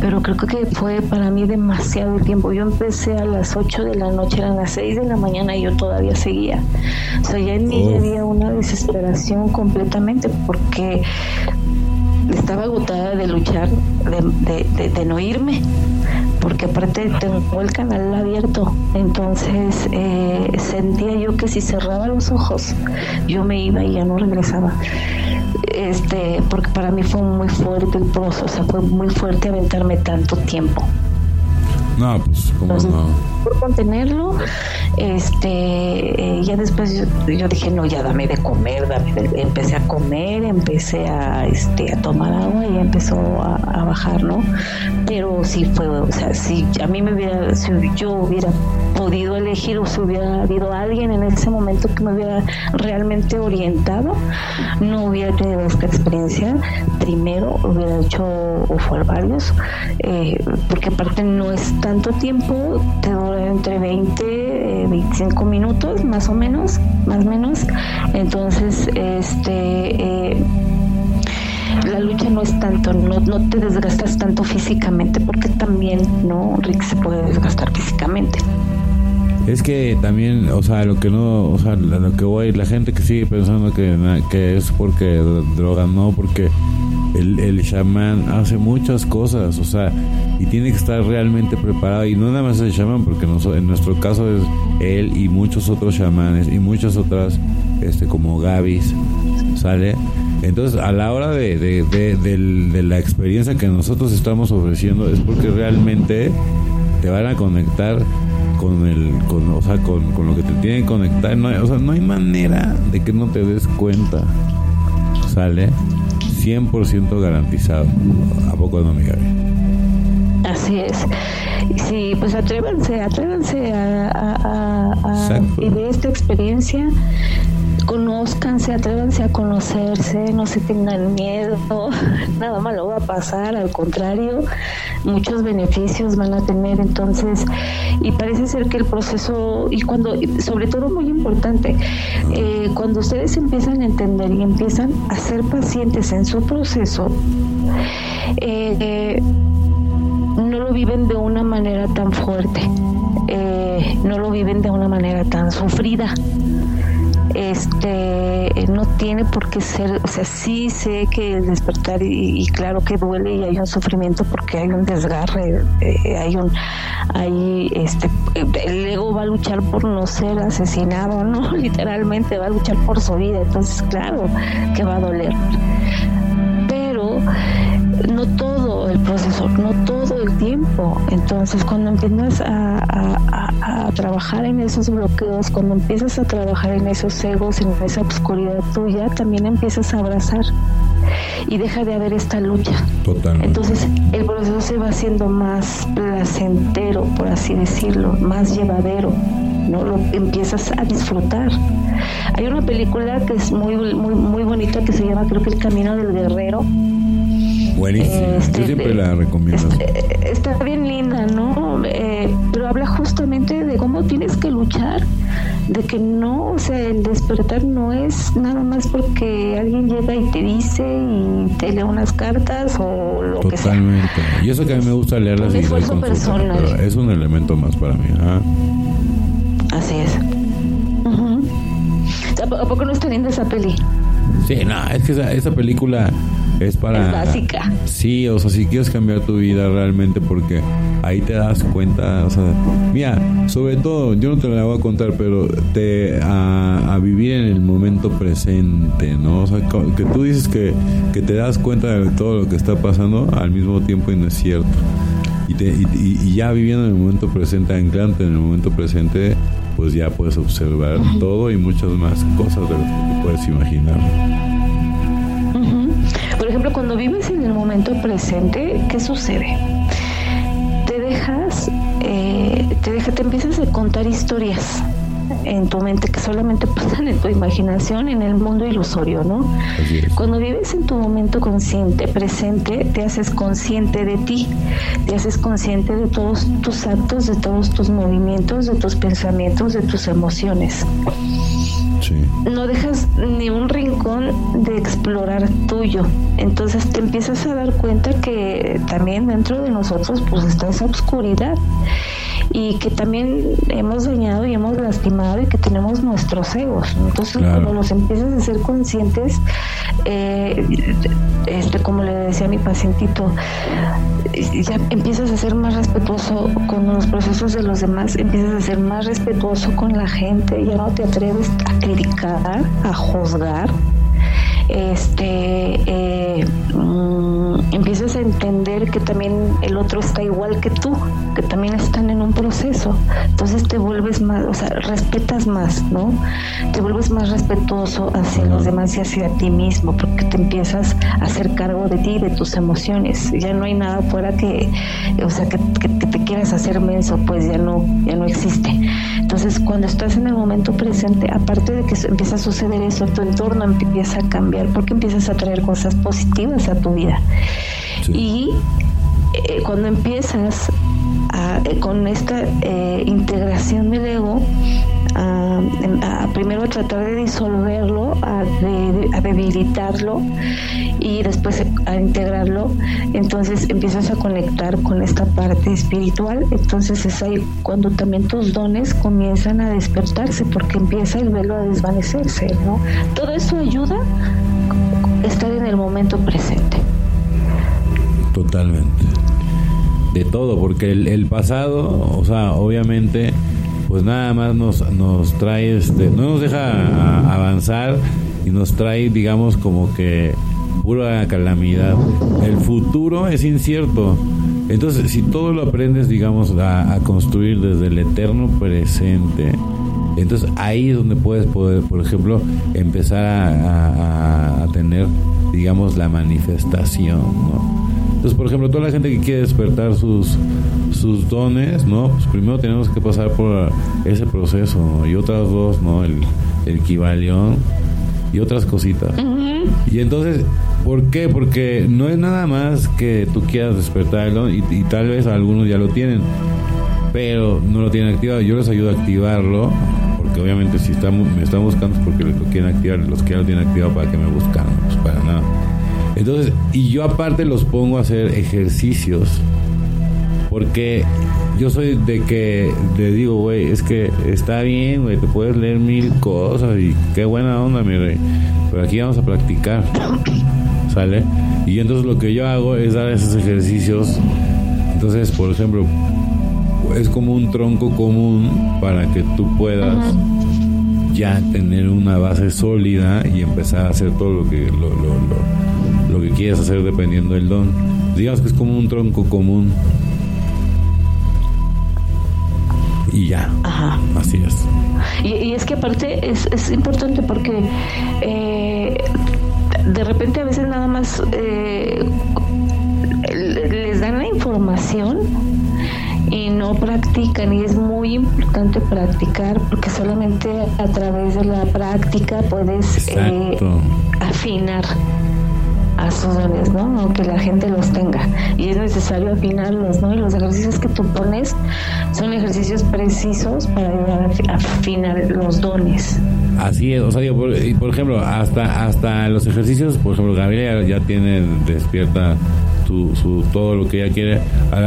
Speaker 2: pero creo que fue para mí demasiado tiempo. Yo empecé a las 8 de la noche, eran las 6 de la mañana y yo todavía seguía. O sea, ya en mí había una desesperación completamente porque estaba agotada de luchar, de, no irme, porque aparte tengo el canal abierto, entonces eh, sentía yo que si cerraba los ojos, yo me iba y ya no regresaba. Este, porque para mí fue muy fuerte el proceso, o sea, fue muy fuerte aventarme tanto tiempo.
Speaker 1: No, pues, ¿cómo no?
Speaker 2: Por contenerlo, este, eh, ya después yo, dije, no, ya dame de comer, dame empecé a comer, empecé a, este, a tomar agua y empezó a, bajar, ¿no? Pero sí fue, o sea, si a mí me hubiera, si yo hubiera podido elegir o si hubiera habido alguien en ese momento que me hubiera realmente orientado, no hubiera tenido esta experiencia. Primero hubiera hecho o fue varios, eh, porque aparte no es tanto tiempo, te dura entre 20, 25 eh, minutos más o menos, más o menos. Entonces, este... Eh, la lucha no es tanto, no, no te desgastas tanto físicamente, porque también, ¿no? Rick se puede desgastar físicamente.
Speaker 1: Es que también, o sea, lo que no, o sea, lo que voy, la gente que sigue pensando que, que es porque droga, no, porque el, el chamán hace muchas cosas, o sea, y tiene que estar realmente preparado. Y no nada más el chamán, porque en nuestro caso es él y muchos otros chamanes y muchas otras, este, como Gavis, ¿sale? Entonces, a la hora de, de, de, de, la experiencia que nosotros estamos ofreciendo, es porque realmente te van a conectar con el, con, o sea, con, con lo que te tiene que conectar. No hay, o sea, no hay manera de que no te des cuenta. Sale 100% garantizado. ¿A poco no, mi
Speaker 2: Así es. Sí, pues atrévanse, atrévanse a, a, a, vivir esta experiencia conózcanse, atrévanse a conocerse, no se tengan miedo, (laughs) nada malo va a pasar, al contrario, muchos beneficios van a tener. Entonces, y parece ser que el proceso, y cuando, sobre todo muy importante, eh, cuando ustedes empiezan a entender y empiezan a ser pacientes en su proceso, eh, no lo viven de una manera tan fuerte, eh, no lo viven de una manera tan sufrida este no tiene por qué ser, o sea, sí sé que el despertar y, claro que duele y hay un sufrimiento porque hay un desgarre, eh, hay un, hay este, el ego va a luchar por no ser asesinado, ¿no? (laughs) Literalmente va a luchar por su vida, entonces claro que va a doler. Pero no todo el proceso, no todo el tiempo. Entonces, cuando empiezas a, trabajar en esos bloqueos, cuando empiezas a trabajar en esos egos, en esa oscuridad tuya, también empiezas a abrazar y deja de haber esta lucha.
Speaker 1: Totalmente.
Speaker 2: Entonces, el proceso se va haciendo más placentero, por así decirlo, más llevadero. ¿no? Lo empiezas a disfrutar. Hay una película que es muy, muy, muy bonita que se llama, creo que El Camino del Guerrero
Speaker 1: Buenísimo. Yo siempre la recomiendo.
Speaker 2: Está, bien linda, ¿no? Eh, pero habla justamente de cómo tienes que luchar, de que no, o sea, el despertar no es nada más porque alguien llega y te dice y te lee unas cartas o lo que sea.
Speaker 1: Totalmente. Y eso que a mí me gusta leerlas y pero es un elemento más para mí. ¿ah?
Speaker 2: Así es. ¿A poco no está linda esa peli?
Speaker 1: Sí, no, es que esa, esa película es para...
Speaker 2: básica.
Speaker 1: Sí, o sea, si quieres cambiar tu vida realmente porque ahí te das cuenta, o sea, mira, sobre todo, yo no te la voy a contar, pero te a, vivir en el momento presente, ¿no? O sea, que tú dices que, que te das cuenta de todo lo que está pasando al mismo tiempo y no es cierto. Y, te, y, ya viviendo en el momento presente, anclante en el momento presente, pues ya puedes observar todo y muchas más cosas de lo que te puedes imaginar.
Speaker 2: Por ejemplo, cuando vives en el momento presente, ¿qué sucede? Te dejas, eh, te deja, te empiezas a contar historias en tu mente que solamente pasan en tu imaginación en el mundo ilusorio, ¿no? Cuando vives en tu momento consciente, presente, te haces consciente de ti, te haces consciente de todos tus actos, de todos tus movimientos, de tus pensamientos, de tus emociones. No dejas ni un rincón de explorar tuyo. Entonces te empiezas a dar cuenta que también dentro de nosotros pues está esa oscuridad y que también hemos dañado y hemos lastimado y que tenemos nuestros egos. Entonces, cuando los empiezas a ser conscientes, eh, este, como le decía a mi pacientito, ya empiezas a ser más respetuoso con los procesos de los demás, empiezas a ser más respetuoso con la gente, ya no te atreves a criticar, a juzgar este eh, mm, empiezas a entender que también el otro está igual que tú, que también están en un proceso. Entonces te vuelves más, o sea, respetas más, ¿no? Te vuelves más respetuoso hacia los demás y hacia ti mismo, porque te empiezas a hacer cargo de ti, de tus emociones. Ya no hay nada fuera que, o sea, que, que te quieras hacer menso, pues ya no, ya no existe. Entonces, cuando estás en el momento presente, aparte de que empieza a suceder eso, tu entorno empieza a cambiar porque empiezas a traer cosas positivas a tu vida. Y eh, cuando empiezas eh, con esta eh, integración del ego, a, primero a tratar de disolverlo, a, debilitarlo y después a integrarlo, entonces empiezas a conectar con esta parte espiritual, entonces es ahí cuando también tus dones comienzan a despertarse porque empieza el velo a desvanecerse, ¿no? Todo eso ayuda a estar en el momento presente.
Speaker 1: Totalmente. De todo, porque el, el pasado, o sea, obviamente pues nada más nos, nos trae, este, no nos deja avanzar y nos trae, digamos, como que pura calamidad. El futuro es incierto. Entonces, si todo lo aprendes, digamos, a, construir desde el eterno presente, entonces ahí es donde puedes poder, por ejemplo, empezar a, a tener, digamos, la manifestación, ¿no? Entonces, por ejemplo, toda la gente que quiere despertar sus, sus dones, ¿no? Pues primero tenemos que pasar por ese proceso, Y otras dos, ¿no? El, el y otras cositas. Y entonces, ¿por qué? Porque no es nada más que tú quieras despertarlo y, y tal vez algunos ya lo tienen, pero no lo tienen activado. Yo les ayudo a activarlo, porque obviamente si están, me están buscando es porque lo quieren activar, los que ya lo tienen activado para que me buscan, pues para nada. Entonces, y yo aparte los pongo a hacer ejercicios. Porque yo soy de que le digo, güey, es que está bien, güey, te puedes leer mil cosas y qué buena onda, mi rey. Pero aquí vamos a practicar. (coughs) ¿Sale? Y entonces lo que yo hago es dar esos ejercicios. Entonces, por ejemplo, es como un tronco común para que tú puedas ya tener una base sólida y empezar a hacer todo lo que lo, lo que quieras hacer dependiendo del don. Digamos que es como un tronco común. Y ya. Ajá. Así es.
Speaker 2: Y, es que aparte es, es importante porque eh, de repente a veces nada más eh, les dan la información y no practican y es muy importante practicar porque solamente a través de la práctica puedes eh, afinar a sus dones, ¿no? Aunque la gente los tenga. Y es necesario afinarlos, ¿no? Y los ejercicios que tú pones son ejercicios precisos para ayudar a afinar los dones.
Speaker 1: Así es, o sea, por, y por ejemplo, hasta hasta los ejercicios, por ejemplo, Gabriela ya tiene despierta su, su, todo lo que ella quiere,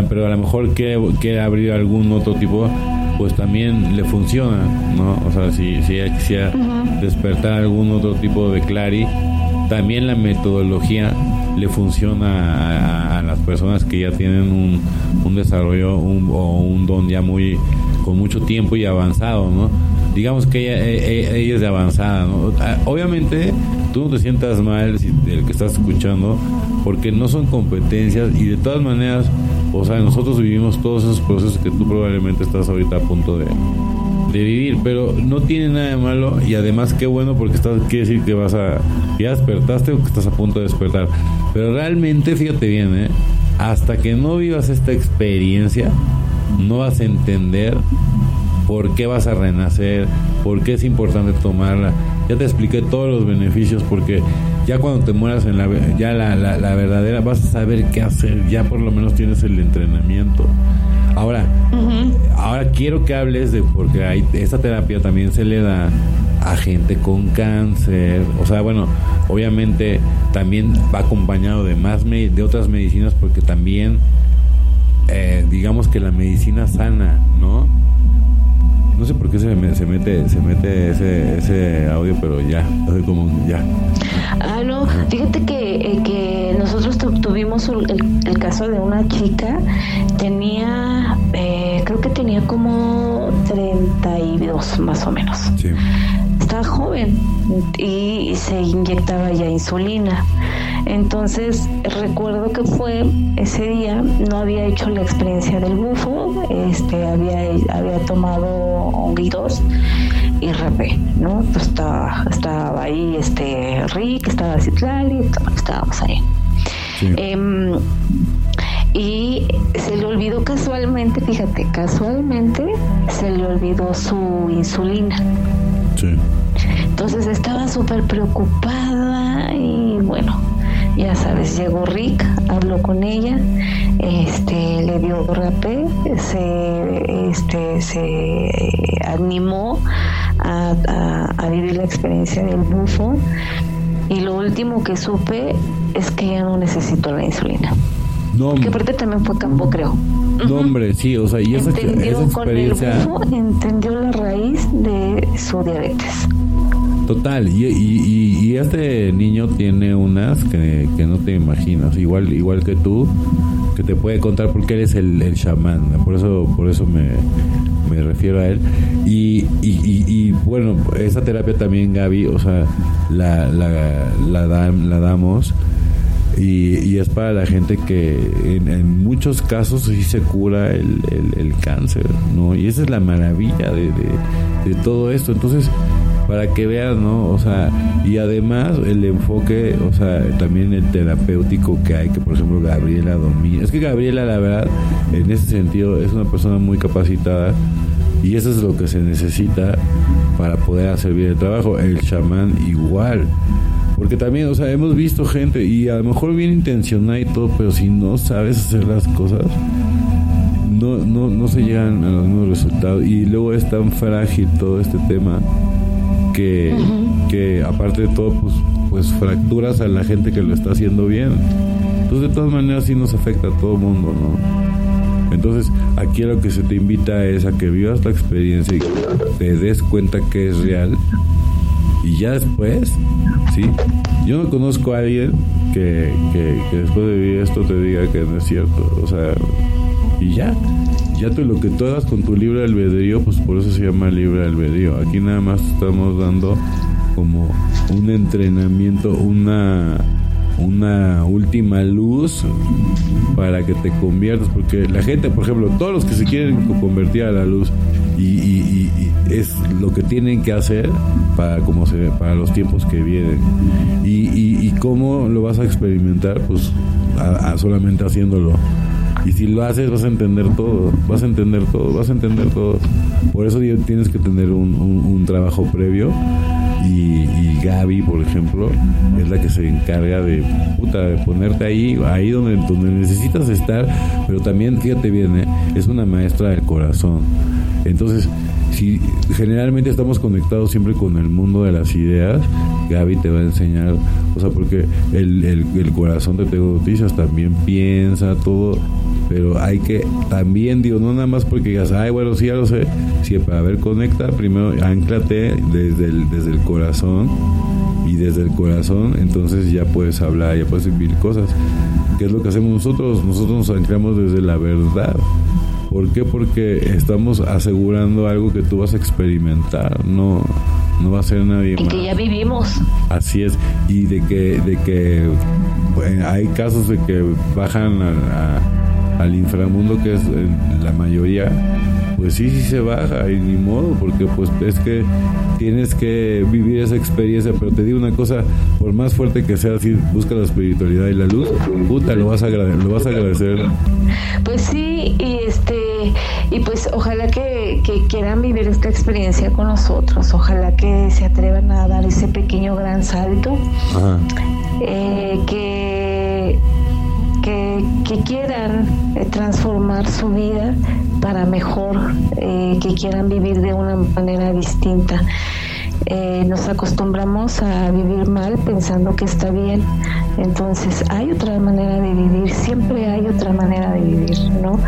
Speaker 1: pero a lo mejor quiere, quiere abrir algún otro tipo pues también le funciona, ¿no? O sea, si, si ella quisiera despertar algún otro tipo de clari, también la metodología le funciona a, las personas que ya tienen un, desarrollo o un don ya muy con mucho tiempo y avanzado, ¿no? Digamos que ella, e, e, ella, es de avanzada, ¿no? Ah, obviamente tú no te sientas mal si el que estás escuchando porque no son competencias y de todas maneras, o sea, nosotros vivimos todos esos procesos que tú probablemente estás ahorita a punto de, de vivir, pero no tiene nada de malo y además qué bueno porque estás, quiere decir que vas a, ya despertaste o que estás a punto de despertar. Pero realmente, fíjate bien, ¿eh? hasta que no vivas esta experiencia, no vas a entender por qué vas a renacer, por qué es importante tomarla. Ya te expliqué todos los beneficios porque ya cuando te mueras en la ya la, la verdadera vas a saber qué hacer, ya por lo menos tienes el entrenamiento. Ahora, ahora quiero que hables de, porque hay, esta terapia también se le da a gente con cáncer, o sea, bueno, obviamente también va acompañado de más de otras medicinas porque también eh, digamos que la medicina sana, ¿no? No sé por qué se, se mete se mete ese, ese audio, pero ya, como ya.
Speaker 2: Ah, no, fíjate que, eh, que nosotros tuvimos el, caso de una chica, tenía, eh, creo que tenía como 32 más o menos. Sí. Estaba joven y se inyectaba ya insulina. Entonces recuerdo que fue ese día, no había hecho la experiencia del bufo, este, había, había tomado honguitos y rapé, ¿no? Pues estaba, estaba ahí este Rick, estaba Citlali, estábamos ahí. Em, y se le olvidó casualmente, fíjate, casualmente se le olvidó su insulina. Sí. Entonces estaba súper preocupada y bueno, ya sabes, llegó Rick, habló con ella, este, le dio rapé, se, este, se animó a, vivir la experiencia del bufo y lo último que supe es que ya no necesitó la insulina. No, que aparte también fue campo, creo.
Speaker 1: No, hombre, sí, o sea, y esa, experiencia...
Speaker 2: entendió la raíz de su diabetes.
Speaker 1: Total, y, y, este niño tiene unas que, no te imaginas, igual igual que tú, que te puede contar porque eres el, el chamán, por eso por eso me, me refiero a él. Y, y, bueno, esa terapia también, Gaby, o sea, la, la, la damos Y, es para la gente que en, muchos casos sí se cura el, el, cáncer, ¿no? Y esa es la maravilla de, de, todo esto. Entonces, para que vean, ¿no? O sea, y además el enfoque, o sea, también el terapéutico que hay, que por ejemplo Gabriela domina. Es que Gabriela, la verdad, en ese sentido, es una persona muy capacitada y eso es lo que se necesita para poder hacer bien el trabajo. El chamán igual. Porque también, o sea, hemos visto gente y a lo mejor bien intencionada y todo, pero si no sabes hacer las cosas, no, no, no se llegan a los mismos resultados. Y luego es tan frágil todo este tema que, que aparte de todo, pues, pues fracturas a la gente que lo está haciendo bien. Entonces, de todas maneras, sí nos afecta a todo el mundo, ¿no? Entonces, aquí lo que se te invita es a que vivas la experiencia y te des cuenta que es real. Y ya después, ¿sí? Yo no conozco a alguien que, que, después de vivir esto te diga que no es cierto. O sea, y ya ya tú lo que tú hagas con tu libre albedrío, pues por eso se llama libre albedrío. Aquí nada más estamos dando como un entrenamiento, una una última luz para que te conviertas, porque la gente, por ejemplo, todos los que se quieren convertir a la luz y, es lo que tienen que hacer para como para los tiempos que vienen y, cómo lo vas a experimentar, pues solamente haciéndolo y si lo haces vas a entender todo, vas a entender todo, vas a entender todo. Por eso tienes que tener un, trabajo previo. Y, Gaby, por ejemplo, es la que se encarga de, puta, de ponerte ahí, ahí donde, donde necesitas estar. Pero también, fíjate bien, ¿eh? es una maestra del corazón. Entonces, si generalmente estamos conectados siempre con el mundo de las ideas, Gaby te va a enseñar, o sea, porque el, el, corazón de Tego Noticias también piensa todo pero hay que también, digo, no nada más porque digas, ay, bueno, sí, ya lo sé, sí, para ver, conecta, primero anclate desde el, desde corazón y desde el corazón, entonces ya puedes hablar, ya puedes vivir cosas. ¿Qué es lo que hacemos nosotros? Nosotros nos anclamos desde la verdad. ¿Por qué? Porque estamos asegurando algo que tú vas a experimentar, no, no va a ser nadie
Speaker 2: más. Y que ya vivimos.
Speaker 1: Así es, y de que, de que hay casos de que bajan a al inframundo que es eh, la mayoría, pues sí, sí se baja y ni modo, porque pues es que tienes que vivir esa experiencia, pero te digo una cosa, por más fuerte que sea, si busca la espiritualidad y la luz, puta, lo vas a agradecer, lo vas a agradecer.
Speaker 2: Pues sí, y este, y pues ojalá que, que quieran vivir esta experiencia con nosotros, ojalá que se atrevan a dar ese pequeño gran salto, eh, que que, quieran transformar su vida para mejor, eh, que quieran vivir de una manera distinta. Eh, nos acostumbramos a vivir mal pensando que está bien. Entonces hay otra manera de vivir, siempre hay otra manera de vivir, ¿no?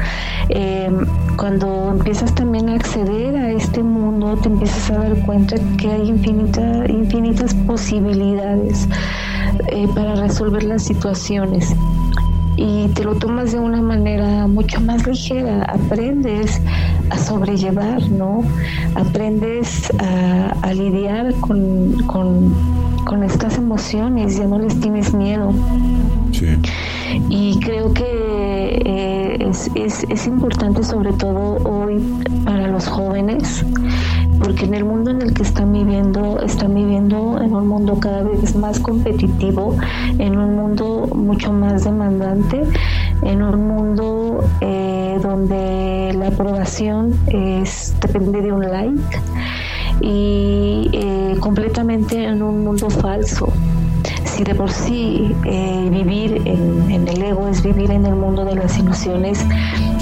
Speaker 2: cuando empiezas también a acceder a este mundo, te empiezas a dar cuenta que hay infinita, infinitas posibilidades para resolver las situaciones y te lo tomas de una manera mucho más ligera, aprendes a sobrellevar, ¿no? Aprendes a, lidiar con, con, estas emociones, ya no les tienes miedo. Sí. Y creo que eh, es, es, es importante sobre todo hoy para los jóvenes porque en el mundo en el que están viviendo, están viviendo en un mundo cada vez más competitivo, en un mundo mucho más demandante, en un mundo eh, donde la aprobación es, depende de un like y eh, completamente en un mundo falso si de por sí eh, vivir en, el ego es vivir en el mundo de las ilusiones,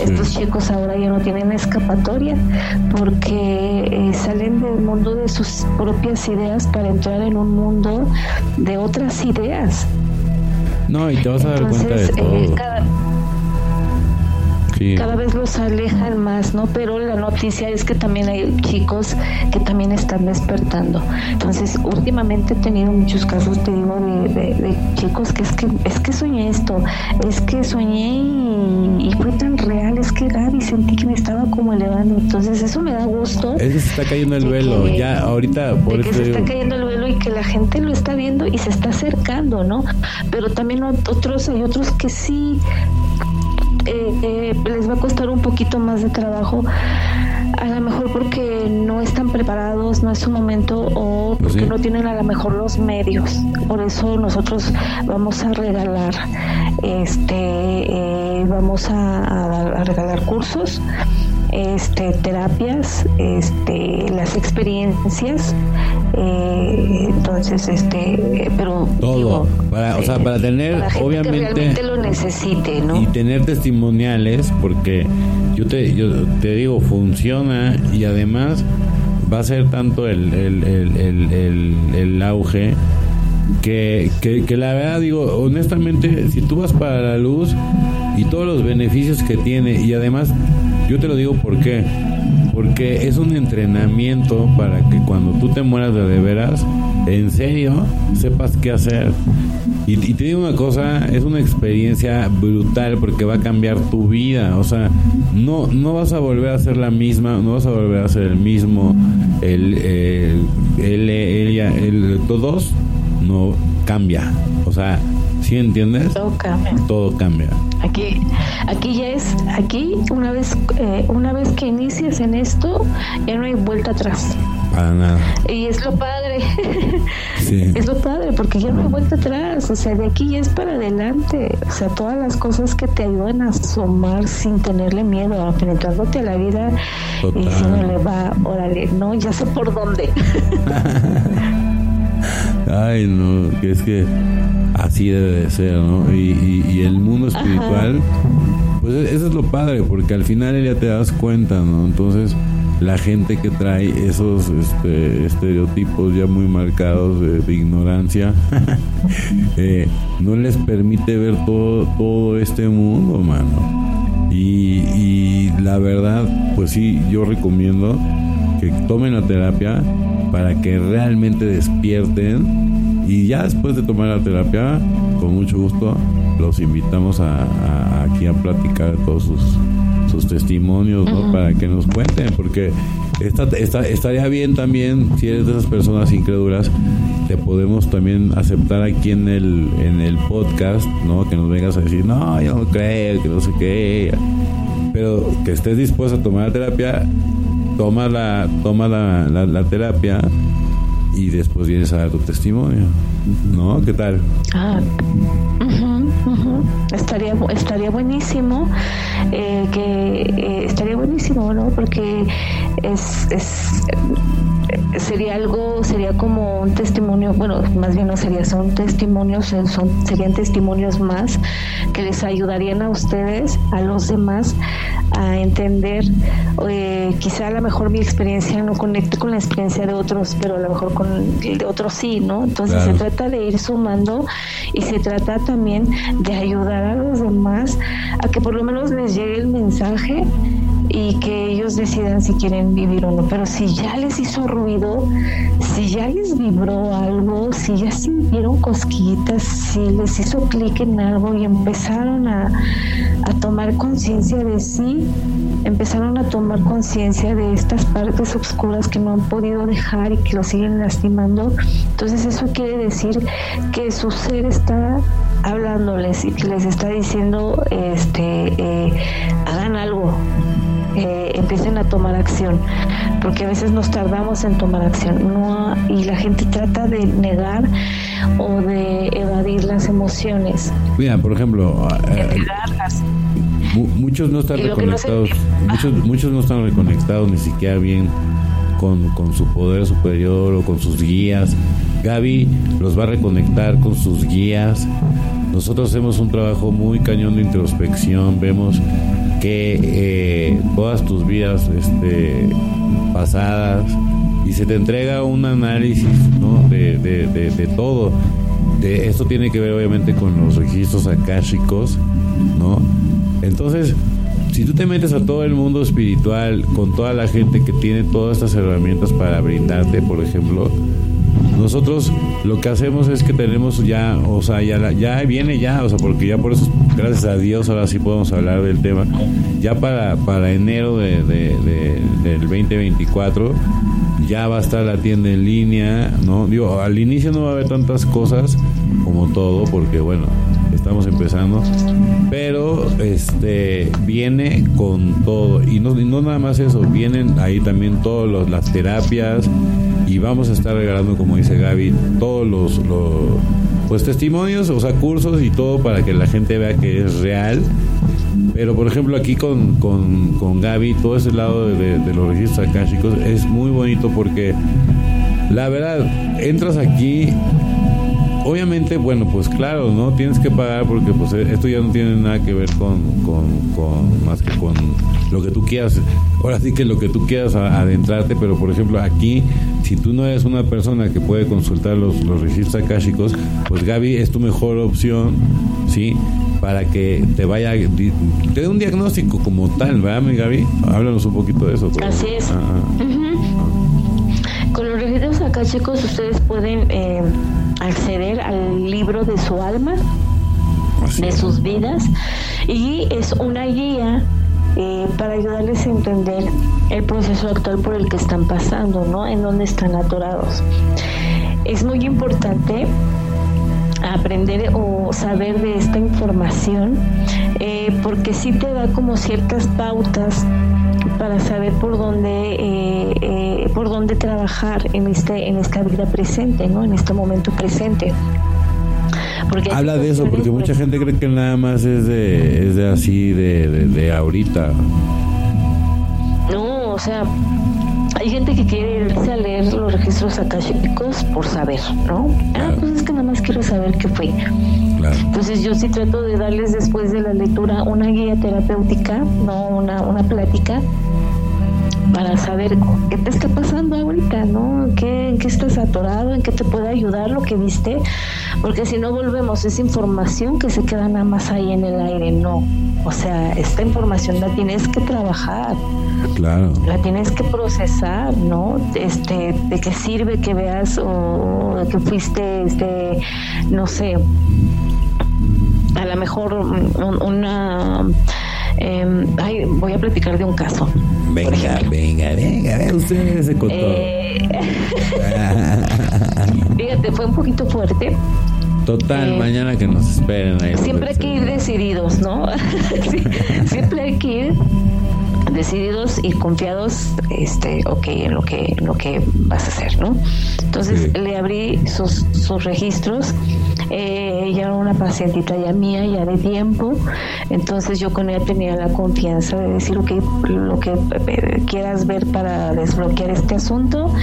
Speaker 2: estos chicos ahora ya no tienen escapatoria porque eh, salen del mundo de sus propias ideas para entrar en un mundo de otras ideas.
Speaker 1: No, y te vas a dar cuenta de eh,
Speaker 2: cada vez los alejan más, ¿no? Pero la noticia es que también hay chicos que también están despertando. Entonces, últimamente he tenido muchos casos, te digo, de, chicos que es que es que soñé esto, es que soñé y, fue tan real, es que Gaby sentí que me estaba como elevando. Entonces, eso me da gusto.
Speaker 1: Ese se está cayendo el velo, ya ahorita
Speaker 2: por eso se está cayendo el velo y que la gente lo está viendo y se está acercando, ¿no? Pero también otros, hay otros que sí eh, eh, les va a costar un poquito más de trabajo a lo mejor porque no están preparados, no es su momento o pues porque no tienen a lo mejor los medios. Por eso nosotros vamos a regalar, este, eh, vamos a regalar cursos este, terapias, este, las experiencias, eh, entonces, este, pero
Speaker 1: todo, para, o sea, para tener, obviamente,
Speaker 2: lo necesite, ¿no?
Speaker 1: Y tener testimoniales, porque yo te, yo te digo, funciona y además va a ser tanto el, el, el, el, el auge que, que, que, la verdad digo, honestamente, si tú vas para la luz y todos los beneficios que tiene y además yo te lo digo por qué. Porque es un entrenamiento para que cuando tú te mueras de, veras, en serio, sepas qué hacer. Y, te digo una cosa, es una experiencia brutal porque va a cambiar tu vida. O sea, no, no vas a volver a ser la misma, no vas a volver a ser el mismo. El, el, el, ella, el, todos no cambia. O sea, ¿sí entiendes?
Speaker 2: Todo cambia.
Speaker 1: Todo cambia.
Speaker 2: Aquí, aquí ya es, aquí una vez, eh, una vez que inicias en esto, ya no hay vuelta atrás.
Speaker 1: Para nada.
Speaker 2: Y es lo padre. (laughs) Sí. Es lo padre, porque ya no hay vuelta atrás. O sea, de aquí ya es para adelante. O sea, todas las cosas que te ayudan a asomar sin tenerle miedo, a penetrándote a la vida y si no le va, órale, no, ya sé por dónde. (laughs)
Speaker 1: Ay, no, que es que así debe de ser, ¿no? Y, y, el mundo espiritual, pues e-, eso es lo padre, porque al final ya te das cuenta, ¿no? Entonces, la gente que trae esos este, estereotipos ya muy marcados de, ignorancia, (laughs) eh, no les permite ver todo, todo este mundo, mano. Y, y la verdad, pues sí, yo recomiendo que tomen la terapia para que realmente despierten y ya después de tomar la terapia, con mucho gusto, los invitamos a, aquí a platicar todos sus, sus testimonios, Para que nos cuenten, porque esta, esta, estaría bien también, si eres de esas personas incrédulas, te podemos también aceptar aquí en el, en el podcast, ¿no? Que nos vengas a decir, no, yo no creo, que no sé qué. Pero que estés dispuesto a tomar la terapia toma la, toma la, la, terapia y después vienes a dar tu testimonio. ¿No? ¿Qué tal?
Speaker 2: Ah, Estaría, estaría buenísimo, eh, que eh, estaría buenísimo, ¿no? Porque es, es sería algo, sería como un testimonio, bueno, más bien no sería, son testimonios, son, serían testimonios más que les ayudarían a ustedes, a los demás, a entender, eh, quizá a lo mejor mi experiencia no conecte con la experiencia de otros, pero a lo mejor con de otros sí, ¿no? Entonces se trata de ir sumando y se trata también de ayudar a los demás a que por lo menos les llegue el mensaje y que ellos decidan si quieren vivir o no. Pero si ya les hizo ruido, si ya les vibró algo, si ya sintieron cosquillitas, si les hizo clic en algo y empezaron a, a tomar conciencia de sí, empezaron a tomar conciencia de estas partes oscuras que no han podido dejar y que lo siguen lastimando, entonces eso quiere decir que su ser está hablándoles y que les está diciendo, este, eh, hagan algo, eh, empiecen a tomar acción, porque a veces nos tardamos en tomar acción no, y la gente trata de negar o de evadir las emociones.
Speaker 1: Mira, por ejemplo, eh, muchos no están reconectados, muchos, muchos no están reconectados ni siquiera bien con, con su poder superior o con sus guías. Gaby los va a reconectar con sus guías. Nosotros hacemos un trabajo muy cañón de introspección, vemos que eh, todas tus vidas este, pasadas y se te entrega un análisis ¿no? de, de, de, todo. Esto tiene que ver obviamente con los registros akáshicos, ¿no? Entonces, si tú te metes a todo el mundo espiritual con toda la gente que tiene todas estas herramientas para brindarte, por ejemplo, nosotros lo que hacemos es que tenemos ya, o sea, ya, ya viene ya, o sea, porque ya por eso, gracias a Dios, ahora sí podemos hablar del tema. Ya para, para enero de, del 2024 ya va a estar la tienda en línea, ¿no? Digo, al inicio no va a haber tantas cosas como todo, porque bueno, estamos empezando, pero este viene con todo y no, no nada más eso, vienen ahí también todas las terapias y vamos a estar regalando, como dice Gaby, todos los, pues testimonios, o sea, cursos y todo para que la gente vea que es real pero por ejemplo aquí con, con, con Gaby, todo ese lado de, los registros chicos es muy bonito porque la verdad, entras aquí obviamente, bueno, pues claro, ¿no? Tienes que pagar porque pues esto ya no tiene nada que ver con, con, más que con lo que tú quieras. Ahora sí que lo que tú quieras adentrarte, pero por ejemplo aquí, si tú no eres una persona que puede consultar los, los registros akáshicos, pues Gaby es tu mejor opción, ¿sí? Para que te vaya, te dé un diagnóstico como tal, ¿verdad, mi Gaby? Háblanos un poquito de eso.
Speaker 2: Así es. Ah, ah. Con los registros akáshicos ustedes pueden... Eh, acceder al libro de su alma, de sus vidas, y es una guía eh, para ayudarles a entender el proceso actual por el que están pasando, ¿no? En dónde están atorados. Es muy importante aprender o saber de esta información eh, porque sí te da como ciertas pautas para saber por dónde eh, por dónde trabajar en este en esta vida presente no en este momento presente
Speaker 1: porque habla de eso porque mucha gente cree que nada más es de es de así de, de, ahorita
Speaker 2: no o sea hay gente que quiere irse a leer los registros akáshicos por saber, ¿no? Ah, pues es que nada más quiero saber qué fue. Entonces yo sí trato de darles después de la lectura una guía terapéutica, no una, una plática, para saber qué te está pasando ahorita, ¿no? ¿Qué, ¿En qué estás atorado? ¿En qué te puede ayudar lo que viste? Porque si no volvemos esa información que se queda nada más ahí en el aire, no. O sea, esta información la tienes que trabajar.
Speaker 1: Claro.
Speaker 2: La tienes que procesar, ¿no? Este, de qué sirve que veas o que fuiste, este, no sé, a lo mejor una... Eh, ay, voy a platicar de un caso.
Speaker 1: Venga, venga, venga, usted se contó. Eh, (laughs)
Speaker 2: fíjate, fue un poquito fuerte.
Speaker 1: Total, eh, mañana que nos esperen ahí.
Speaker 2: Siempre hay que ir decididos, ¿no? (laughs) siempre hay que ir decididos y confiados este ok en lo que lo que vas a hacer no entonces le abrí sus, sus registros. Eh, ella era una pacientita ya mía ya de tiempo. Entonces yo con ella tenía la confianza de decir ok lo que eh, quieras ver para desbloquear este asunto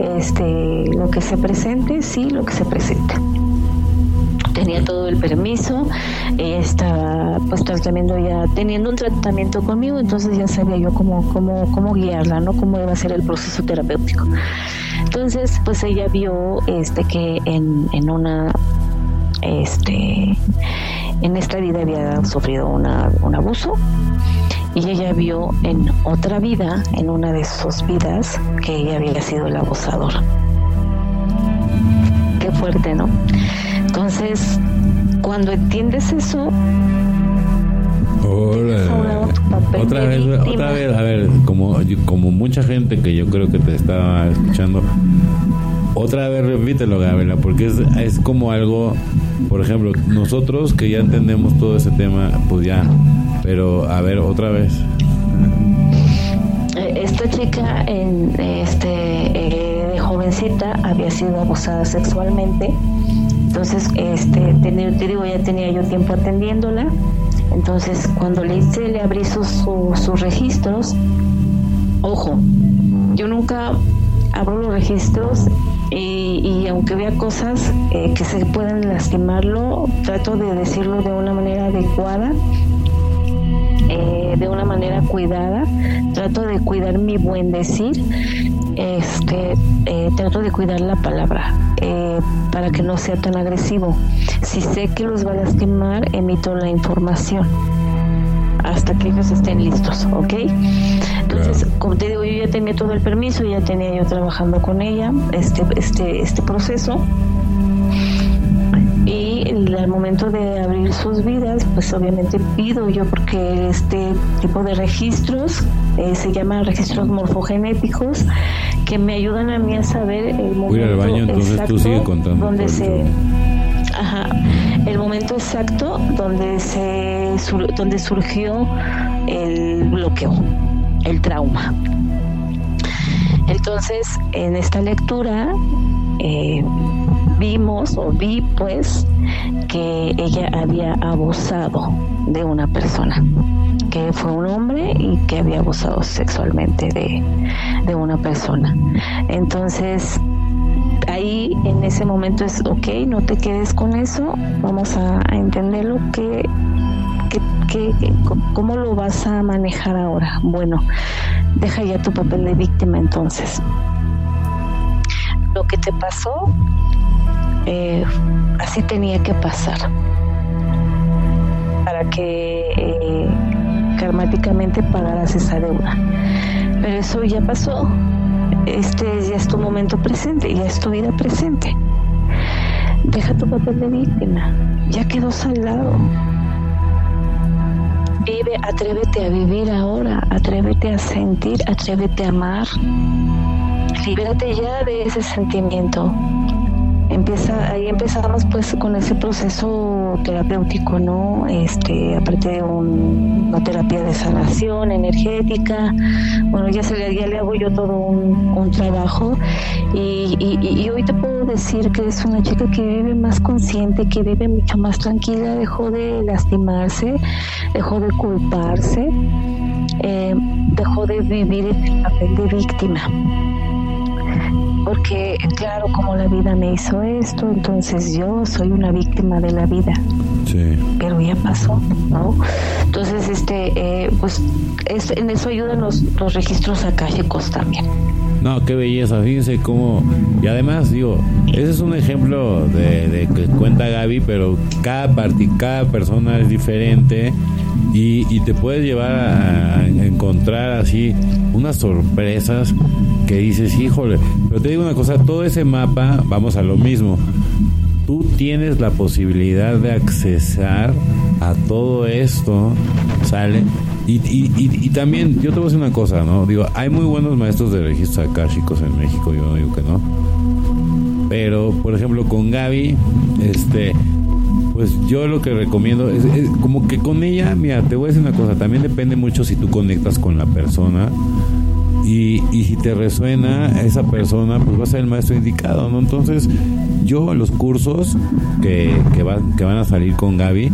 Speaker 2: este lo que se presente sí lo que se presente tenía todo el permiso, estaba pues tratamiento ya, teniendo un tratamiento conmigo, entonces ya sabía yo cómo, cómo, cómo guiarla, ¿no? Cómo iba a ser el proceso terapéutico. Entonces, pues ella vio este que en, en una este en esta vida había sufrido una, un abuso y ella vio en otra vida, en una de sus vidas, que ella había sido el abusador. Fuerte, ¿no? Entonces, cuando entiendes eso,
Speaker 1: otra vez, otra vez, a ver, como, como mucha gente que yo creo que te estaba escuchando, otra vez repítelo, Gabriela, porque es, es como algo, por ejemplo, nosotros que ya entendemos todo ese tema, pues ya, pero a ver, otra vez.
Speaker 2: Eh, esta chica, en, este, eh, había sido abusada sexualmente entonces, este, te digo, ya tenía yo tiempo atendiéndola. Entonces, cuando le hice, le abrí sus, registros, ojo, yo nunca abro los registros y, aunque vea cosas eh, que se pueden lastimarlo, trato de decirlo de una manera adecuada, eh, de una manera cuidada, trato de cuidar mi buen decir este, eh, trato de cuidar la palabra eh, para que no sea tan agresivo. Si sé que los va a lastimar, emito la información hasta que ellos estén listos, ¿ok? Entonces, como te digo, yo ya tenía todo el permiso, ya tenía yo trabajando con ella este, este, este proceso y al momento de abrir sus vidas, pues obviamente pido yo porque este tipo de registros eh, se llaman registros morfogenéticos que me ayudan a mí a saber el momento
Speaker 1: Voy al baño, entonces tú sigue contando.
Speaker 2: Donde se, ajá, el momento exacto donde se donde surgió el bloqueo, el trauma. Entonces, en esta lectura eh, vimos o vi pues que ella había abusado de una persona, que fue un hombre y que había abusado sexualmente de, de una persona. Entonces, ahí en ese momento es, ok, no te quedes con eso, vamos a, entender lo que, que, cómo lo vas a manejar ahora. Bueno, deja ya tu papel de víctima entonces. Lo que te pasó, eh, así tenía que pasar para que eh, karmáticamente pagaras esa deuda. Pero eso ya pasó, este ya es tu momento presente, ya es tu vida presente. Deja tu papel de víctima, ya quedó saldado. Vive, atrévete a vivir ahora, atrévete a sentir, atrévete a amar. Libérate ya de ese sentimiento. Empieza, ahí empezamos pues con ese proceso terapéutico, ¿no? Este, aparte de una terapia de sanación energética, bueno, ya, se le, ya le hago yo todo un, trabajo. Y, y, hoy te puedo decir que es una chica que vive más consciente, que vive mucho más tranquila, dejó de lastimarse, dejó de culparse, eh, dejó de vivir el papel de víctima porque claro, como la vida me hizo esto, entonces yo soy una víctima de la vida. Sí. Pero ya pasó, ¿no? Entonces, este, eh, pues en eso ayudan los, los registros akáshicos también.
Speaker 1: No, qué belleza, fíjense cómo... Y además, digo, ese es un ejemplo de, de que cuenta Gaby, pero cada, part cada persona es diferente y, y, te puedes llevar a, encontrar así unas sorpresas que dices, híjole, pero te digo una cosa, todo ese mapa, vamos a lo mismo, tú tienes la posibilidad de accesar a todo esto, ¿sale? Y, y, y, también, yo te voy a decir una cosa, ¿no? Digo, hay muy buenos maestros de registros akáshicos en México, yo no digo que no. Pero, por ejemplo, con Gaby, este, pues yo lo que recomiendo es, como que con ella, mira, te voy a decir una cosa, también depende mucho si tú conectas con la persona y, y si te resuena esa persona, pues va a ser el maestro indicado, ¿no? Entonces, yo los cursos que, que, van, que van a salir con Gaby,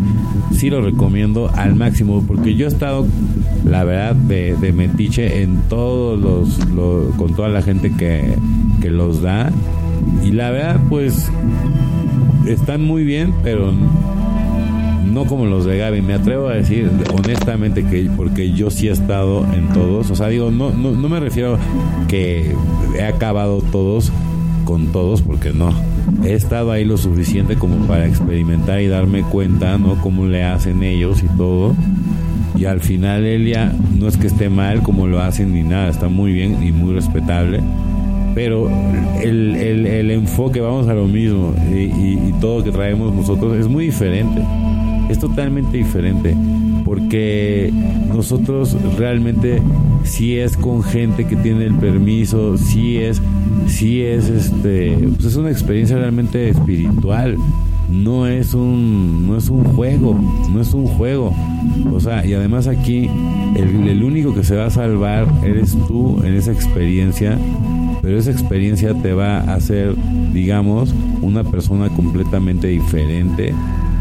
Speaker 1: sí los recomiendo al máximo, porque yo he estado, la verdad, de, de metiche en todos los, con toda la gente que, que los da, y la verdad, pues están muy bien, pero no como los de Gaby. Me atrevo a decir honestamente que porque yo sí he estado en todos. O sea, digo, no, no, no me refiero que he acabado todos con todos, porque no. He estado ahí lo suficiente como para experimentar y darme cuenta, ¿no? Cómo le hacen ellos y todo. Y al final Elia no es que esté mal como lo hacen ni nada, está muy bien y muy respetable pero el, el, enfoque, vamos a lo mismo, y, todo lo que traemos nosotros es muy diferente, es totalmente diferente, porque nosotros realmente si es con gente que tiene el permiso, si es, si es este, pues es una experiencia realmente espiritual, no es un no es un juego no es un juego o sea y además aquí el, el, único que se va a salvar eres tú en esa experiencia pero esa experiencia te va a hacer, digamos, una persona completamente diferente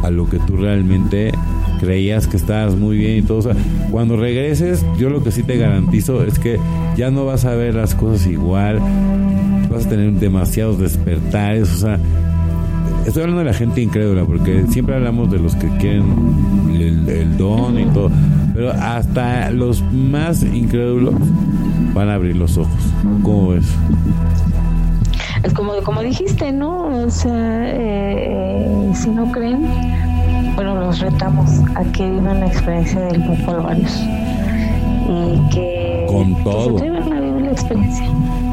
Speaker 1: a lo que tú realmente creías que estabas muy bien y todo. O sea, cuando regreses, yo lo que sí te garantizo es que ya no vas a ver las cosas igual, vas a tener demasiados despertares, o sea, estoy hablando de la gente incrédula, porque siempre hablamos de los que quieren el, el don y todo, pero hasta los más incrédulos van a abrir los ojos. ¿Cómo ves?
Speaker 2: Es como, como dijiste, ¿no? O sea, eh, si no creen, bueno, los retamos a que vivan la experiencia del varios y que,
Speaker 1: Con todo.
Speaker 2: Que se a vivir la experiencia.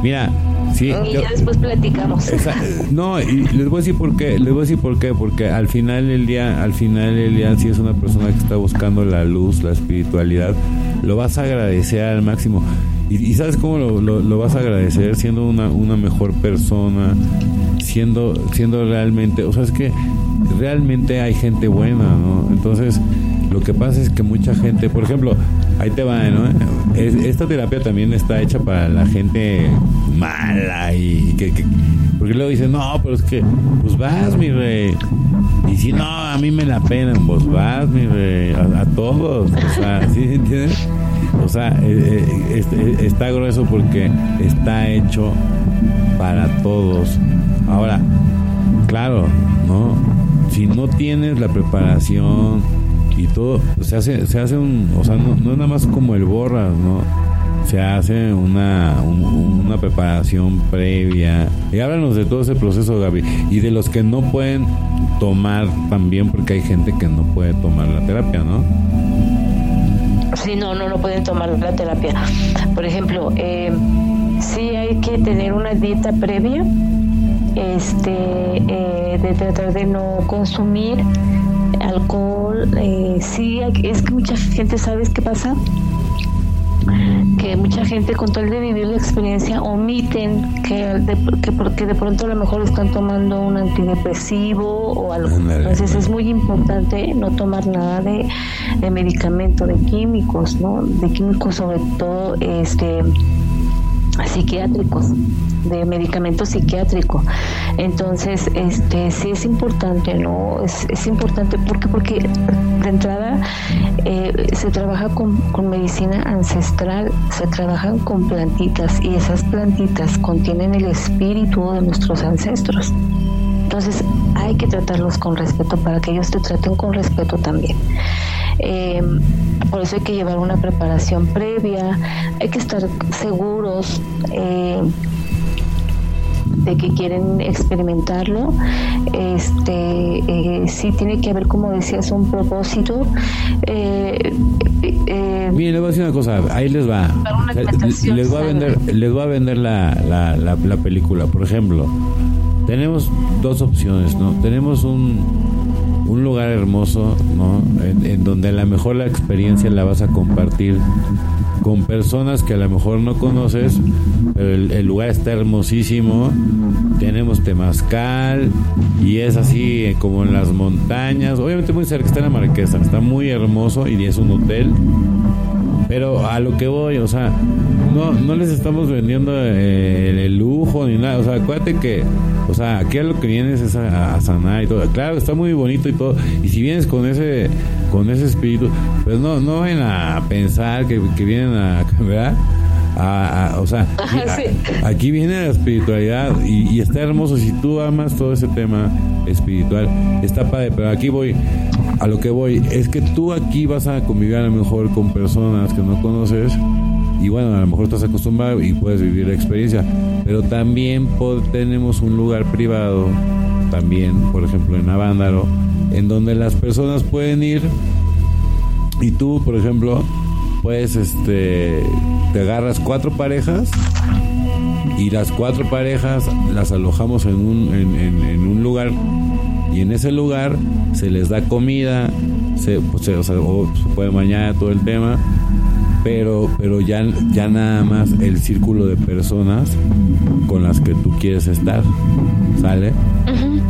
Speaker 1: Mira, Sí,
Speaker 2: y ya después platicamos. (laughs)
Speaker 1: no, y les voy a decir por qué, les voy a decir por qué, porque al final del día, al final del día, si es una persona que está buscando la luz, la espiritualidad, lo vas a agradecer al máximo. Y, sabes cómo lo, lo, vas a agradecer siendo una, una mejor persona, siendo, siendo realmente, o sea, es que realmente hay gente buena, ¿no? Entonces, lo que pasa es que mucha gente, por ejemplo, ahí te va, ¿no? esta terapia también está hecha para la gente mala y que, porque luego dicen, no, pero es que, pues vas, mi rey. Y si no, a mí me la pena, pues vas, mi rey, a, todos. O sea, ¿sí entiendes? O sea, eh, eh, eh, está grueso porque está hecho para todos. Ahora, claro, ¿no? Si no tienes la preparación y todo, se hace, se hace un, o sea, no, no es nada más como el borras, ¿no? se hace una, una preparación previa. Y háblanos de todo ese proceso, Gaby. Y de los que no pueden tomar también, porque hay gente que no puede tomar la terapia, ¿no?
Speaker 2: Sí, no, no, no pueden tomar la terapia. Por ejemplo, eh, sí hay que tener una dieta previa, este, eh, de tratar de no consumir alcohol. Eh, sí, es que mucha gente, ¿sabes qué pasa? que mucha gente con tal de vivir la experiencia omiten que, que porque de pronto a lo mejor están tomando un antidepresivo o algo. Entonces es muy importante no tomar nada de, de medicamento, de químicos, ¿no? De químicos sobre todo este psiquiátricos, de medicamento psiquiátrico. Entonces, este sí es importante, ¿no? Es, es importante porque porque de entrada eh, se trabaja con, con, medicina ancestral, se trabajan con plantitas y esas plantitas contienen el espíritu de nuestros ancestros. Entonces hay que tratarlos con respeto para que ellos te traten con respeto también. Eh, por eso hay que llevar una preparación previa, hay que estar seguros eh, de que quieren experimentarlo. Este, eh, sí tiene que haber, como decías, un propósito.
Speaker 1: Eh, eh, Miren, les voy a decir una cosa, ahí les va. Les, voy a vender, les voy a vender la, la, la película. Por ejemplo, tenemos dos opciones, ¿no? Tenemos un un lugar hermoso, ¿no? En, donde a lo mejor la experiencia la vas a compartir con personas que a lo mejor no conoces, pero el, lugar está hermosísimo. Tenemos temazcal y es así eh, como en las montañas. Obviamente muy cerca está la Marquesa, está muy hermoso y es un hotel. Pero a lo que voy, o sea, no, no les estamos vendiendo eh, el, lujo ni nada. O sea, acuérdate que, o sea, aquí a lo que vienes es a, sanar y todo. Claro, está muy bonito y todo. Y si vienes con ese, con ese espíritu, pues no, no vayan a pensar que, vienen a, (laughs) ¿verdad? o sea, aquí, viene la espiritualidad y, y, está hermoso. Si tú amas todo ese tema espiritual, está padre. Pero aquí voy, a lo que voy, es que tú aquí vas a convivir a lo mejor con personas que no conoces y bueno, a lo mejor estás acostumbrado y puedes vivir la experiencia, pero también tenemos un lugar privado, también, por ejemplo, en Avándaro, en donde las personas pueden ir y tú, por ejemplo, pues este, te agarras cuatro parejas y las cuatro parejas las alojamos en un, en, un lugar y en ese lugar se les da comida, se, pues, se, o se puede bañar todo el tema pero pero ya ya nada más el círculo de personas con las que tú quieres estar sale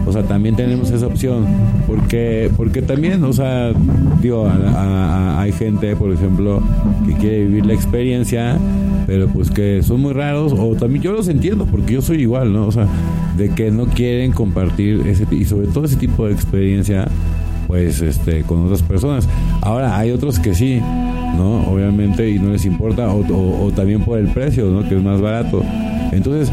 Speaker 1: o sea también tenemos esa opción porque porque también o sea digo hay gente por ejemplo que quiere vivir la experiencia pero pues que son muy raros o también yo los entiendo porque yo soy igual no o sea de que no quieren compartir ese y sobre todo ese tipo de experiencia pues este con otras personas ahora hay otros que sí no obviamente y no les importa o, también por el precio no que es más barato entonces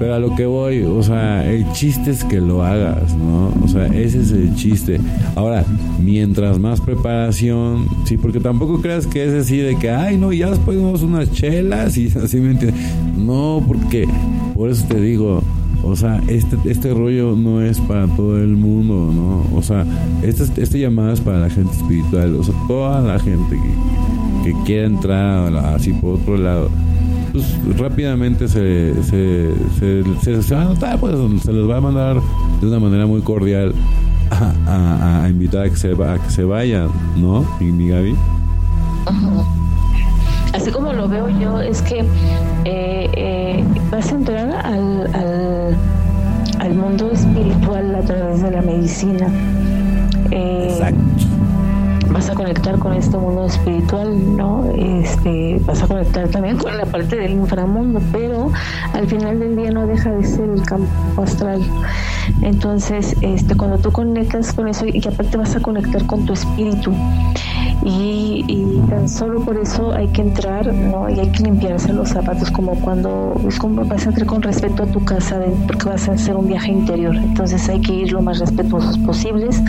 Speaker 1: pero a lo que voy, o sea, el chiste es que lo hagas, ¿no? O sea, ese es el chiste. Ahora, mientras más preparación, sí, porque tampoco creas que es así de que, ay, no, ya después unas chelas y (laughs) así me entiendes. No, porque, por eso te digo, o sea, este, este rollo no es para todo el mundo, ¿no? O sea, este, este llamado es para la gente espiritual, o sea, toda la gente que, que quiera entrar así por otro lado, pues rápidamente se, se, se, se, a notar, pues se les va a mandar de una manera muy cordial a, a, invitar a que, se, a que se vayan, ¿no? Mi, mi Gaby.
Speaker 2: Así como lo veo yo, es que eh, eh, vas a entrar al, al, al, mundo espiritual a través de la medicina. Eh, Exacto a conectar con este mundo espiritual, ¿no? Este, vas a conectar también con la parte del inframundo, pero al final del día no deja de ser el campo astral. Entonces, este, cuando tú conectas con eso y aparte vas a conectar con tu espíritu y, y, tan solo por eso hay que entrar, ¿no? Y hay que limpiarse los zapatos como cuando es como vas a entrar con respeto a tu casa porque vas a hacer un viaje interior. Entonces hay que ir lo más respetuosos posibles,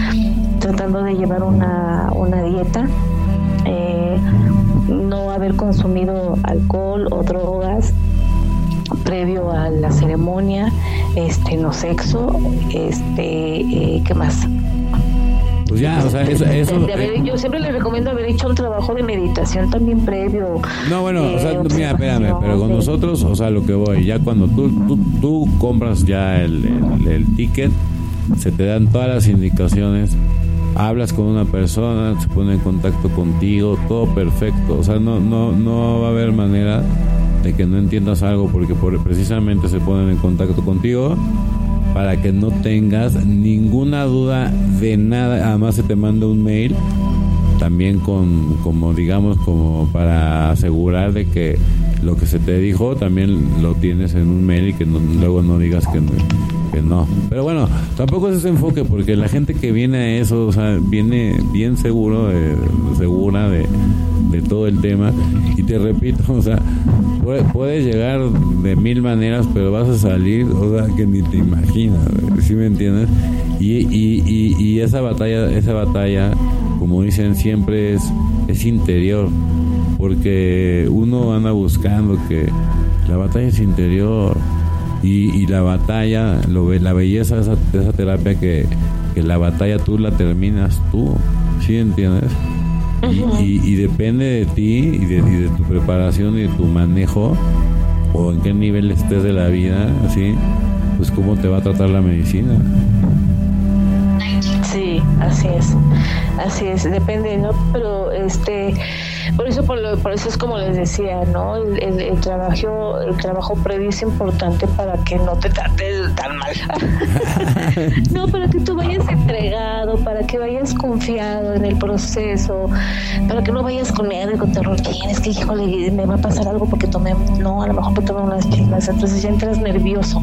Speaker 2: tratando de llevar una, una dieta. Eh, no haber consumido alcohol o drogas previo a la ceremonia, este, no sexo, este, eh, ¿qué más?
Speaker 1: Pues ya, o sea, eso... eso
Speaker 2: eh, yo siempre le recomiendo haber hecho un trabajo de meditación también previo.
Speaker 1: No, bueno, o sea, mira, espérame, pero con nosotros, o sea, lo que voy, ya cuando tú, tú, tú compras ya el, el ticket, se te dan todas las indicaciones hablas con una persona, se pone en contacto contigo, todo perfecto. O sea, no, no, no va a haber manera de que no entiendas algo porque precisamente se ponen en contacto contigo para que no tengas ninguna duda de nada. Además se te manda un mail también con como digamos como para asegurar de que lo que se te dijo también lo tienes en un mail y que luego no digas que no, que no. Pero bueno, tampoco es ese enfoque porque la gente que viene a eso, o sea, viene bien seguro, segura de, de todo el tema. Y te repito, o sea, puedes llegar de mil maneras, pero vas a salir, o sea, que ni te imaginas, ¿sí me entiendes? Y, y, y, y esa batalla, esa batalla, como dicen siempre, es, es interior porque uno anda buscando que la batalla es interior y, la batalla, lo, la belleza de esa, esa terapia que, la batalla tú la terminas tú, ¿sí entiendes? y, depende de ti y de, y de, tu preparación y de tu manejo o en qué nivel estés de la vida, ¿sí? Pues cómo te va a tratar la medicina.
Speaker 2: Sí, así es, así es, depende, ¿no? Pero este por eso, por, por eso es como les decía, ¿no? El, trabajo, el trabajo previo es importante para que no te trates tan mal. (laughs) no, para que tú vayas entregado, para que vayas confiado en el proceso, para que no vayas con miedo y con terror. ¿Quién es que, híjole, me va a pasar algo porque tomé, no, a lo mejor porque tomé unas chismas. Entonces ya entras nervioso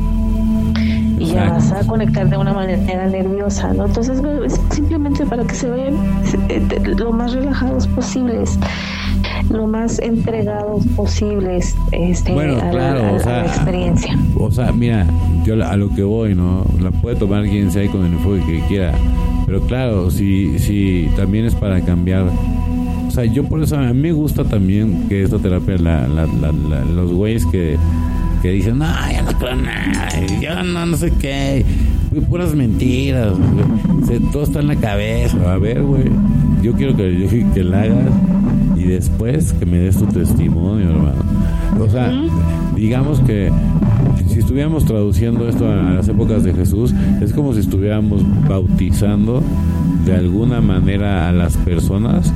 Speaker 2: y ya vas a conectar de una manera nerviosa, ¿no? Entonces, simplemente para que se vean eh, lo más relajados posibles lo más entregados posibles este, a, la, experiencia.
Speaker 1: O sea, mira, yo a lo que voy, ¿no? La puede tomar quien sea y con el enfoque que quiera. Pero claro, si, si también es para cambiar. O sea, yo por eso a mí me gusta también que esta terapia, la, los güeyes que, que dicen, no, ya no creo nada, yo no, no sé qué, puras mentiras, todo está en la cabeza. A ver, güey, yo quiero que, que la hagas y después que me des tu testimonio, hermano. O sea, digamos que si estuviéramos traduciendo esto a las épocas de Jesús, es como si estuviéramos bautizando de alguna manera a las personas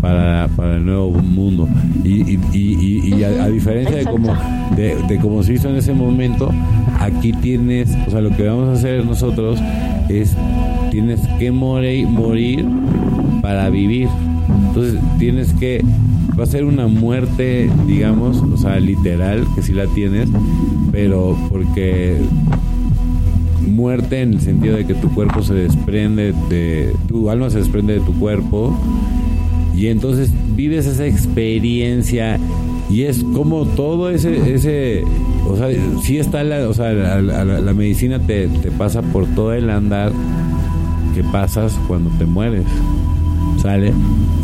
Speaker 1: para, para el nuevo mundo. Y, y, y, a, diferencia de como, de, de como se hizo en ese momento, aquí tienes, o sea, lo que vamos a hacer nosotros es, tienes que morir, morir para vivir. Entonces tienes que, va a ser una muerte, digamos, o sea, literal, que si la tienes, pero porque muerte en el sentido de que tu cuerpo se desprende de, tu alma se desprende de tu cuerpo y entonces vives esa experiencia y es como todo ese, ese o sea, sí está la, o sea, la, medicina te, te pasa por todo el andar que pasas cuando te mueres. ¿Sale?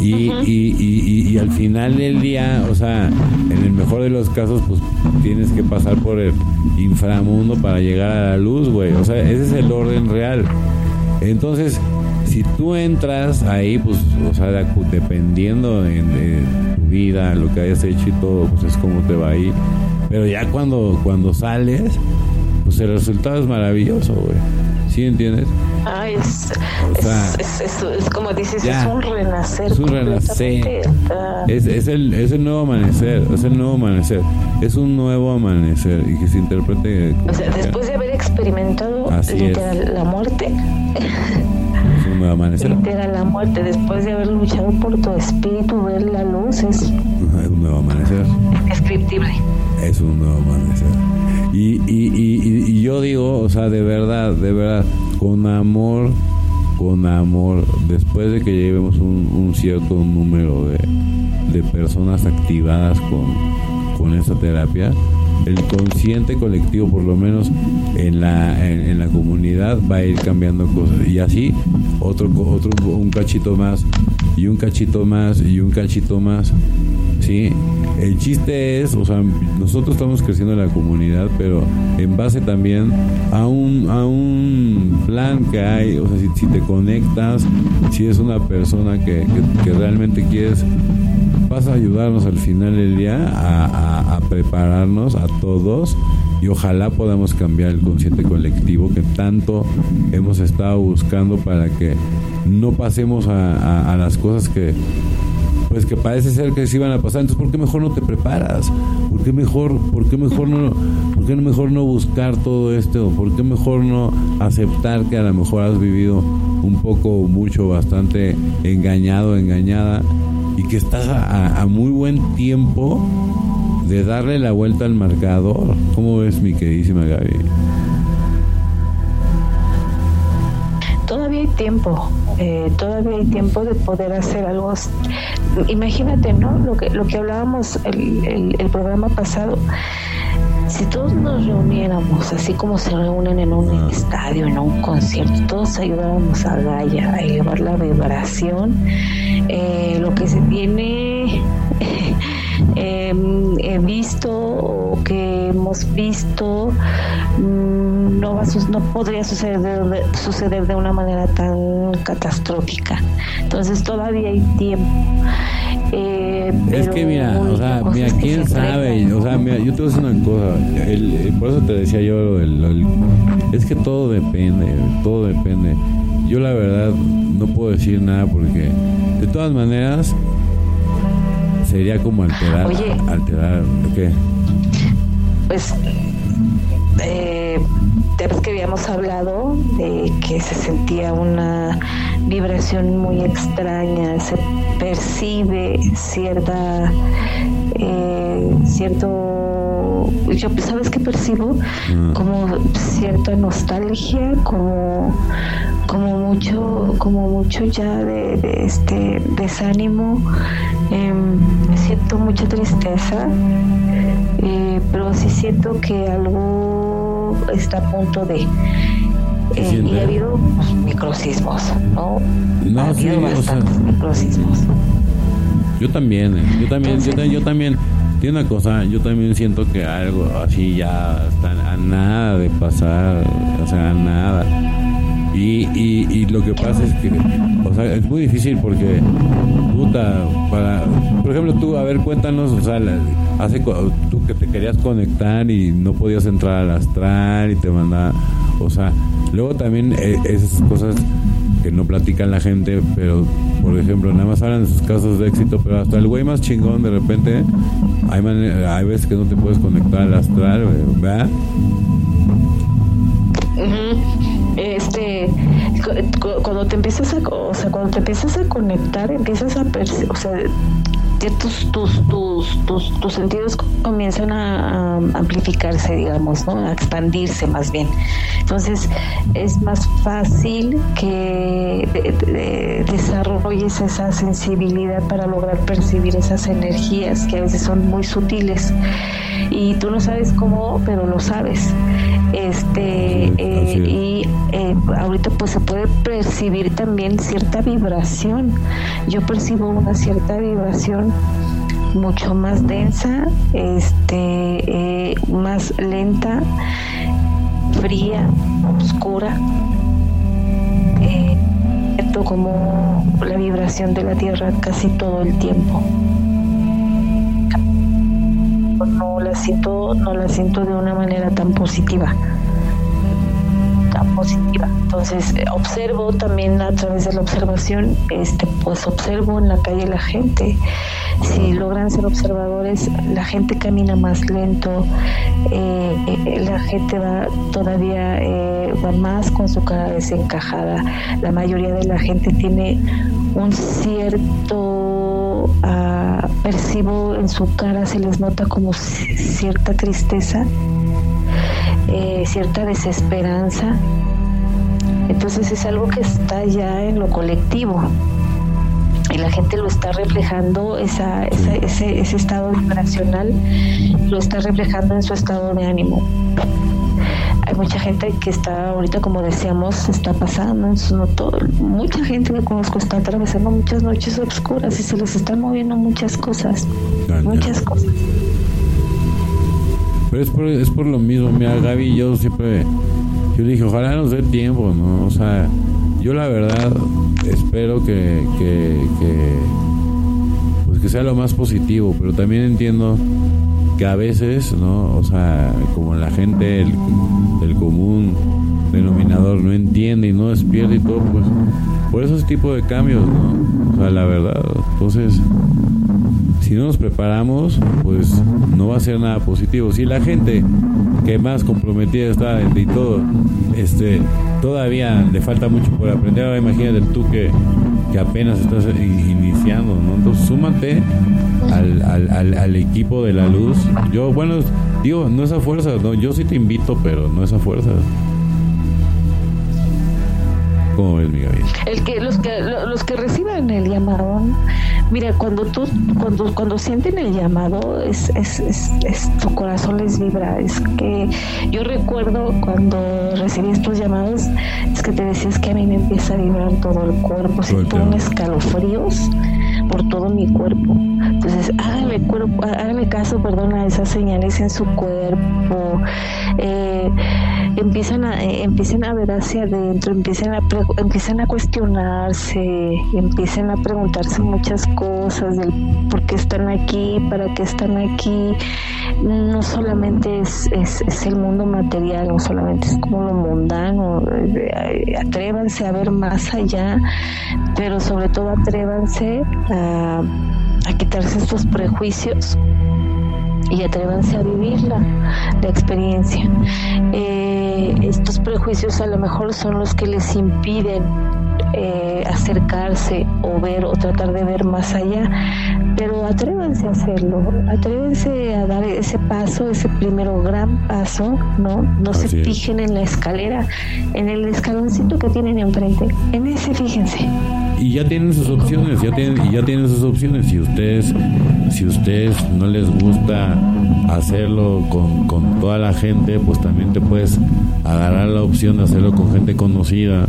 Speaker 1: Y, y, y, y, al final del día, o sea, en el mejor de los casos, pues tienes que pasar por el inframundo para llegar a la luz, güey. O sea, ese es el orden real. Entonces, si tú entras ahí, pues, o sea, dependiendo de, de, tu vida, lo que hayas hecho y todo, pues es como te va ahí. Pero ya cuando, cuando sales, pues el resultado es maravilloso, güey. ¿Sí entiendes?
Speaker 2: Ah, es, es, como dices, es un renacer.
Speaker 1: Es un renacer. Es, es, el, es el nuevo amanecer, es el nuevo amanecer. Es un nuevo amanecer y que se interprete.
Speaker 2: O sea, después de haber experimentado literal, la muerte.
Speaker 1: Es un nuevo amanecer.
Speaker 2: Literal, la muerte, después de haber luchado por tu espíritu, ver la luz, es. Es
Speaker 1: un nuevo amanecer.
Speaker 2: Descriptible.
Speaker 1: Es un nuevo amanecer. Y, y, y, yo digo, o sea, de verdad, de verdad, con amor, con amor, después de que llevemos un, cierto número de, de, personas activadas con, con esta terapia, el consciente colectivo, por lo menos en la, en, la comunidad, va a ir cambiando cosas. Y así, otro, otro, un cachito más, y un cachito más, y un cachito más. ¿sí? El chiste es, o sea, nosotros estamos creciendo en la comunidad, pero en base también a un, a un plan que hay, o sea, si, te conectas, si es una persona que, que, realmente quieres, vas a ayudarnos al final del día a, prepararnos a todos y ojalá podamos cambiar el consciente colectivo que tanto hemos estado buscando para que no pasemos a, a las cosas que pues que parece ser que se iban a pasar. Entonces, ¿por qué mejor no te preparas? ¿Por qué mejor, por qué mejor no, por qué mejor no buscar todo esto? ¿Por qué mejor no aceptar que a lo mejor has vivido un poco, mucho, bastante engañado, engañada y que estás a, muy buen tiempo de darle la vuelta al marcador? ¿Cómo ves, mi queridísima Gaby?
Speaker 2: todavía hay tiempo, eh, todavía hay tiempo de poder hacer algo. Imagínate, ¿no? Lo que, lo que hablábamos el, el, programa pasado. Si todos nos reuniéramos, así como se reúnen en un estadio, en un concierto, todos ayudáramos a Gaia a elevar la vibración, eh, lo que se tiene He visto o que hemos visto mm, no, va no podría suceder de, suceder de una manera tan catastrófica. Entonces todavía hay tiempo.
Speaker 1: Eh, es que mira, o sea, mira, quién sabe, o sea, mira, yo te voy a decir una cosa, por eso te decía yo, es que todo depende, todo depende. Yo la verdad no puedo decir nada porque de todas maneras sería como alterar. Oye, alterar, ¿qué?
Speaker 2: Pues, eh, vez que habíamos hablado de que se sentía una vibración muy extraña, se percibe cierta, eh, cierto, yo, ¿sabes qué percibo? Ah. Como cierta nostalgia, como como mucho como mucho ya de, este desánimo em, siento mucha tristeza eh, pero sí siento que algo está a punto de eh, y ha habido pues, microcismos no no ha habido bastantes microcismos
Speaker 1: yo también eh, yo también yo, yo también tiene una cosa, yo también siento que algo así ya está a nada de pasar, o sea, a nada. Y, y, lo que pasa es que, o sea, es muy difícil porque, puta, para, por ejemplo, tú, a ver, cuéntanos, o sea, hace tú que te querías conectar y no podías entrar al astral y te mandaba, o sea, luego también eh, esas cosas que no platican la gente, pero, por ejemplo, nada más hablan de sus casos de éxito, pero hasta el güey más chingón, de repente, hay, hay veces que no te puedes conectar al astral, ¿verdad?
Speaker 2: Este cuando te empiezas a o sea cuando te empiezas a conectar empiezas a o sea tus, tus, tus, tus, tus sentidos comienzan a, amplificarse, digamos, ¿no? a expandirse más bien. Entonces es más fácil que desarrolles esa sensibilidad para lograr percibir esas energías que a veces son muy sutiles y tú no sabes cómo, pero lo sabes. Este eh, y eh, ahorita pues se puede percibir también cierta vibración. Yo percibo una cierta vibración mucho más densa, este, eh, más lenta, fría, oscura, eh, como la vibración de la tierra casi todo el tiempo. No la siento, no la siento de una manera tan positiva, tan positiva. Entonces eh, observo también a través de la observación, este, pues observo en la calle la gente. Si logran ser observadores, la gente camina más lento, eh, eh, la gente va todavía va más con su cara desencajada. La mayoría de la gente tiene un cierto ah, percibo en su cara, se les nota como cierta tristeza eh, cierta desesperanza. Entonces es algo que está ya en lo colectivo y la gente lo está reflejando, esa, ese, ese estado vibracional lo está reflejando en su estado de ánimo. Hay mucha gente que está ahorita, como decíamos, está pasando, no todo, mucha gente que conozco está atravesando muchas noches oscuras y se les están moviendo muchas cosas, muchas cosas.
Speaker 1: Pero es por, es por lo mismo, mira, Gaby, yo siempre, yo dije, ojalá nos dé tiempo, ¿no? O sea, yo la verdad espero que, que, pues que sea lo más positivo, pero también entiendo que a veces, ¿no? O sea, como la gente del, del común denominador no entiende y no despierta y todo, pues por esos tipos de cambios, ¿no? O sea, la verdad, entonces si no nos preparamos, pues no va a ser nada positivo. Si la gente que más comprometida está y todo, este, todavía le falta mucho por aprender, ahora imagínate tú que, que apenas estás iniciando, ¿no? Entonces súmate al, al, al, equipo de la luz. Yo, bueno, digo, no es a fuerza, no, yo sí te invito, pero no es a fuerza. ¿Cómo ves, mi
Speaker 2: El que, los, que, los que reciban el llamadón, mira, cuando tú, cuando, cuando sienten el llamado, es, es, es, tu corazón les vibra. Es que yo recuerdo cuando recibí estos llamados, es que te decías que a mí me empieza a vibrar todo el cuerpo, siento un escalofríos por todo mi cuerpo. Entonces, hágale, cuerpo, hágale caso, perdón, a esas señales en su cuerpo. Eh, empiezan a, eh, a ver hacia adentro, empiezan a, empiezan a cuestionarse, empiezan a preguntarse muchas cosas del por qué están aquí, para qué están aquí. No solamente es, es, el mundo material, no solamente es como lo mundano, eh, atrévanse a ver más allá, pero sobre todo atrévanse a, quitarse estos prejuicios y atrévanse a vivir la, experiencia. Eh, estos prejuicios a lo mejor son los que les impiden eh, acercarse o ver o tratar de ver más allá, pero atrévanse a hacerlo, atrévanse a dar ese paso, ese primero gran paso, ¿no? No se fijen en la escalera, en el escaloncito que tienen enfrente, en ese fíjense
Speaker 1: y ya tienen sus opciones, ya tienen, y ya tienen sus opciones. Si ustedes, si ustedes no les gusta hacerlo con, con toda la gente, pues también te puedes agarrar la opción de hacerlo con gente conocida,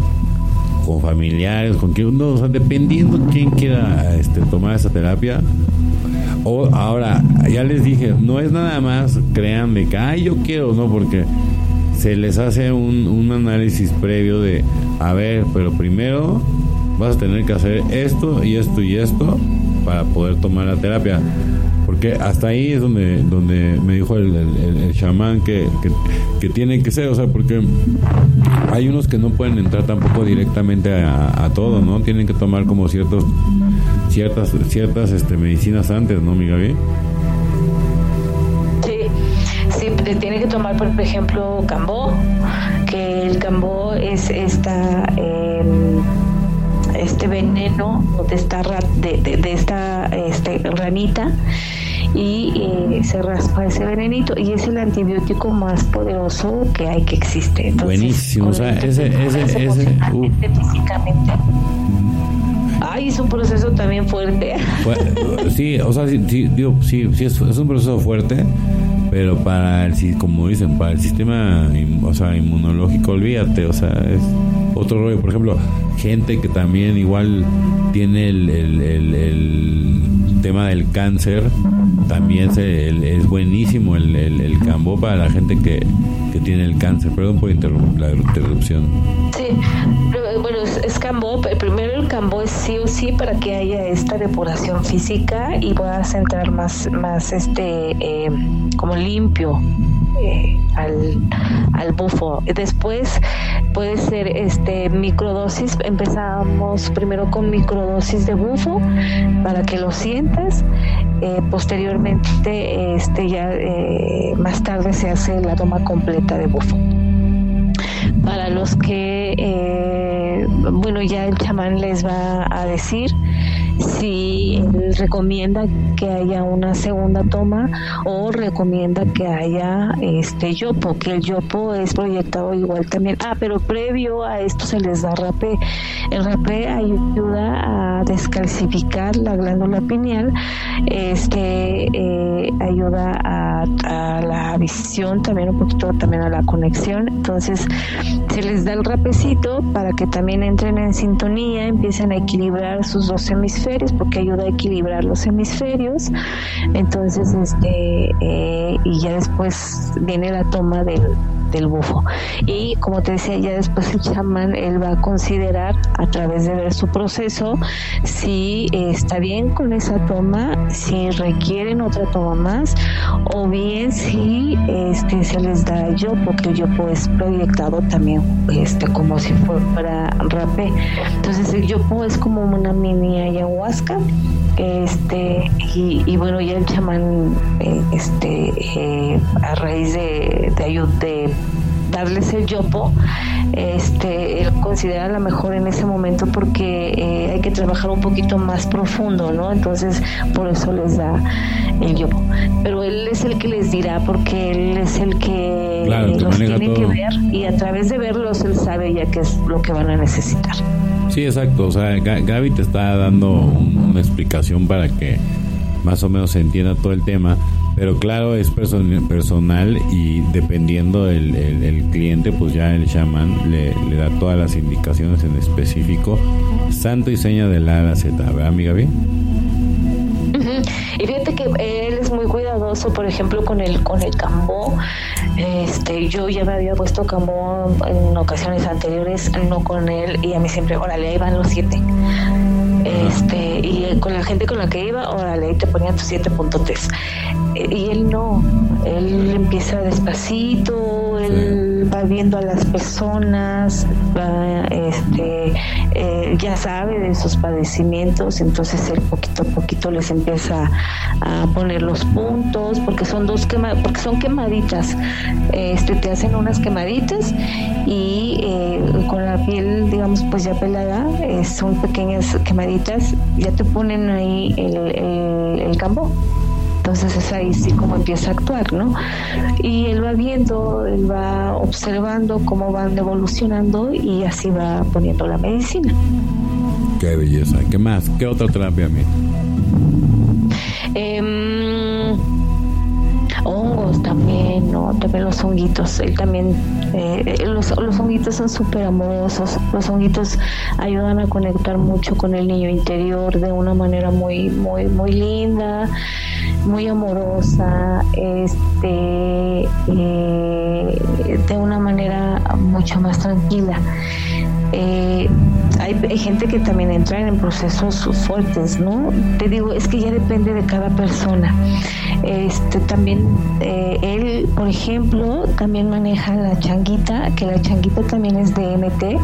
Speaker 1: con familiares, con quien no, o sea, dependiendo quién quiera este, tomar esa terapia. O ahora, ya les dije, no es nada más crean de que, ay, yo quiero, no, porque se les hace un, un análisis previo de, a ver, pero primero vas a tener que hacer esto y esto y esto para poder tomar la terapia. Porque hasta ahí es donde, donde me dijo el, el, chamán que, que, tiene que ser, o sea, porque hay unos que no pueden entrar tampoco directamente a, todo, ¿no? Tienen que tomar como ciertos ciertas ciertas este, medicinas antes, ¿no, mi Gaby?
Speaker 2: Sí, sí, tiene que tomar, por ejemplo, cambó, que el cambó es esta... Eh, este veneno de esta, de, de, esta este, ranita y eh, se raspa ese venenito y es el antibiótico más poderoso que hay que existe.
Speaker 1: Buenísimo, o sea, ese, ese, ese,
Speaker 2: físicamente. Ay, es un proceso también fuerte.
Speaker 1: Sí, o sea, sí, digo, sí, sí es, es, un proceso fuerte, pero para el, como dicen, para el sistema, o sea, inmunológico, olvídate, o sea, es otro rollo. Por ejemplo, gente que también igual tiene el, el, tema del cáncer, también se, es buenísimo el, el, cambo para la gente que, que tiene el cáncer. Perdón por la interrupción.
Speaker 2: Sí, bueno, es, cambo, primero el cambo es sí o sí para que haya esta depuración física y puedas entrar más, más este, eh, como limpio eh, al, al, bufo. Después puede ser este microdosis. Empezamos primero con microdosis de bufo para que lo sientas. Eh, posteriormente, este ya más tarde se hace la toma completa de bufo. Para los que bueno, ya el chamán les va a decir si recomienda que haya una segunda toma o recomienda que haya este yopo, que el yopo es proyectado igual también. Ah, pero previo a esto se les da rapé. El rapé ayuda a descalcificar la glándula pineal, este eh, ayuda a, a, la visión, también un poquito también a la conexión. Entonces se les da el rapecito para que también entren en sintonía, empiecen a equilibrar sus dos hemisferios porque ayuda a equilibrar los hemisferios. Entonces, este, eh, y ya después viene la toma del, del bufo. Y como te decía, ya después el chamán, él va a considerar a través de ver su proceso si está bien con esa toma, si requieren otra toma más, o bien si este, se les da yo, porque el yopo es proyectado también este, como si fuera rapé. Entonces el yopo es como una mini ayahuasca este y, bueno ya el chamán eh, este eh, a raíz de, de, de darles el yopo, este, él considera a lo mejor en ese momento porque eh, hay que trabajar un poquito más profundo, ¿no? Entonces, por eso les da el yopo. Pero él es el que les dirá porque él es el que los tiene que ver y a través de verlos él sabe ya qué es lo que van a necesitar.
Speaker 1: Sí, exacto. O sea, Gaby te está dando una explicación para que más o menos se entienda todo el tema. Pero claro, es personal y dependiendo del el, cliente, pues ya el chamán le, da todas las indicaciones en específico, santo y seña de la A a Z, ¿verdad, amiga bien?
Speaker 2: Y fíjate que él es muy cuidadoso, por ejemplo, con el con el cambó. Este, yo ya me había puesto cambó en ocasiones anteriores, no con él, y a mí siempre, órale, ahí van los siete. Este, y con la gente con la que iba, órale, ahí te ponían tus 7.3. Y él no, él empieza despacito, él va viendo a las personas, va, este, eh, ya sabe de sus padecimientos, entonces él poquito a poquito les empieza a poner los puntos, porque son dos quema, porque son quemaditas, este, te hacen unas quemaditas y eh, con la piel, digamos, pues ya pelada, eh, son pequeñas quemaditas, ya te ponen ahí el, el, el campo entonces es ahí sí como empieza a actuar, ¿no? Y él va viendo, él va observando cómo van evolucionando y así va poniendo la medicina.
Speaker 1: Qué belleza. ¿Qué más? ¿Qué otra terapia, a mí?
Speaker 2: Em, hongos también, ¿no? También los honguitos, él también, eh, los, los honguitos son súper amorosos, los honguitos ayudan a conectar mucho con el niño interior de una manera muy, muy, muy linda, muy amorosa, este, eh, de una manera mucho más tranquila. Eh, hay, gente que también entra en procesos fuertes, ¿no? Te digo, es que ya depende de cada persona. Este también eh, él, por ejemplo, también maneja la changuita, que la changuita también es de MT.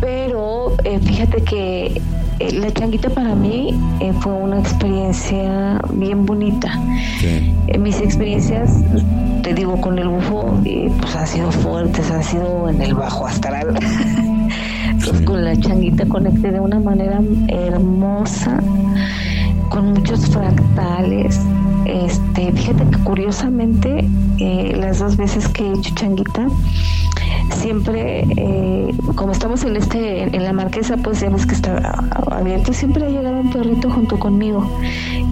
Speaker 2: pero fíjate que eh, la changuita para mí eh, fue una experiencia bien bonita. Eh, mis experiencias, te digo, con el bufo, pues han sido fuertes, han sido en el bajo astral. (laughs) pues con la changuita conecté de una manera hermosa, con muchos fractales. Este, fíjate que curiosamente, las dos veces que he hecho changuita, siempre, eh, como estamos en este, en la marquesa, pues ya que está abierto, siempre ha llegado un perrito junto conmigo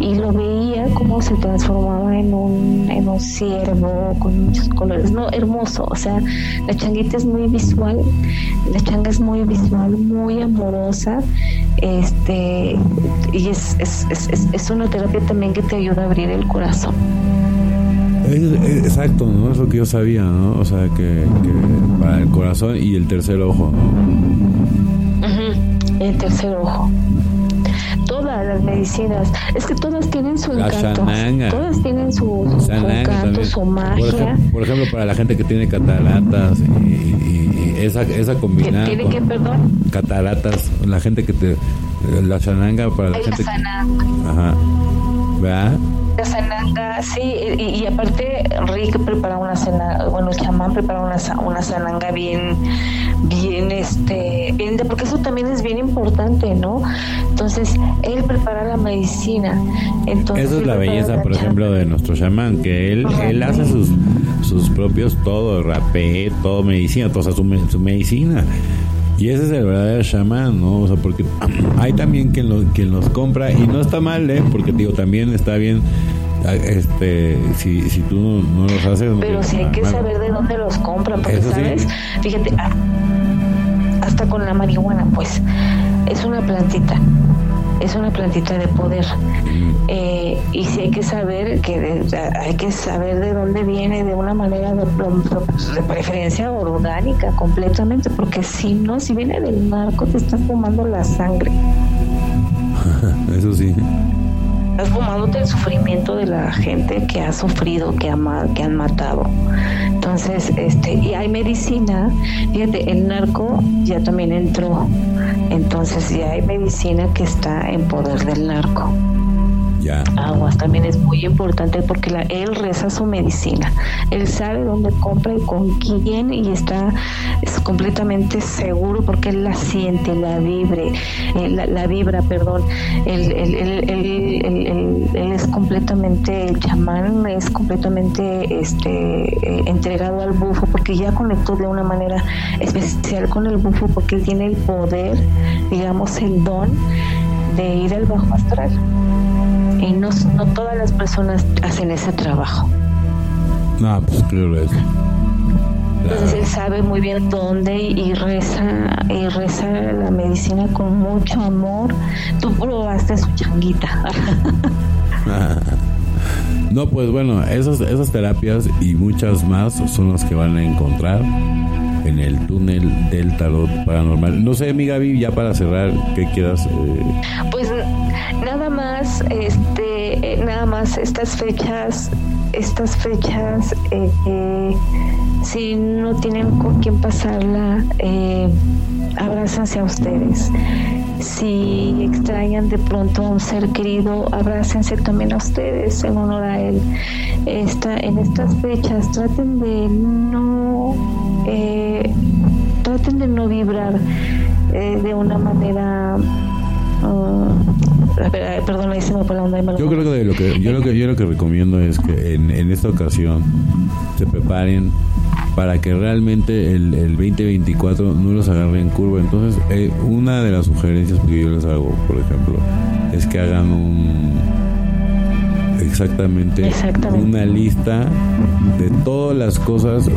Speaker 2: y lo veía como se transformaba en un, en un ciervo con muchos colores, no, hermoso, o sea, la changuita es muy visual, la changa es muy visual, muy amorosa, este, y es, es, es, es una terapia también que te ayuda a abrir el corazón.
Speaker 1: Exacto, ¿no? Es lo que yo sabía, ¿no? O sea, que, para el corazón y el tercer ojo,
Speaker 2: El tercer ojo todas las medicinas, es que todas tienen su encanto, todas tienen su, encanto, su magia.
Speaker 1: Por ejemplo, para la gente que tiene cataratas y, esa, esa combinada.
Speaker 2: ¿Tiene que, perdón?
Speaker 1: Cataratas, la gente que te. La chananga para la gente. ajá. ¿Verdad?
Speaker 2: La sananga, sí, y, aparte Rick prepara una cena, bueno, el chamán prepara una, una sananga bien, bien, este, bien, porque eso también es bien importante, ¿no? Entonces, él prepara la medicina. Entonces,
Speaker 1: Esa es la belleza, por ejemplo, de nuestro chamán, que él, él hace sus, sus propios todo, rapé, todo medicina, toda su, su medicina. Y ese es el verdadero chamán, ¿no? O sea, porque hay también quien, lo, quien los compra y no está mal, ¿eh? Porque digo, también está bien este si, si tú no, los haces
Speaker 2: pero si hay que saber de dónde los compran porque sabes fíjate ah, hasta con la marihuana pues es una plantita es una plantita de poder. Eh, y si hay que saber que hay que saber de dónde viene de una manera de, preferencia orgánica completamente, porque si no, si viene del narco te estás fumando la sangre. (laughs)
Speaker 1: Eso sí.
Speaker 2: Estás fumándote el sufrimiento de la gente que ha sufrido, que, ha, que han matado. Entonces, este, y hay medicina, fíjate, el narco ya también entró, entonces ya hay medicina que está en poder del narco. Aguas también es muy importante porque la, él reza su medicina. Él sabe dónde compra y con quién y está es completamente seguro porque él la siente, la vibre, eh, la, vibra, perdón. Él, él, es completamente, el chamán es completamente este, eh, entregado al bufo porque ya conectó de una manera especial con el bufo porque él tiene el poder, digamos, el don de ir al bajo astral y no, no todas las personas hacen ese trabajo.
Speaker 1: No, pues claro es.
Speaker 2: Entonces él sabe muy bien dónde y reza y reza la medicina con mucho amor. Tú probaste su changuita. (laughs)
Speaker 1: no, pues bueno, esas, esas terapias y muchas más son las que van a encontrar en el túnel del tarot paranormal. No sé, mi Gaby, ya para cerrar, ¿qué quieras? Eh?
Speaker 2: Pues nada más, este, eh, nada más estas fechas, estas fechas, eh, si no tienen con quién pasarla, eh, abrázense a ustedes. Si extrañan de pronto a un ser querido, abrácense también a ustedes en honor a él. Esta, en estas fechas traten de no traten de no vibrar de una manera uh, perdón,
Speaker 1: Yo creo que lo que yo lo que yo lo que recomiendo es que en, en esta ocasión se preparen para que realmente el, el 2024 no los agarre en curva. Entonces, eh, una de las sugerencias que yo les hago, por ejemplo, es que hagan un exactamente, exactamente, una lista de todas las cosas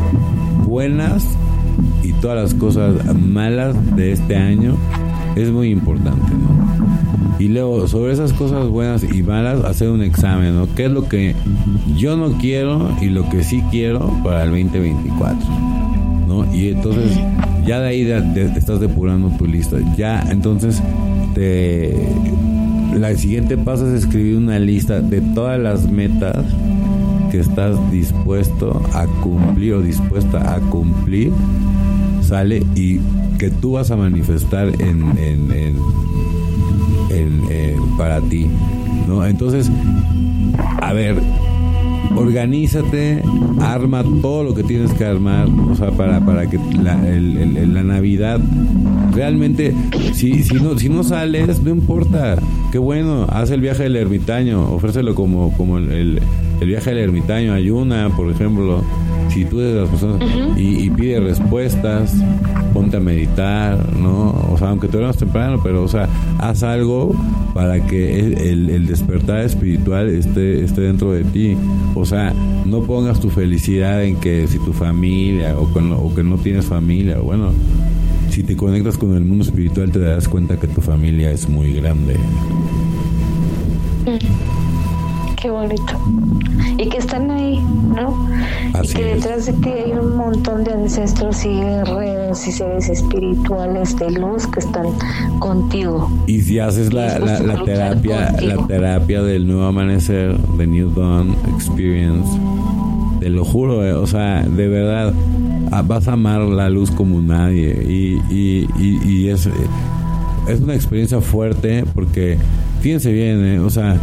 Speaker 1: buenas y todas las cosas malas de este año. Es muy importante, ¿no? Y luego sobre esas cosas buenas y malas hacer un examen, ¿no? ¿Qué es lo que yo no quiero y lo que sí quiero para el 2024? ¿No? Y entonces ya de ahí estás depurando tu lista. Ya entonces te la siguiente paso es escribir una lista de todas las metas que estás dispuesto a cumplir o dispuesta a cumplir sale y que tú vas a manifestar en, en, en para ti, ¿no? Entonces, a ver, organízate, arma todo lo que tienes que armar, o sea, para, para que la, la Navidad realmente, si, si, no, si no sales, no importa, qué bueno, haz el viaje del ermitaño, ofrécelo como, como el, el viaje del ermitaño, ayuna, por ejemplo, si tú eres de las personas y, pide respuestas, ponte a meditar, ¿no? Aunque te veas temprano, pero, o sea, haz algo para que el, despertar espiritual esté, esté dentro de ti. O sea, no pongas tu felicidad en que si tu familia o, que no tienes familia, bueno, si te conectas con el mundo espiritual te darás cuenta que tu familia es muy grande.
Speaker 2: Qué bonito. Y que están ahí, ¿no? y que detrás de ti hay un montón de ancestros y guerreros y seres espirituales de luz que están contigo.
Speaker 1: Y si haces la, la, terapia, la terapia del nuevo amanecer, de New Dawn Experience, te lo juro, eh, o sea, de verdad, ah, vas a amar la luz como nadie. Y, y, y, es, es una experiencia fuerte porque, fíjense bien, eh, o sea,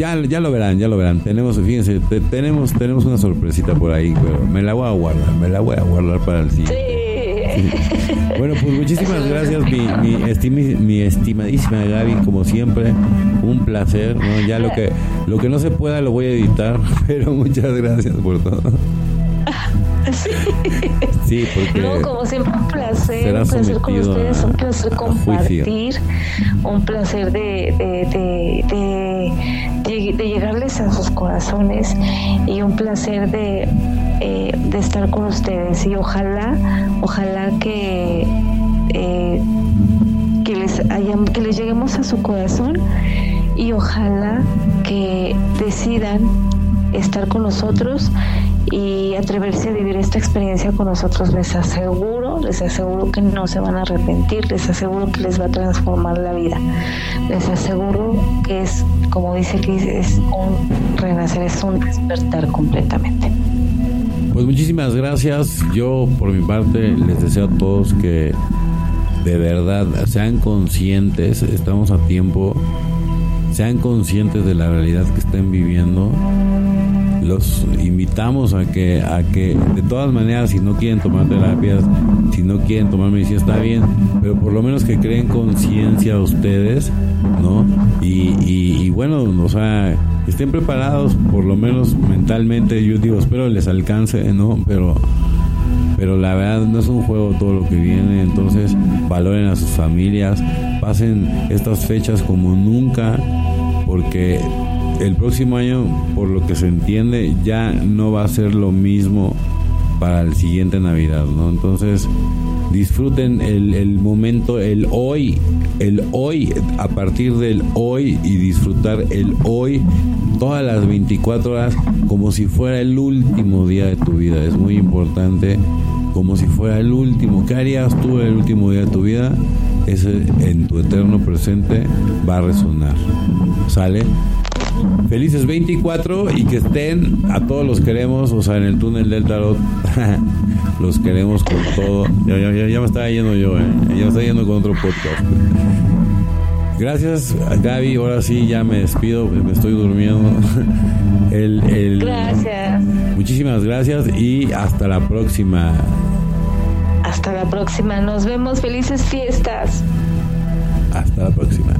Speaker 1: ya, ya lo verán, ya lo verán. Tenemos, fíjense, tenemos, tenemos una sorpresita por ahí, pero me la voy a guardar, me la voy a guardar para el siguiente. Bueno, pues muchísimas gracias, mi, mi, estimadísima Gaby, como siempre, un placer. Ya lo que, lo que no se pueda lo voy a editar, (laughs) pero muchas gracias por todo.
Speaker 2: Sí. porque. No, como siempre, un placer. Un placer con ustedes, un placer compartir, un placer de, de, de, de, llegarles a sus corazones y un placer de, eh, de estar con ustedes. Y ojalá, ojalá que. Eh, que les, que les lleguemos a su corazón y ojalá que decidan estar con nosotros y atreverse a vivir esta experiencia con nosotros. Les aseguro, les aseguro que no se van a arrepentir, les aseguro que les va a transformar la vida. Les aseguro que es, como dice Liz, es un renacer, es un despertar completamente.
Speaker 1: Pues muchísimas gracias. Yo por mi parte les deseo a todos que de verdad sean conscientes, estamos a tiempo, sean conscientes de la realidad que estén viviendo los invitamos a que, a que de todas maneras, si no quieren tomar terapias, si no quieren tomar medicina, está bien, pero por lo menos que creen conciencia ustedes, ¿no? Y, y, bueno, o sea, estén preparados, por lo menos mentalmente, yo digo, espero les alcance, ¿no? Pero pero la verdad no es un juego todo lo que viene, entonces valoren a sus familias, pasen estas fechas como nunca, porque el próximo año, por lo que se entiende, ya no va a ser lo mismo para el siguiente Navidad, ¿no? Entonces, disfruten el, momento, el hoy, el hoy, a partir del hoy y disfrutar el hoy todas las 24 horas como si fuera el último día de tu vida. Es muy importante, como si fuera el último. ¿Qué harías tú el último día de tu vida? Ese en tu eterno presente va a resonar. ¿Sale? Felices 24 y que estén, a todos los queremos, o sea, en el túnel del tarot, (laughs) los queremos con todo. Ya, me estaba yendo yo, ¿eh? ya me estaba yendo con otro podcast. Gracias, Gaby. Ahora sí, ya me despido, me estoy durmiendo. (laughs)
Speaker 2: gracias.
Speaker 1: Muchísimas gracias y hasta la próxima.
Speaker 2: Hasta la próxima. Nos vemos. Felices fiestas.
Speaker 1: Hasta la próxima.